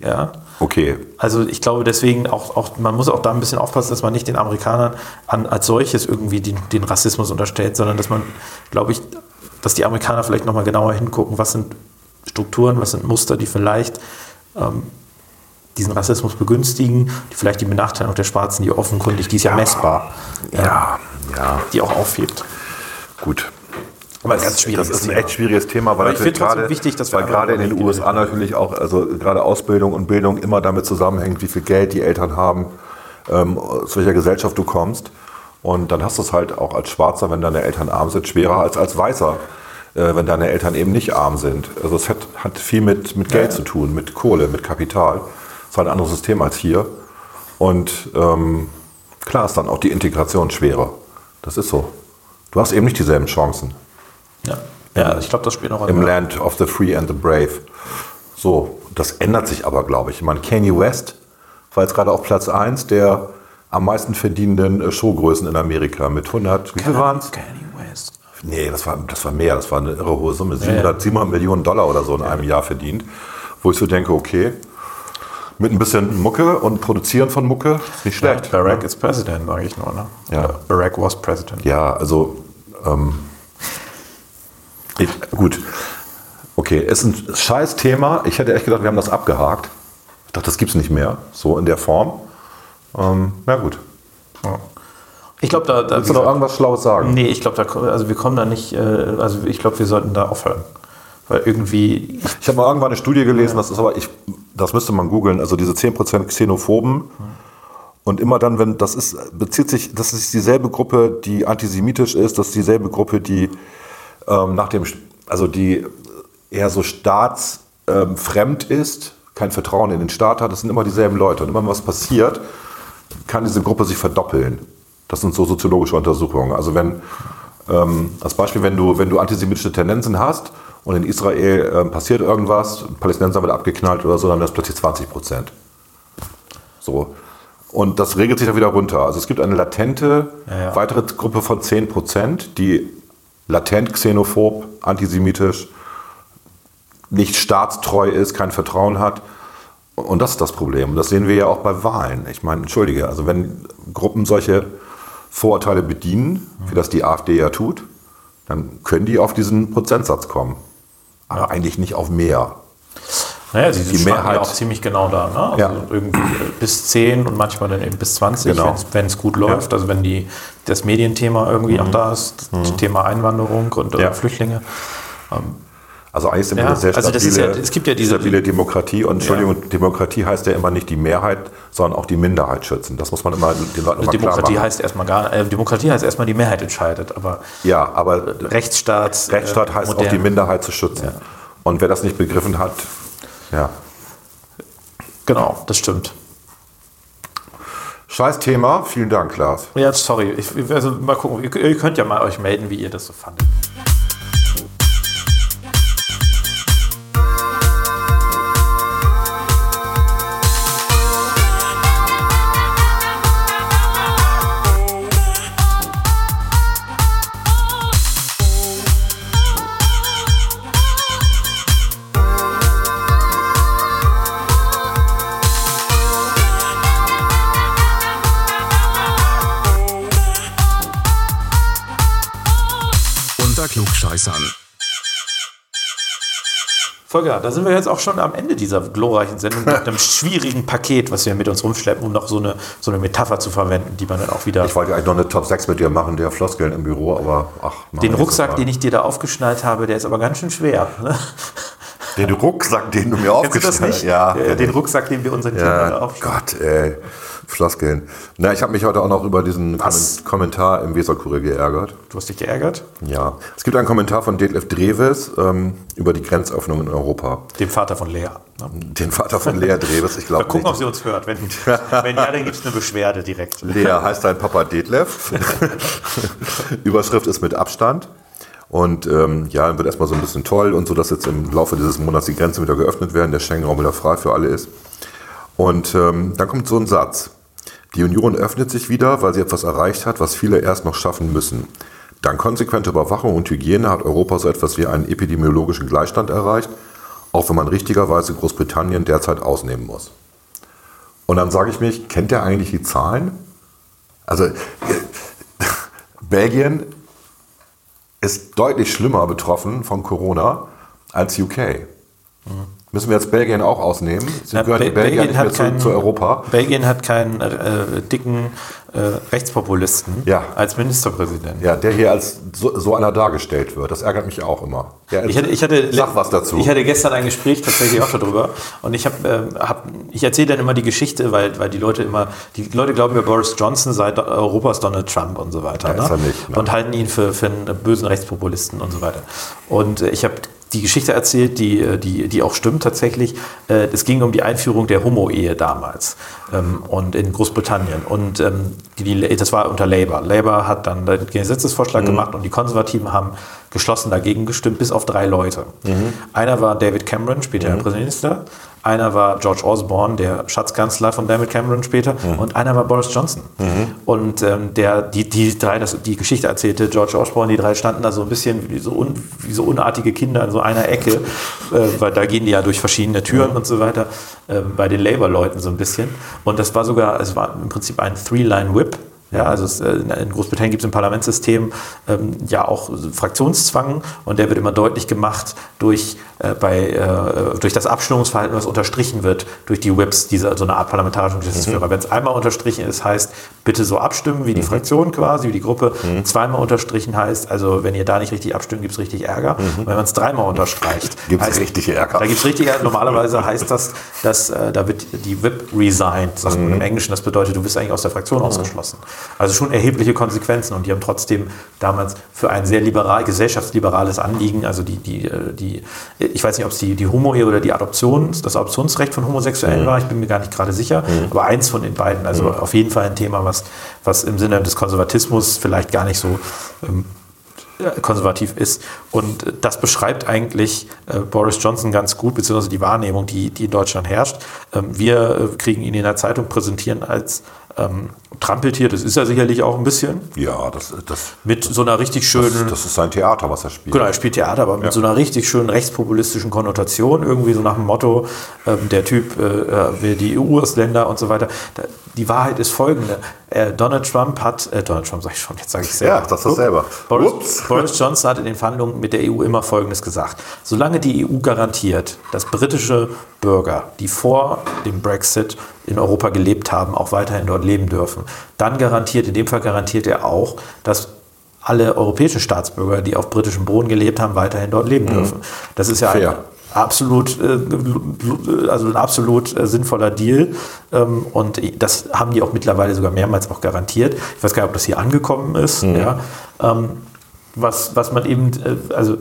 [SPEAKER 3] Ja.
[SPEAKER 4] Okay.
[SPEAKER 3] Also ich glaube deswegen auch, auch, man muss auch da ein bisschen aufpassen, dass man nicht den Amerikanern an, als solches irgendwie den, den Rassismus unterstellt, sondern dass man, glaube ich, dass die Amerikaner vielleicht nochmal genauer hingucken, was sind Strukturen, was sind Muster, die vielleicht ähm, diesen Rassismus begünstigen, die vielleicht die Benachteiligung der Schwarzen, die offenkundig, die ist ja, messbar,
[SPEAKER 4] Ja, ja,
[SPEAKER 3] die auch aufhebt.
[SPEAKER 4] gut.
[SPEAKER 3] Aber
[SPEAKER 4] Das,
[SPEAKER 3] ganz schwieriges
[SPEAKER 4] das ist ein echt schwieriges Thema, weil natürlich gerade,
[SPEAKER 3] wichtig,
[SPEAKER 4] weil gerade in den USA natürlich auch, also gerade Ausbildung und Bildung immer damit zusammenhängt, wie viel Geld die Eltern haben, ähm, aus welcher Gesellschaft du kommst. Und dann hast du es halt auch als Schwarzer, wenn deine Eltern arm sind, schwerer als als Weißer, äh, wenn deine Eltern eben nicht arm sind. Also es hat, hat viel mit, mit Geld zu tun, mit Kohle, mit Kapital. Das ist halt ein anderes System als hier. Und ähm, klar ist dann auch die Integration schwerer. Das ist so. Du hast eben nicht dieselben Chancen
[SPEAKER 3] Ja, ja ich glaube, das spielt noch eine
[SPEAKER 4] im. Land of the Free and the Brave. So, das ändert sich aber, glaube ich. Ich meine, Kanye West war jetzt gerade auf Platz 1 der am meisten verdienenden äh, Showgrößen in Amerika mit 100, wie viel waren es?
[SPEAKER 3] Kanye West.
[SPEAKER 4] Nee, das war, das war mehr, das war eine irre hohe Summe. 700, 700 Millionen Dollar oder so in einem Jahr verdient. Wo ich so denke, okay, mit ein bisschen Mucke und Produzieren von Mucke, nicht schlecht.
[SPEAKER 3] Barack is President, sage ich nur. Ne?
[SPEAKER 4] Ja.
[SPEAKER 3] Barack was President.
[SPEAKER 4] Ja, also ähm, ich, gut. Okay, ist ein scheiß Thema. Ich hätte echt gedacht, wir haben das abgehakt. Ich dachte, das gibt es nicht mehr, so in der Form. Ähm, na gut.
[SPEAKER 3] Ich glaube, da, da
[SPEAKER 4] Willst du noch irgendwas Schlaues sagen?
[SPEAKER 3] Nee, ich glaube, da, also wir kommen da nicht, äh, also ich glaube, wir sollten da aufhören. Weil irgendwie,
[SPEAKER 4] Ich habe mal irgendwann eine Studie gelesen, das ist aber, ich, das müsste man googeln, also diese 10% Xenophoben. Und immer dann, wenn das ist, bezieht sich, das ist dieselbe Gruppe, die antisemitisch ist, das ist dieselbe Gruppe, die ähm, nach dem, also die eher so staatsfremd fremd ist, kein Vertrauen in den Staat hat, das sind immer dieselben Leute. Und immer wenn was passiert, kann diese Gruppe sich verdoppeln. Das sind so soziologische Untersuchungen. Also wenn, ähm, als Beispiel, wenn du, wenn du antisemitische Tendenzen hast und in Israel ähm, passiert irgendwas, Palästinenser wird abgeknallt oder so, dann es plötzlich 20 Prozent. So. Und das regelt sich dann wieder runter. Also es gibt eine latente
[SPEAKER 3] ja.
[SPEAKER 4] weitere Gruppe von 10 Prozent, die latent xenophob, antisemitisch, nicht staatstreu ist, kein Vertrauen hat. Und das ist das Problem. Und das sehen wir ja auch bei Wahlen. Ich meine, entschuldige, also wenn Gruppen solche Vorurteile bedienen, wie das die AfD ja tut, dann können die auf diesen Prozentsatz kommen. Aber eigentlich nicht auf mehr.
[SPEAKER 3] Naja, sie
[SPEAKER 4] Die Mehrheit-
[SPEAKER 3] ja auch ziemlich genau da. Ne? Also
[SPEAKER 4] Ja.
[SPEAKER 3] irgendwie bis 10 und manchmal dann eben bis 20,
[SPEAKER 4] Genau.
[SPEAKER 3] wenn es gut läuft. Also wenn die, das Medienthema irgendwie auch da ist, das Thema Einwanderung und äh,
[SPEAKER 4] Ja.
[SPEAKER 3] Flüchtlinge.
[SPEAKER 4] Also eigentlich sind wir
[SPEAKER 3] Ja,
[SPEAKER 4] eine sehr
[SPEAKER 3] also
[SPEAKER 4] stabile,
[SPEAKER 3] ist ja- es gibt ja diese-
[SPEAKER 4] stabile Demokratie. Und Entschuldigung, Demokratie heißt ja immer nicht die Mehrheit, sondern auch die Minderheit schützen. Das muss man immer den Leuten immer klar
[SPEAKER 3] Demokratie
[SPEAKER 4] machen.
[SPEAKER 3] heißt erstmal gar äh, Demokratie heißt erstmal die Mehrheit entscheidet, aber
[SPEAKER 4] ja, aber
[SPEAKER 3] Rechtsstaat. äh,
[SPEAKER 4] Rechtsstaat heißt auch
[SPEAKER 3] modern.
[SPEAKER 4] die Minderheit zu schützen. Und wer das nicht begriffen hat, ja.
[SPEAKER 3] Genau, das stimmt.
[SPEAKER 4] Scheiß Thema. Vielen Dank, Klaas.
[SPEAKER 3] Ja, sorry. Ich, also mal gucken. Ihr könnt ja mal euch melden, wie ihr das so fandet.
[SPEAKER 5] Klugscheißern.
[SPEAKER 3] Volker, da sind wir jetzt auch schon am Ende dieser glorreichen Sendung mit [LAUGHS] einem schwierigen Paket, was wir mit uns rumschleppen, um noch so eine, so eine Metapher zu verwenden, die man dann auch wieder.
[SPEAKER 4] Ich wollte eigentlich noch eine Top 6 mit dir machen, der Floskeln im Büro, aber ach.
[SPEAKER 3] den Rucksack, den ich dir da aufgeschnallt habe, der ist aber ganz schön schwer. Ne?
[SPEAKER 4] Den Rucksack, den du mir aufgestellt
[SPEAKER 3] nicht?
[SPEAKER 4] Ja,
[SPEAKER 3] den
[SPEAKER 4] ich.
[SPEAKER 3] Rucksack, den wir unseren Kindern da
[SPEAKER 4] Ja,
[SPEAKER 3] aufschneiden.
[SPEAKER 4] Gott, ey. Floskeln. Na, ich habe mich heute auch noch über diesen
[SPEAKER 3] Was?
[SPEAKER 4] Kommen- Kommentar im Weserkurier geärgert.
[SPEAKER 3] Du hast dich geärgert?
[SPEAKER 4] Ja. Es gibt einen Kommentar von Detlef Dreves ähm, über die Grenzöffnung in Europa.
[SPEAKER 3] Dem Vater von Lea. Ne?
[SPEAKER 4] Den Vater von Lea Dreves, ich glaube [LAUGHS]
[SPEAKER 3] Mal gucken, ob
[SPEAKER 4] nicht.
[SPEAKER 3] sie uns hört. Wenn, wenn ja, dann gibt es eine Beschwerde direkt.
[SPEAKER 4] Lea heißt dein Papa Detlef. [LAUGHS] Überschrift ist mit Abstand. Und ähm, ja, dann wird erstmal so ein bisschen toll und so, dass jetzt im Laufe dieses Monats die Grenzen wieder geöffnet werden, der Schengen-Raum wieder frei für alle ist. Und ähm, dann kommt so ein Satz. Die Union öffnet sich wieder, weil sie etwas erreicht hat, was viele erst noch schaffen müssen. Dank konsequenter Überwachung und Hygiene hat Europa so etwas wie einen epidemiologischen Gleichstand erreicht, auch wenn man richtigerweise Großbritannien derzeit ausnehmen muss. Und dann sage ich mich, kennt der eigentlich die Zahlen? Also [LAUGHS] Belgien ist deutlich schlimmer betroffen von Corona als UK. Müssen wir jetzt Belgien auch ausnehmen? Sie gehört
[SPEAKER 3] Be-
[SPEAKER 4] die Belgier nicht mehr zu, Europa.
[SPEAKER 3] Belgien hat keinen äh, dicken Rechtspopulisten
[SPEAKER 4] Ja.
[SPEAKER 3] als Ministerpräsident.
[SPEAKER 4] Ja, der hier als so, so einer dargestellt wird. Das ärgert mich auch immer. Ja,
[SPEAKER 3] Ich hatte, ich hatte,
[SPEAKER 4] Sag was dazu.
[SPEAKER 3] Ich hatte gestern ein Gespräch tatsächlich auch darüber und ich habe, hab, ich erzähle dann immer die Geschichte, weil, weil die Leute immer, die Leute glauben ja, Boris Johnson sei Europas Donald Trump und so weiter.
[SPEAKER 4] Ja, er nicht, ne?
[SPEAKER 3] Und halten ihn für, für einen bösen Rechtspopulisten und so weiter. Und äh, ich habe die Geschichte erzählt, die, äh, die, die auch stimmt tatsächlich. Äh, Es ging um die Einführung der Homo-Ehe damals ähm, und in Großbritannien. Und ähm, die, die, das war unter Labour. Labour hat dann den Gesetzesvorschlag gemacht und die Konservativen haben geschlossen dagegen gestimmt, bis auf drei Leute. Einer war David Cameron, später Premierminister. Einer war George Osborne, der Schatzkanzler von David Cameron später. Und einer war Boris Johnson. Und ähm, der, die, die drei, das, die Geschichte erzählte George Osborne, die drei standen da so ein bisschen wie so, un, wie so unartige Kinder in so einer Ecke, äh, weil da gehen die ja durch verschiedene Türen und so weiter, äh, bei den Labour-Leuten so ein bisschen. Und das war sogar, es war im Prinzip ein Three-Line-Whip. Ja, also es, äh, in Großbritannien gibt es im Parlamentssystem ähm, ja auch Fraktionszwang und der wird immer deutlich gemacht durch, äh, bei, äh, durch das Abstimmungsverhalten, was unterstrichen wird durch die Whips, diese, so eine Art parlamentarischen Geschäftsführer. Wenn es einmal unterstrichen ist, heißt bitte so abstimmen wie die Fraktion quasi, wie die Gruppe. Zweimal unterstrichen heißt, also wenn ihr da nicht richtig abstimmt, gibt es richtig Ärger. Und wenn man es dreimal unterstreicht, [LAUGHS]
[SPEAKER 4] Gibt's
[SPEAKER 3] heißt-
[SPEAKER 4] richtig Ärger.
[SPEAKER 3] Da gibt es richtig Ärger. Normalerweise [LAUGHS] heißt das, dass äh, da wird die Whip resigned, sagt man im Englischen. Das bedeutet, du bist eigentlich aus der Fraktion ausgeschlossen. Also schon erhebliche Konsequenzen und die haben trotzdem damals für ein sehr liberal, gesellschaftsliberales Anliegen, also die, die, äh, die ich weiß nicht, ob es die, die Homo-Ehe oder die Adoption, das Adoptionsrecht von Homosexuellen war, ich bin mir gar nicht gerade sicher, aber eins von den beiden, also auf jeden Fall ein Thema, was, was im Sinne des Konservatismus vielleicht gar nicht so ähm, äh, konservativ ist. Und äh, das beschreibt eigentlich Boris Johnson ganz gut, beziehungsweise die Wahrnehmung, die, die in Deutschland herrscht. Ähm, wir kriegen ihn in der Zeitung präsentieren als ähm, Trampeltier, das ist er sicherlich auch ein bisschen,
[SPEAKER 4] Ja, das, das,
[SPEAKER 3] mit so einer richtig schönen...
[SPEAKER 4] das ist sein Theater, was er spielt.
[SPEAKER 3] Genau, er spielt Theater, aber mit so einer richtig schönen rechtspopulistischen Konnotation, irgendwie so nach dem Motto, ähm, der Typ äh, äh, will die EU-Ausländer und so weiter. Da, die Wahrheit ist folgende. Äh, Donald Trump hat, äh, Donald Trump sag ich schon, jetzt sage ich selber.
[SPEAKER 4] Ja, das ist selber.
[SPEAKER 3] Boris. Boris Johnson hat in den Verhandlungen mit der EU immer Folgendes gesagt. Solange die EU garantiert, dass britische Bürger, die vor dem Brexit in Europa gelebt haben, auch weiterhin dort leben dürfen, dann garantiert, in dem Fall garantiert er auch, dass alle europäischen Staatsbürger, die auf britischem Boden gelebt haben, weiterhin dort leben dürfen. Das ist ja ein
[SPEAKER 4] Fair.
[SPEAKER 3] Absolut, äh, also ein absolut äh, sinnvoller Deal. Ähm, und das haben die auch mittlerweile sogar mehrmals auch garantiert. Ich weiß gar nicht, ob das hier angekommen ist. Ja. Ähm, was, was man eben, äh, also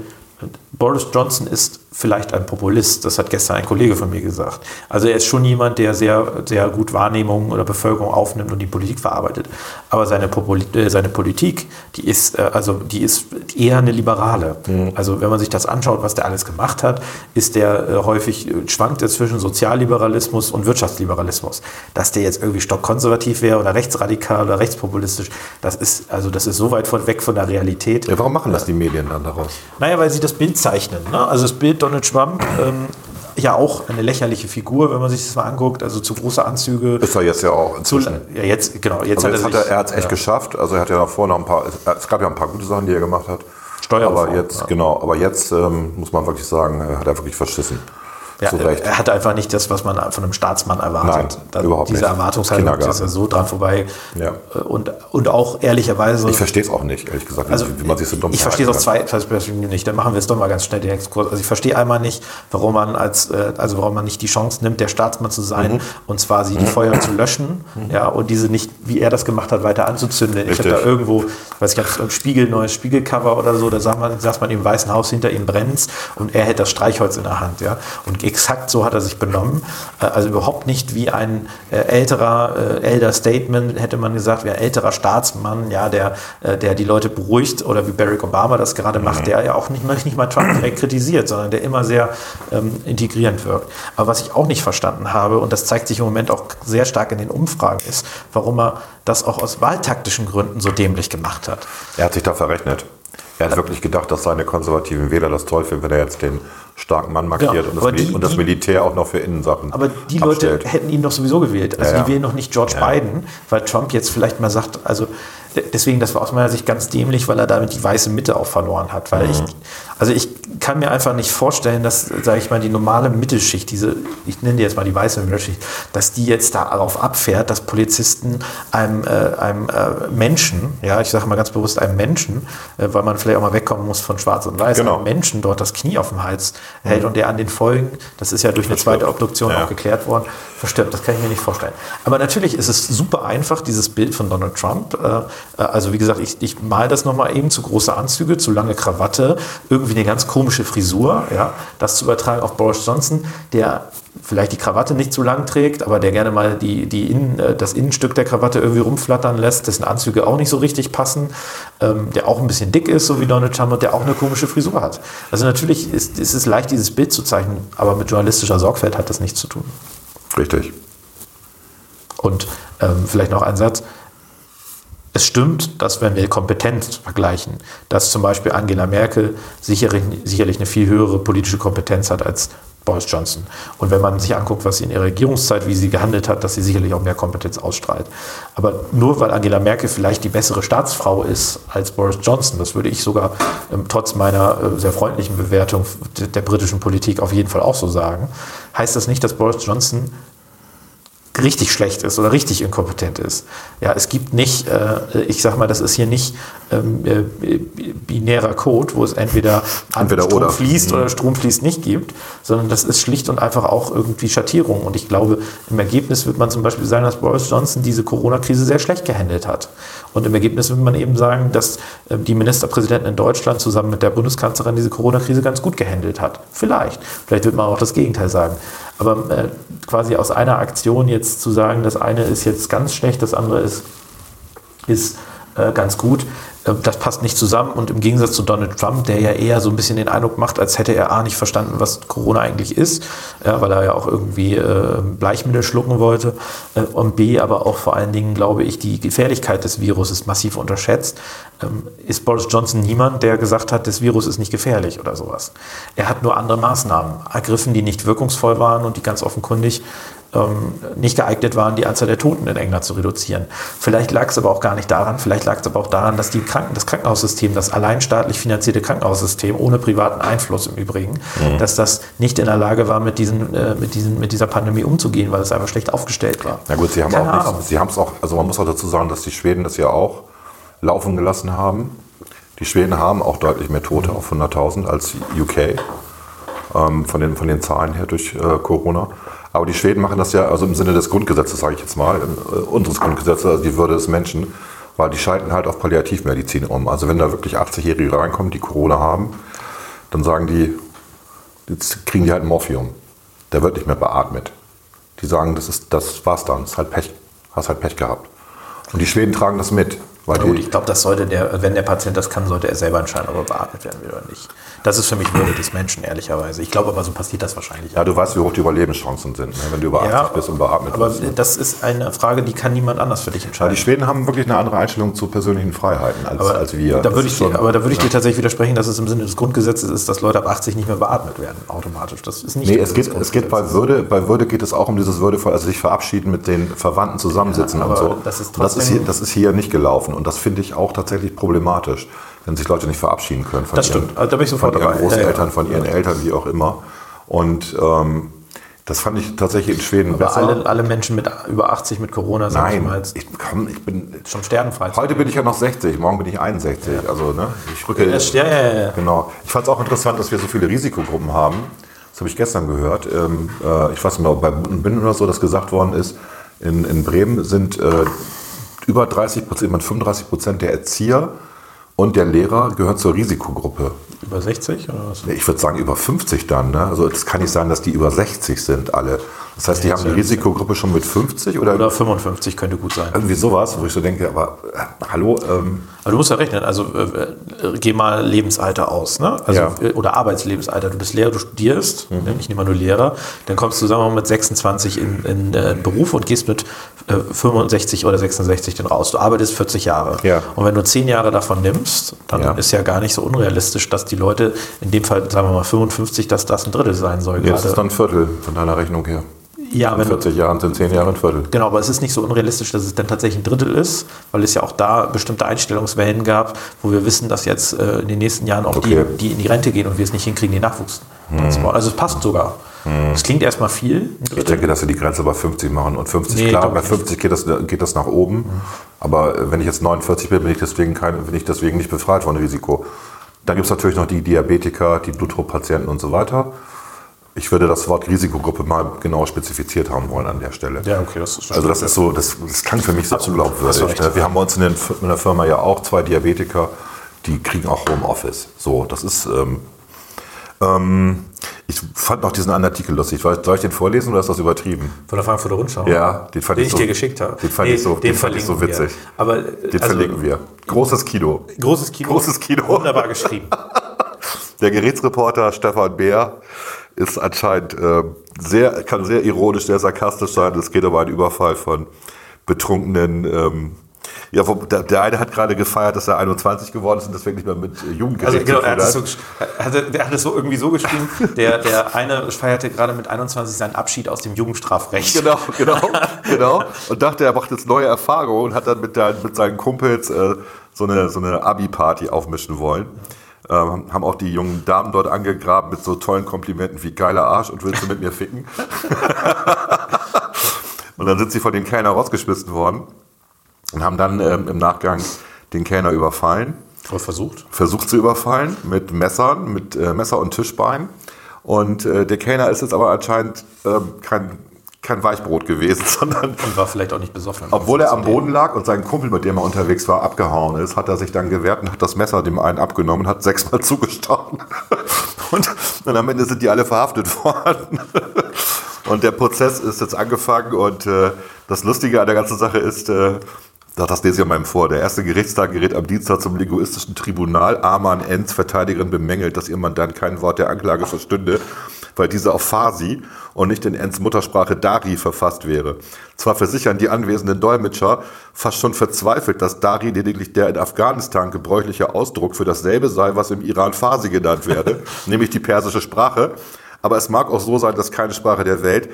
[SPEAKER 3] Boris Johnson ist vielleicht ein Populist, das hat gestern ein Kollege von mir gesagt. Also er ist schon jemand, der sehr, sehr gut Wahrnehmung oder Bevölkerung aufnimmt und die Politik verarbeitet. Aber seine, Populi äh, seine Politik, die ist, äh, also die ist eher eine liberale. Also wenn man sich das anschaut, was der alles gemacht hat, ist der äh, häufig, äh, schwankt er zwischen Sozialliberalismus und Wirtschaftsliberalismus. Dass der jetzt irgendwie stockkonservativ wäre oder rechtsradikal oder rechtspopulistisch, das ist, also das ist so weit von weg von der Realität.
[SPEAKER 4] Ja, warum machen das die Medien dann daraus?
[SPEAKER 3] Naja, weil sie das Bild zeichnen. Ne? Also das Bild Donald Trump, ähm, ja auch eine lächerliche Figur, wenn man sich das mal anguckt. Also zu große Anzüge.
[SPEAKER 4] Ist er jetzt ja auch
[SPEAKER 3] Zu,
[SPEAKER 4] inzwischen.
[SPEAKER 3] ja, jetzt, genau. Jetzt
[SPEAKER 4] Also jetzt
[SPEAKER 3] hat
[SPEAKER 4] hat
[SPEAKER 3] er sich,
[SPEAKER 4] er, er hat es echt
[SPEAKER 3] ja.
[SPEAKER 4] geschafft. Also er hat ja davor noch ein paar, es gab ja ein paar gute Sachen, die er gemacht hat.
[SPEAKER 3] Steuerreform,
[SPEAKER 4] Aber jetzt,
[SPEAKER 3] ja.
[SPEAKER 4] genau, aber jetzt ähm, muss man wirklich sagen, äh, hat er wirklich verschissen.
[SPEAKER 3] Ja, er hatte einfach nicht das, was man von einem Staatsmann erwartet.
[SPEAKER 4] Nein,
[SPEAKER 3] Da-
[SPEAKER 4] überhaupt
[SPEAKER 3] diese
[SPEAKER 4] nicht.
[SPEAKER 3] Erwartungshaltung ist ja so dran vorbei.
[SPEAKER 4] Ja.
[SPEAKER 3] Äh, Und, und auch ehrlicherweise.
[SPEAKER 4] Ich verstehe es auch nicht, ehrlich gesagt,
[SPEAKER 3] Also,
[SPEAKER 4] wie, man sich so dumm
[SPEAKER 3] ich verstehe es aus
[SPEAKER 4] verhalten
[SPEAKER 3] zwei Perspektiven nicht. Dann machen wir es doch mal ganz schnell den Exkurs. Also ich verstehe einmal nicht, warum man als, äh, also warum man nicht die Chance nimmt, der Staatsmann zu sein
[SPEAKER 4] Mhm.
[SPEAKER 3] und zwar sie die Feuer zu löschen, ja, und diese nicht, wie er das gemacht hat, weiter anzuzünden. Ich habe da
[SPEAKER 4] Richtig. irgendwo,
[SPEAKER 3] weiß ich nicht, ein Spiegel, neues Spiegelcover oder so, da sagt man, sagt man im Weißen Haus, hinter ihm brennt's und er hält das Streichholz in der Hand, ja. Und exakt so hat er sich benommen. Äh, Also überhaupt nicht wie ein äh, älterer, äh, Elder Statement, hätte man gesagt, wie ein älterer Staatsmann, ja, der, der die Leute beruhigt oder wie Barack Obama das gerade macht, der ja auch nicht, nicht mal Trump direkt kritisiert, sondern der immer sehr ähm, integrierend wirkt. Aber was ich auch nicht verstanden habe, und das zeigt sich im Moment auch sehr stark in den Umfragen, ist, warum er das auch aus wahltaktischen Gründen so dämlich gemacht hat.
[SPEAKER 4] Er hat sich da verrechnet. Er hat wirklich gedacht, dass seine konservativen Wähler das toll finden, wenn er jetzt den starken Mann markiert
[SPEAKER 3] Genau,
[SPEAKER 4] und, das,
[SPEAKER 3] die-
[SPEAKER 4] und das
[SPEAKER 3] die-
[SPEAKER 4] Militär auch noch für Innensachen
[SPEAKER 3] Aber die Leute
[SPEAKER 4] abstellt.
[SPEAKER 3] hätten ihn doch sowieso gewählt. Also
[SPEAKER 4] Ja, ja.
[SPEAKER 3] die wählen noch nicht George
[SPEAKER 4] Ja.
[SPEAKER 3] Biden, weil Trump jetzt vielleicht mal sagt, also de- deswegen, das war aus meiner Sicht ganz dämlich, weil er damit die weiße Mitte auch verloren hat. Weil
[SPEAKER 4] Mhm.
[SPEAKER 3] ich, Also ich kann mir einfach nicht vorstellen, dass, sage ich mal, die normale Mittelschicht, diese, ich nenne die jetzt mal die weiße Mittelschicht, dass die jetzt darauf abfährt, dass Polizisten einem, äh, einem äh, Menschen, ja, ich sage mal ganz bewusst einem Menschen, äh, weil man vielleicht auch mal wegkommen muss von Schwarz und Weiß,
[SPEAKER 4] Genau.
[SPEAKER 3] einem Menschen dort das Knie auf dem Hals hält und der an den Folgen, das ist ja durch eine zweite Obduktion
[SPEAKER 4] Ja.
[SPEAKER 3] auch geklärt worden, verstirbt. Das kann ich mir nicht vorstellen. Aber natürlich ist es super einfach, dieses Bild von Donald Trump. Äh, also wie gesagt, ich, ich mal das nochmal eben zu große Anzüge, zu lange Krawatte, irgendwie eine ganz komische Frisur, ja, das zu übertragen auf Boris Johnson, der vielleicht die Krawatte nicht zu lang trägt, aber der gerne mal die, die Innen, äh, das Innenstück der Krawatte irgendwie rumflattern lässt, dessen Anzüge auch nicht so richtig passen, ähm, der auch ein bisschen dick ist, so wie Donald Trump, und der auch eine komische Frisur hat. Also natürlich ist, ist es leicht, dieses Bild zu zeichnen, aber mit journalistischer Sorgfalt hat das nichts zu tun.
[SPEAKER 4] Richtig.
[SPEAKER 3] Und ähm, vielleicht noch ein Satz. Es stimmt, dass wenn wir Kompetenz vergleichen, dass zum Beispiel Angela Merkel sicherlich, sicherlich eine viel höhere politische Kompetenz hat als Boris Johnson. Und wenn man sich anguckt, was sie in ihrer Regierungszeit, wie sie gehandelt hat, dass sie sicherlich auch mehr Kompetenz ausstrahlt. Aber nur weil Angela Merkel vielleicht die bessere Staatsfrau ist als Boris Johnson, das würde ich sogar ähm, trotz meiner äh, sehr freundlichen Bewertung der, der britischen Politik auf jeden Fall auch so sagen, heißt das nicht, dass Boris Johnson richtig schlecht ist oder richtig inkompetent ist. Ja, es gibt nicht, äh, ich sag mal, das ist hier nicht ähm, äh, binärer Code, wo es entweder,
[SPEAKER 4] Entweder
[SPEAKER 3] Strom
[SPEAKER 4] oder.
[SPEAKER 3] fließt oder Strom fließt nicht gibt, sondern das ist schlicht und einfach auch irgendwie Schattierung. Und ich glaube, im Ergebnis wird man zum Beispiel sagen, dass Boris Johnson diese Corona-Krise sehr schlecht gehandelt hat. Und im Ergebnis wird man eben sagen, dass äh, die Ministerpräsidentin in Deutschland zusammen mit der Bundeskanzlerin diese Corona-Krise ganz gut gehandelt hat. Vielleicht. Vielleicht wird man auch das Gegenteil sagen. Aber äh, quasi aus einer Aktion jetzt zu sagen, das eine ist jetzt ganz schlecht, das andere ist, ist äh, ganz gut, äh, das passt nicht zusammen. Und im Gegensatz zu Donald Trump, der ja eher so ein bisschen den Eindruck macht, als hätte er A nicht verstanden, was Corona eigentlich ist, ja, weil er ja auch irgendwie äh, Bleichmittel schlucken wollte. Äh, und B, aber auch vor allen Dingen, glaube ich, die Gefährlichkeit des Virus ist massiv unterschätzt. Ähm, ist Boris Johnson niemand, der gesagt hat, das Virus ist nicht gefährlich oder sowas. Er hat nur andere Maßnahmen ergriffen, die nicht wirkungsvoll waren und die ganz offenkundig nicht geeignet waren, die Anzahl der Toten in England zu reduzieren. Vielleicht lag es aber auch gar nicht daran, vielleicht lag es aber auch daran, dass die Kranken, das Krankenhaussystem, das allein staatlich finanzierte Krankenhaussystem, ohne privaten Einfluss im Übrigen, dass das nicht in der Lage war, mit, diesen, äh, mit, diesen, mit dieser Pandemie umzugehen, weil es einfach schlecht aufgestellt war.
[SPEAKER 4] Na gut, sie haben
[SPEAKER 3] Keine
[SPEAKER 4] auch nicht, sie haben es auch, also man muss auch dazu sagen, dass die Schweden das ja auch laufen gelassen haben. Die Schweden haben auch deutlich mehr Tote auf 100.000 als UK ähm, von, den, von den Zahlen her durch äh, Corona. Aber die Schweden machen das ja also im Sinne des Grundgesetzes, sage ich jetzt mal, äh, unseres Grundgesetzes, also die Würde des Menschen, weil die schalten halt auf Palliativmedizin um. Also wenn da wirklich 80-Jährige reinkommen, die Corona haben, dann sagen die, jetzt kriegen die halt Morphium. Der wird nicht mehr beatmet. Die sagen, das, ist, das war's dann, das ist halt Pech, hast halt Pech gehabt. Und die Schweden tragen das mit. Weil
[SPEAKER 3] gut, ich glaube, das sollte der, wenn der Patient das kann, sollte er selber entscheiden, ob er beatmet werden will oder nicht. Das ist für mich Würde des Menschen, ehrlicherweise. Ich glaube aber, so passiert das wahrscheinlich.
[SPEAKER 4] ja, du weißt, wie hoch die Überlebenschancen sind, ne? wenn du über 80 bist und beatmet
[SPEAKER 3] aber
[SPEAKER 4] bist.
[SPEAKER 3] das ist eine Frage, die kann niemand anders für dich
[SPEAKER 4] Ja,
[SPEAKER 3] entscheiden.
[SPEAKER 4] die Schweden haben wirklich eine andere Einstellung zu persönlichen Freiheiten als,
[SPEAKER 3] aber
[SPEAKER 4] als wir.
[SPEAKER 3] Da würde ich,
[SPEAKER 4] schon-
[SPEAKER 3] aber da würde ich dir tatsächlich widersprechen, dass es im Sinne des Grundgesetzes ist, dass Leute ab 80 nicht mehr beatmet werden, automatisch. Das ist nicht
[SPEAKER 4] Nee, es geht, es geht bei. Würde, bei Würde geht es auch um dieses würdevoll, also sich verabschieden mit den Verwandten zusammensitzen
[SPEAKER 3] Ja,
[SPEAKER 4] und
[SPEAKER 3] aber
[SPEAKER 4] so.
[SPEAKER 3] das ist
[SPEAKER 4] Und das, ist
[SPEAKER 3] trotzdem-
[SPEAKER 4] hier, das ist hier nicht gelaufen und das finde ich auch tatsächlich problematisch, wenn sich Leute nicht verabschieden können von
[SPEAKER 3] Das
[SPEAKER 4] ihren,
[SPEAKER 3] stimmt. Also da bin ich sofort
[SPEAKER 4] von ihren
[SPEAKER 3] dabei.
[SPEAKER 4] Großeltern,
[SPEAKER 3] Ja, ja.
[SPEAKER 4] von ihren Eltern, wie auch immer. Und ähm, das fand ich tatsächlich in Schweden
[SPEAKER 3] Aber
[SPEAKER 4] besser.
[SPEAKER 3] alle, alle Menschen mit über 80 mit Corona sind
[SPEAKER 4] Nein,
[SPEAKER 3] jetzt
[SPEAKER 4] ich, komm, ich bin
[SPEAKER 3] schon sterbenfrei.
[SPEAKER 4] Heute bin ich ja noch 60, morgen bin ich 61. Also, ne, ich rücke.
[SPEAKER 3] Ja, ja, ja, ja.
[SPEAKER 4] Genau. Ich fand es auch interessant, dass wir so viele Risikogruppen haben. Das habe ich gestern gehört. Ähm, äh, ich weiß nicht mehr, ob bei Bin oder so, dass gesagt worden ist, in, in Bremen sind äh, über 30 Prozent, 35 Prozent der Erzieher und der Lehrer gehören zur Risikogruppe.
[SPEAKER 3] Über 60 oder was?
[SPEAKER 4] Ich würde sagen über 50 dann. Ne? Also es kann nicht sein, dass die über 60 sind alle. Das heißt, die haben die Risikogruppe schon mit 50 oder,
[SPEAKER 3] Oder 55 könnte gut sein.
[SPEAKER 4] irgendwie sowas, wo ich so denke, aber äh, hallo, ähm,
[SPEAKER 3] Aber du musst ja rechnen, also äh, äh, geh mal Lebensalter aus, ne? Also,
[SPEAKER 4] Ja.
[SPEAKER 3] äh, Oder Arbeitslebensalter. Du bist Lehrer, du studierst, ne? ich nehme mal nur Lehrer, dann kommst du sagen wir mal mit 26 in, in äh, Beruf und gehst mit äh, 65 oder 66 dann raus. Du arbeitest 40 Jahre.
[SPEAKER 4] Ja.
[SPEAKER 3] Und wenn du 10 Jahre davon nimmst, dann
[SPEAKER 4] Ja.
[SPEAKER 3] ist ja gar nicht so unrealistisch, dass die Leute, in dem Fall sagen wir mal 55, dass das ein Drittel sein soll.
[SPEAKER 4] jetzt
[SPEAKER 3] gerade.
[SPEAKER 4] ist dann ein Viertel von deiner Rechnung her.
[SPEAKER 3] Ja,
[SPEAKER 6] In
[SPEAKER 3] wenn
[SPEAKER 6] 40 Jahren sind 10 Jahre ein Viertel.
[SPEAKER 3] Genau, aber es ist nicht so unrealistisch, dass es dann tatsächlich ein Drittel ist, weil es ja auch da bestimmte Einstellungswellen gab, wo wir wissen, dass jetzt äh, in den nächsten Jahren auch
[SPEAKER 6] Okay.
[SPEAKER 3] die, die in die Rente gehen und wir es nicht hinkriegen, den Nachwuchs anzubauen. Also es passt sogar. Es klingt erstmal viel.
[SPEAKER 6] Ich denke, dass sie die Grenze bei 50 machen. Und 50,
[SPEAKER 3] Nee,
[SPEAKER 6] klar, bei
[SPEAKER 3] ich
[SPEAKER 6] 50 geht das, geht das nach oben. Aber äh, wenn ich jetzt 49 bin, bin ich deswegen, kein, bin ich deswegen nicht befreit von Risiko. Dann gibt es natürlich noch die Diabetiker, die Blutdruckpatienten und so weiter. Ich würde das Wort Risikogruppe mal genau spezifiziert haben wollen an der Stelle.
[SPEAKER 3] Ja, okay, das ist
[SPEAKER 6] Also das ist so, das, das klang für mich so
[SPEAKER 3] Absolut,
[SPEAKER 6] unglaubwürdig. ne? Wir haben bei uns in, den, in der Firma ja auch zwei Diabetiker, die kriegen auch Homeoffice. So, das ist. Ähm, ähm, ich fand noch diesen einen Artikel lustig. Soll ich den vorlesen oder ist das übertrieben?
[SPEAKER 3] Von der Frankfurter Rundschau.
[SPEAKER 6] Ja, den fand
[SPEAKER 3] den
[SPEAKER 6] ich
[SPEAKER 3] ich
[SPEAKER 6] so-
[SPEAKER 3] dir geschickt habe.
[SPEAKER 6] den fand ich so- den fand ich so
[SPEAKER 3] verlinken wir.
[SPEAKER 6] witzig.
[SPEAKER 3] Aber
[SPEAKER 6] Den
[SPEAKER 3] also,
[SPEAKER 6] verlinken wir. Großes Kino.
[SPEAKER 3] Großes Kino.
[SPEAKER 6] Großes Kino.
[SPEAKER 3] Wunderbar geschrieben. [LAUGHS]
[SPEAKER 4] Der Gerätsreporter Stefan Beer ist anscheinend äh, sehr, kann sehr ironisch, sehr sarkastisch sein. Es geht um einen Überfall von betrunkenen. Ähm, ja, der, der eine hat gerade gefeiert, dass er 21 geworden ist und deswegen nicht mehr mit äh, Jugendgerät
[SPEAKER 3] Also genau, er hat es so, er hat es so irgendwie so geschrieben. [LAUGHS] Der, der eine feierte gerade mit 21 seinen Abschied aus dem Jugendstrafrecht.
[SPEAKER 4] Genau, genau, [LAUGHS] genau. Und dachte, er macht jetzt neue Erfahrungen und hat dann mit, der, mit seinen Kumpels äh, so eine, so eine Abi-Party aufmischen wollen. Ähm, haben auch die jungen Damen dort angegraben mit so tollen Komplimenten wie geiler Arsch und willst du mit mir ficken? [LAUGHS] und dann sind sie von dem Kellner rausgeschmissen worden und haben dann ähm, im Nachgang den Kellner überfallen
[SPEAKER 3] Voll versucht.
[SPEAKER 4] versucht zu überfallen mit Messern, mit äh, Messer und Tischbein. Und äh, der Kellner ist jetzt aber anscheinend ähm, kein, kein Weichbrot gewesen, [LAUGHS] sondern
[SPEAKER 3] Und war vielleicht auch nicht besoffen.
[SPEAKER 4] obwohl er am Boden lag und sein Kumpel, mit dem er unterwegs war, abgehauen ist, hat er sich dann gewehrt und hat das Messer dem einen abgenommen und hat sechsmal [LAUGHS] zugestochen. Und, und am Ende sind die alle verhaftet [LAUGHS] worden. Und der Prozess ist jetzt angefangen und äh, das Lustige an der ganzen Sache ist, äh, das lese ich mal vor. Der erste Gerichtstag gerät am Dienstag zum linguistischen Tribunal. Aman Enz, Verteidigerin, bemängelt, dass ihr Mandant kein Wort der Anklage verstünde, weil diese auf Farsi und nicht in Enz Muttersprache Dari verfasst wäre. Zwar versichern die anwesenden Dolmetscher fast schon verzweifelt, dass Dari lediglich der in Afghanistan gebräuchliche Ausdruck für dasselbe sei, was im Iran Farsi genannt werde, [LAUGHS] nämlich die persische Sprache. Aber es mag auch so sein, dass keine Sprache der Welt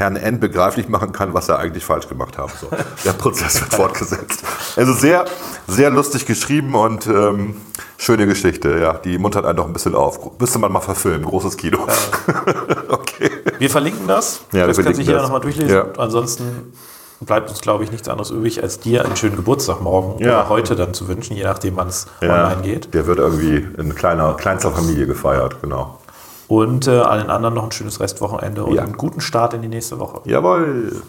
[SPEAKER 4] Herrn N. begreiflich machen kann, was er eigentlich falsch gemacht haben soll. Der Prozess wird fortgesetzt. Also sehr, sehr lustig geschrieben und ähm, schöne Geschichte. Ja, die muntert einen doch ein bisschen auf. Müsste man mal verfilmen. Großes Kino. [LAUGHS] okay.
[SPEAKER 3] Wir verlinken das.
[SPEAKER 4] Ja,
[SPEAKER 3] das kann sich jeder nochmal durchlesen.
[SPEAKER 4] Ja.
[SPEAKER 3] Ansonsten bleibt uns, glaube ich, nichts anderes übrig, als dir einen schönen Geburtstag morgen
[SPEAKER 4] Ja.
[SPEAKER 3] oder heute dann zu wünschen, je nachdem, wann es
[SPEAKER 4] Ja,
[SPEAKER 3] online geht.
[SPEAKER 4] Der wird irgendwie in kleiner, kleinster Familie gefeiert, genau.
[SPEAKER 3] Und äh, allen anderen noch ein schönes Restwochenende und einen guten Start in die nächste Woche.
[SPEAKER 4] Jawohl.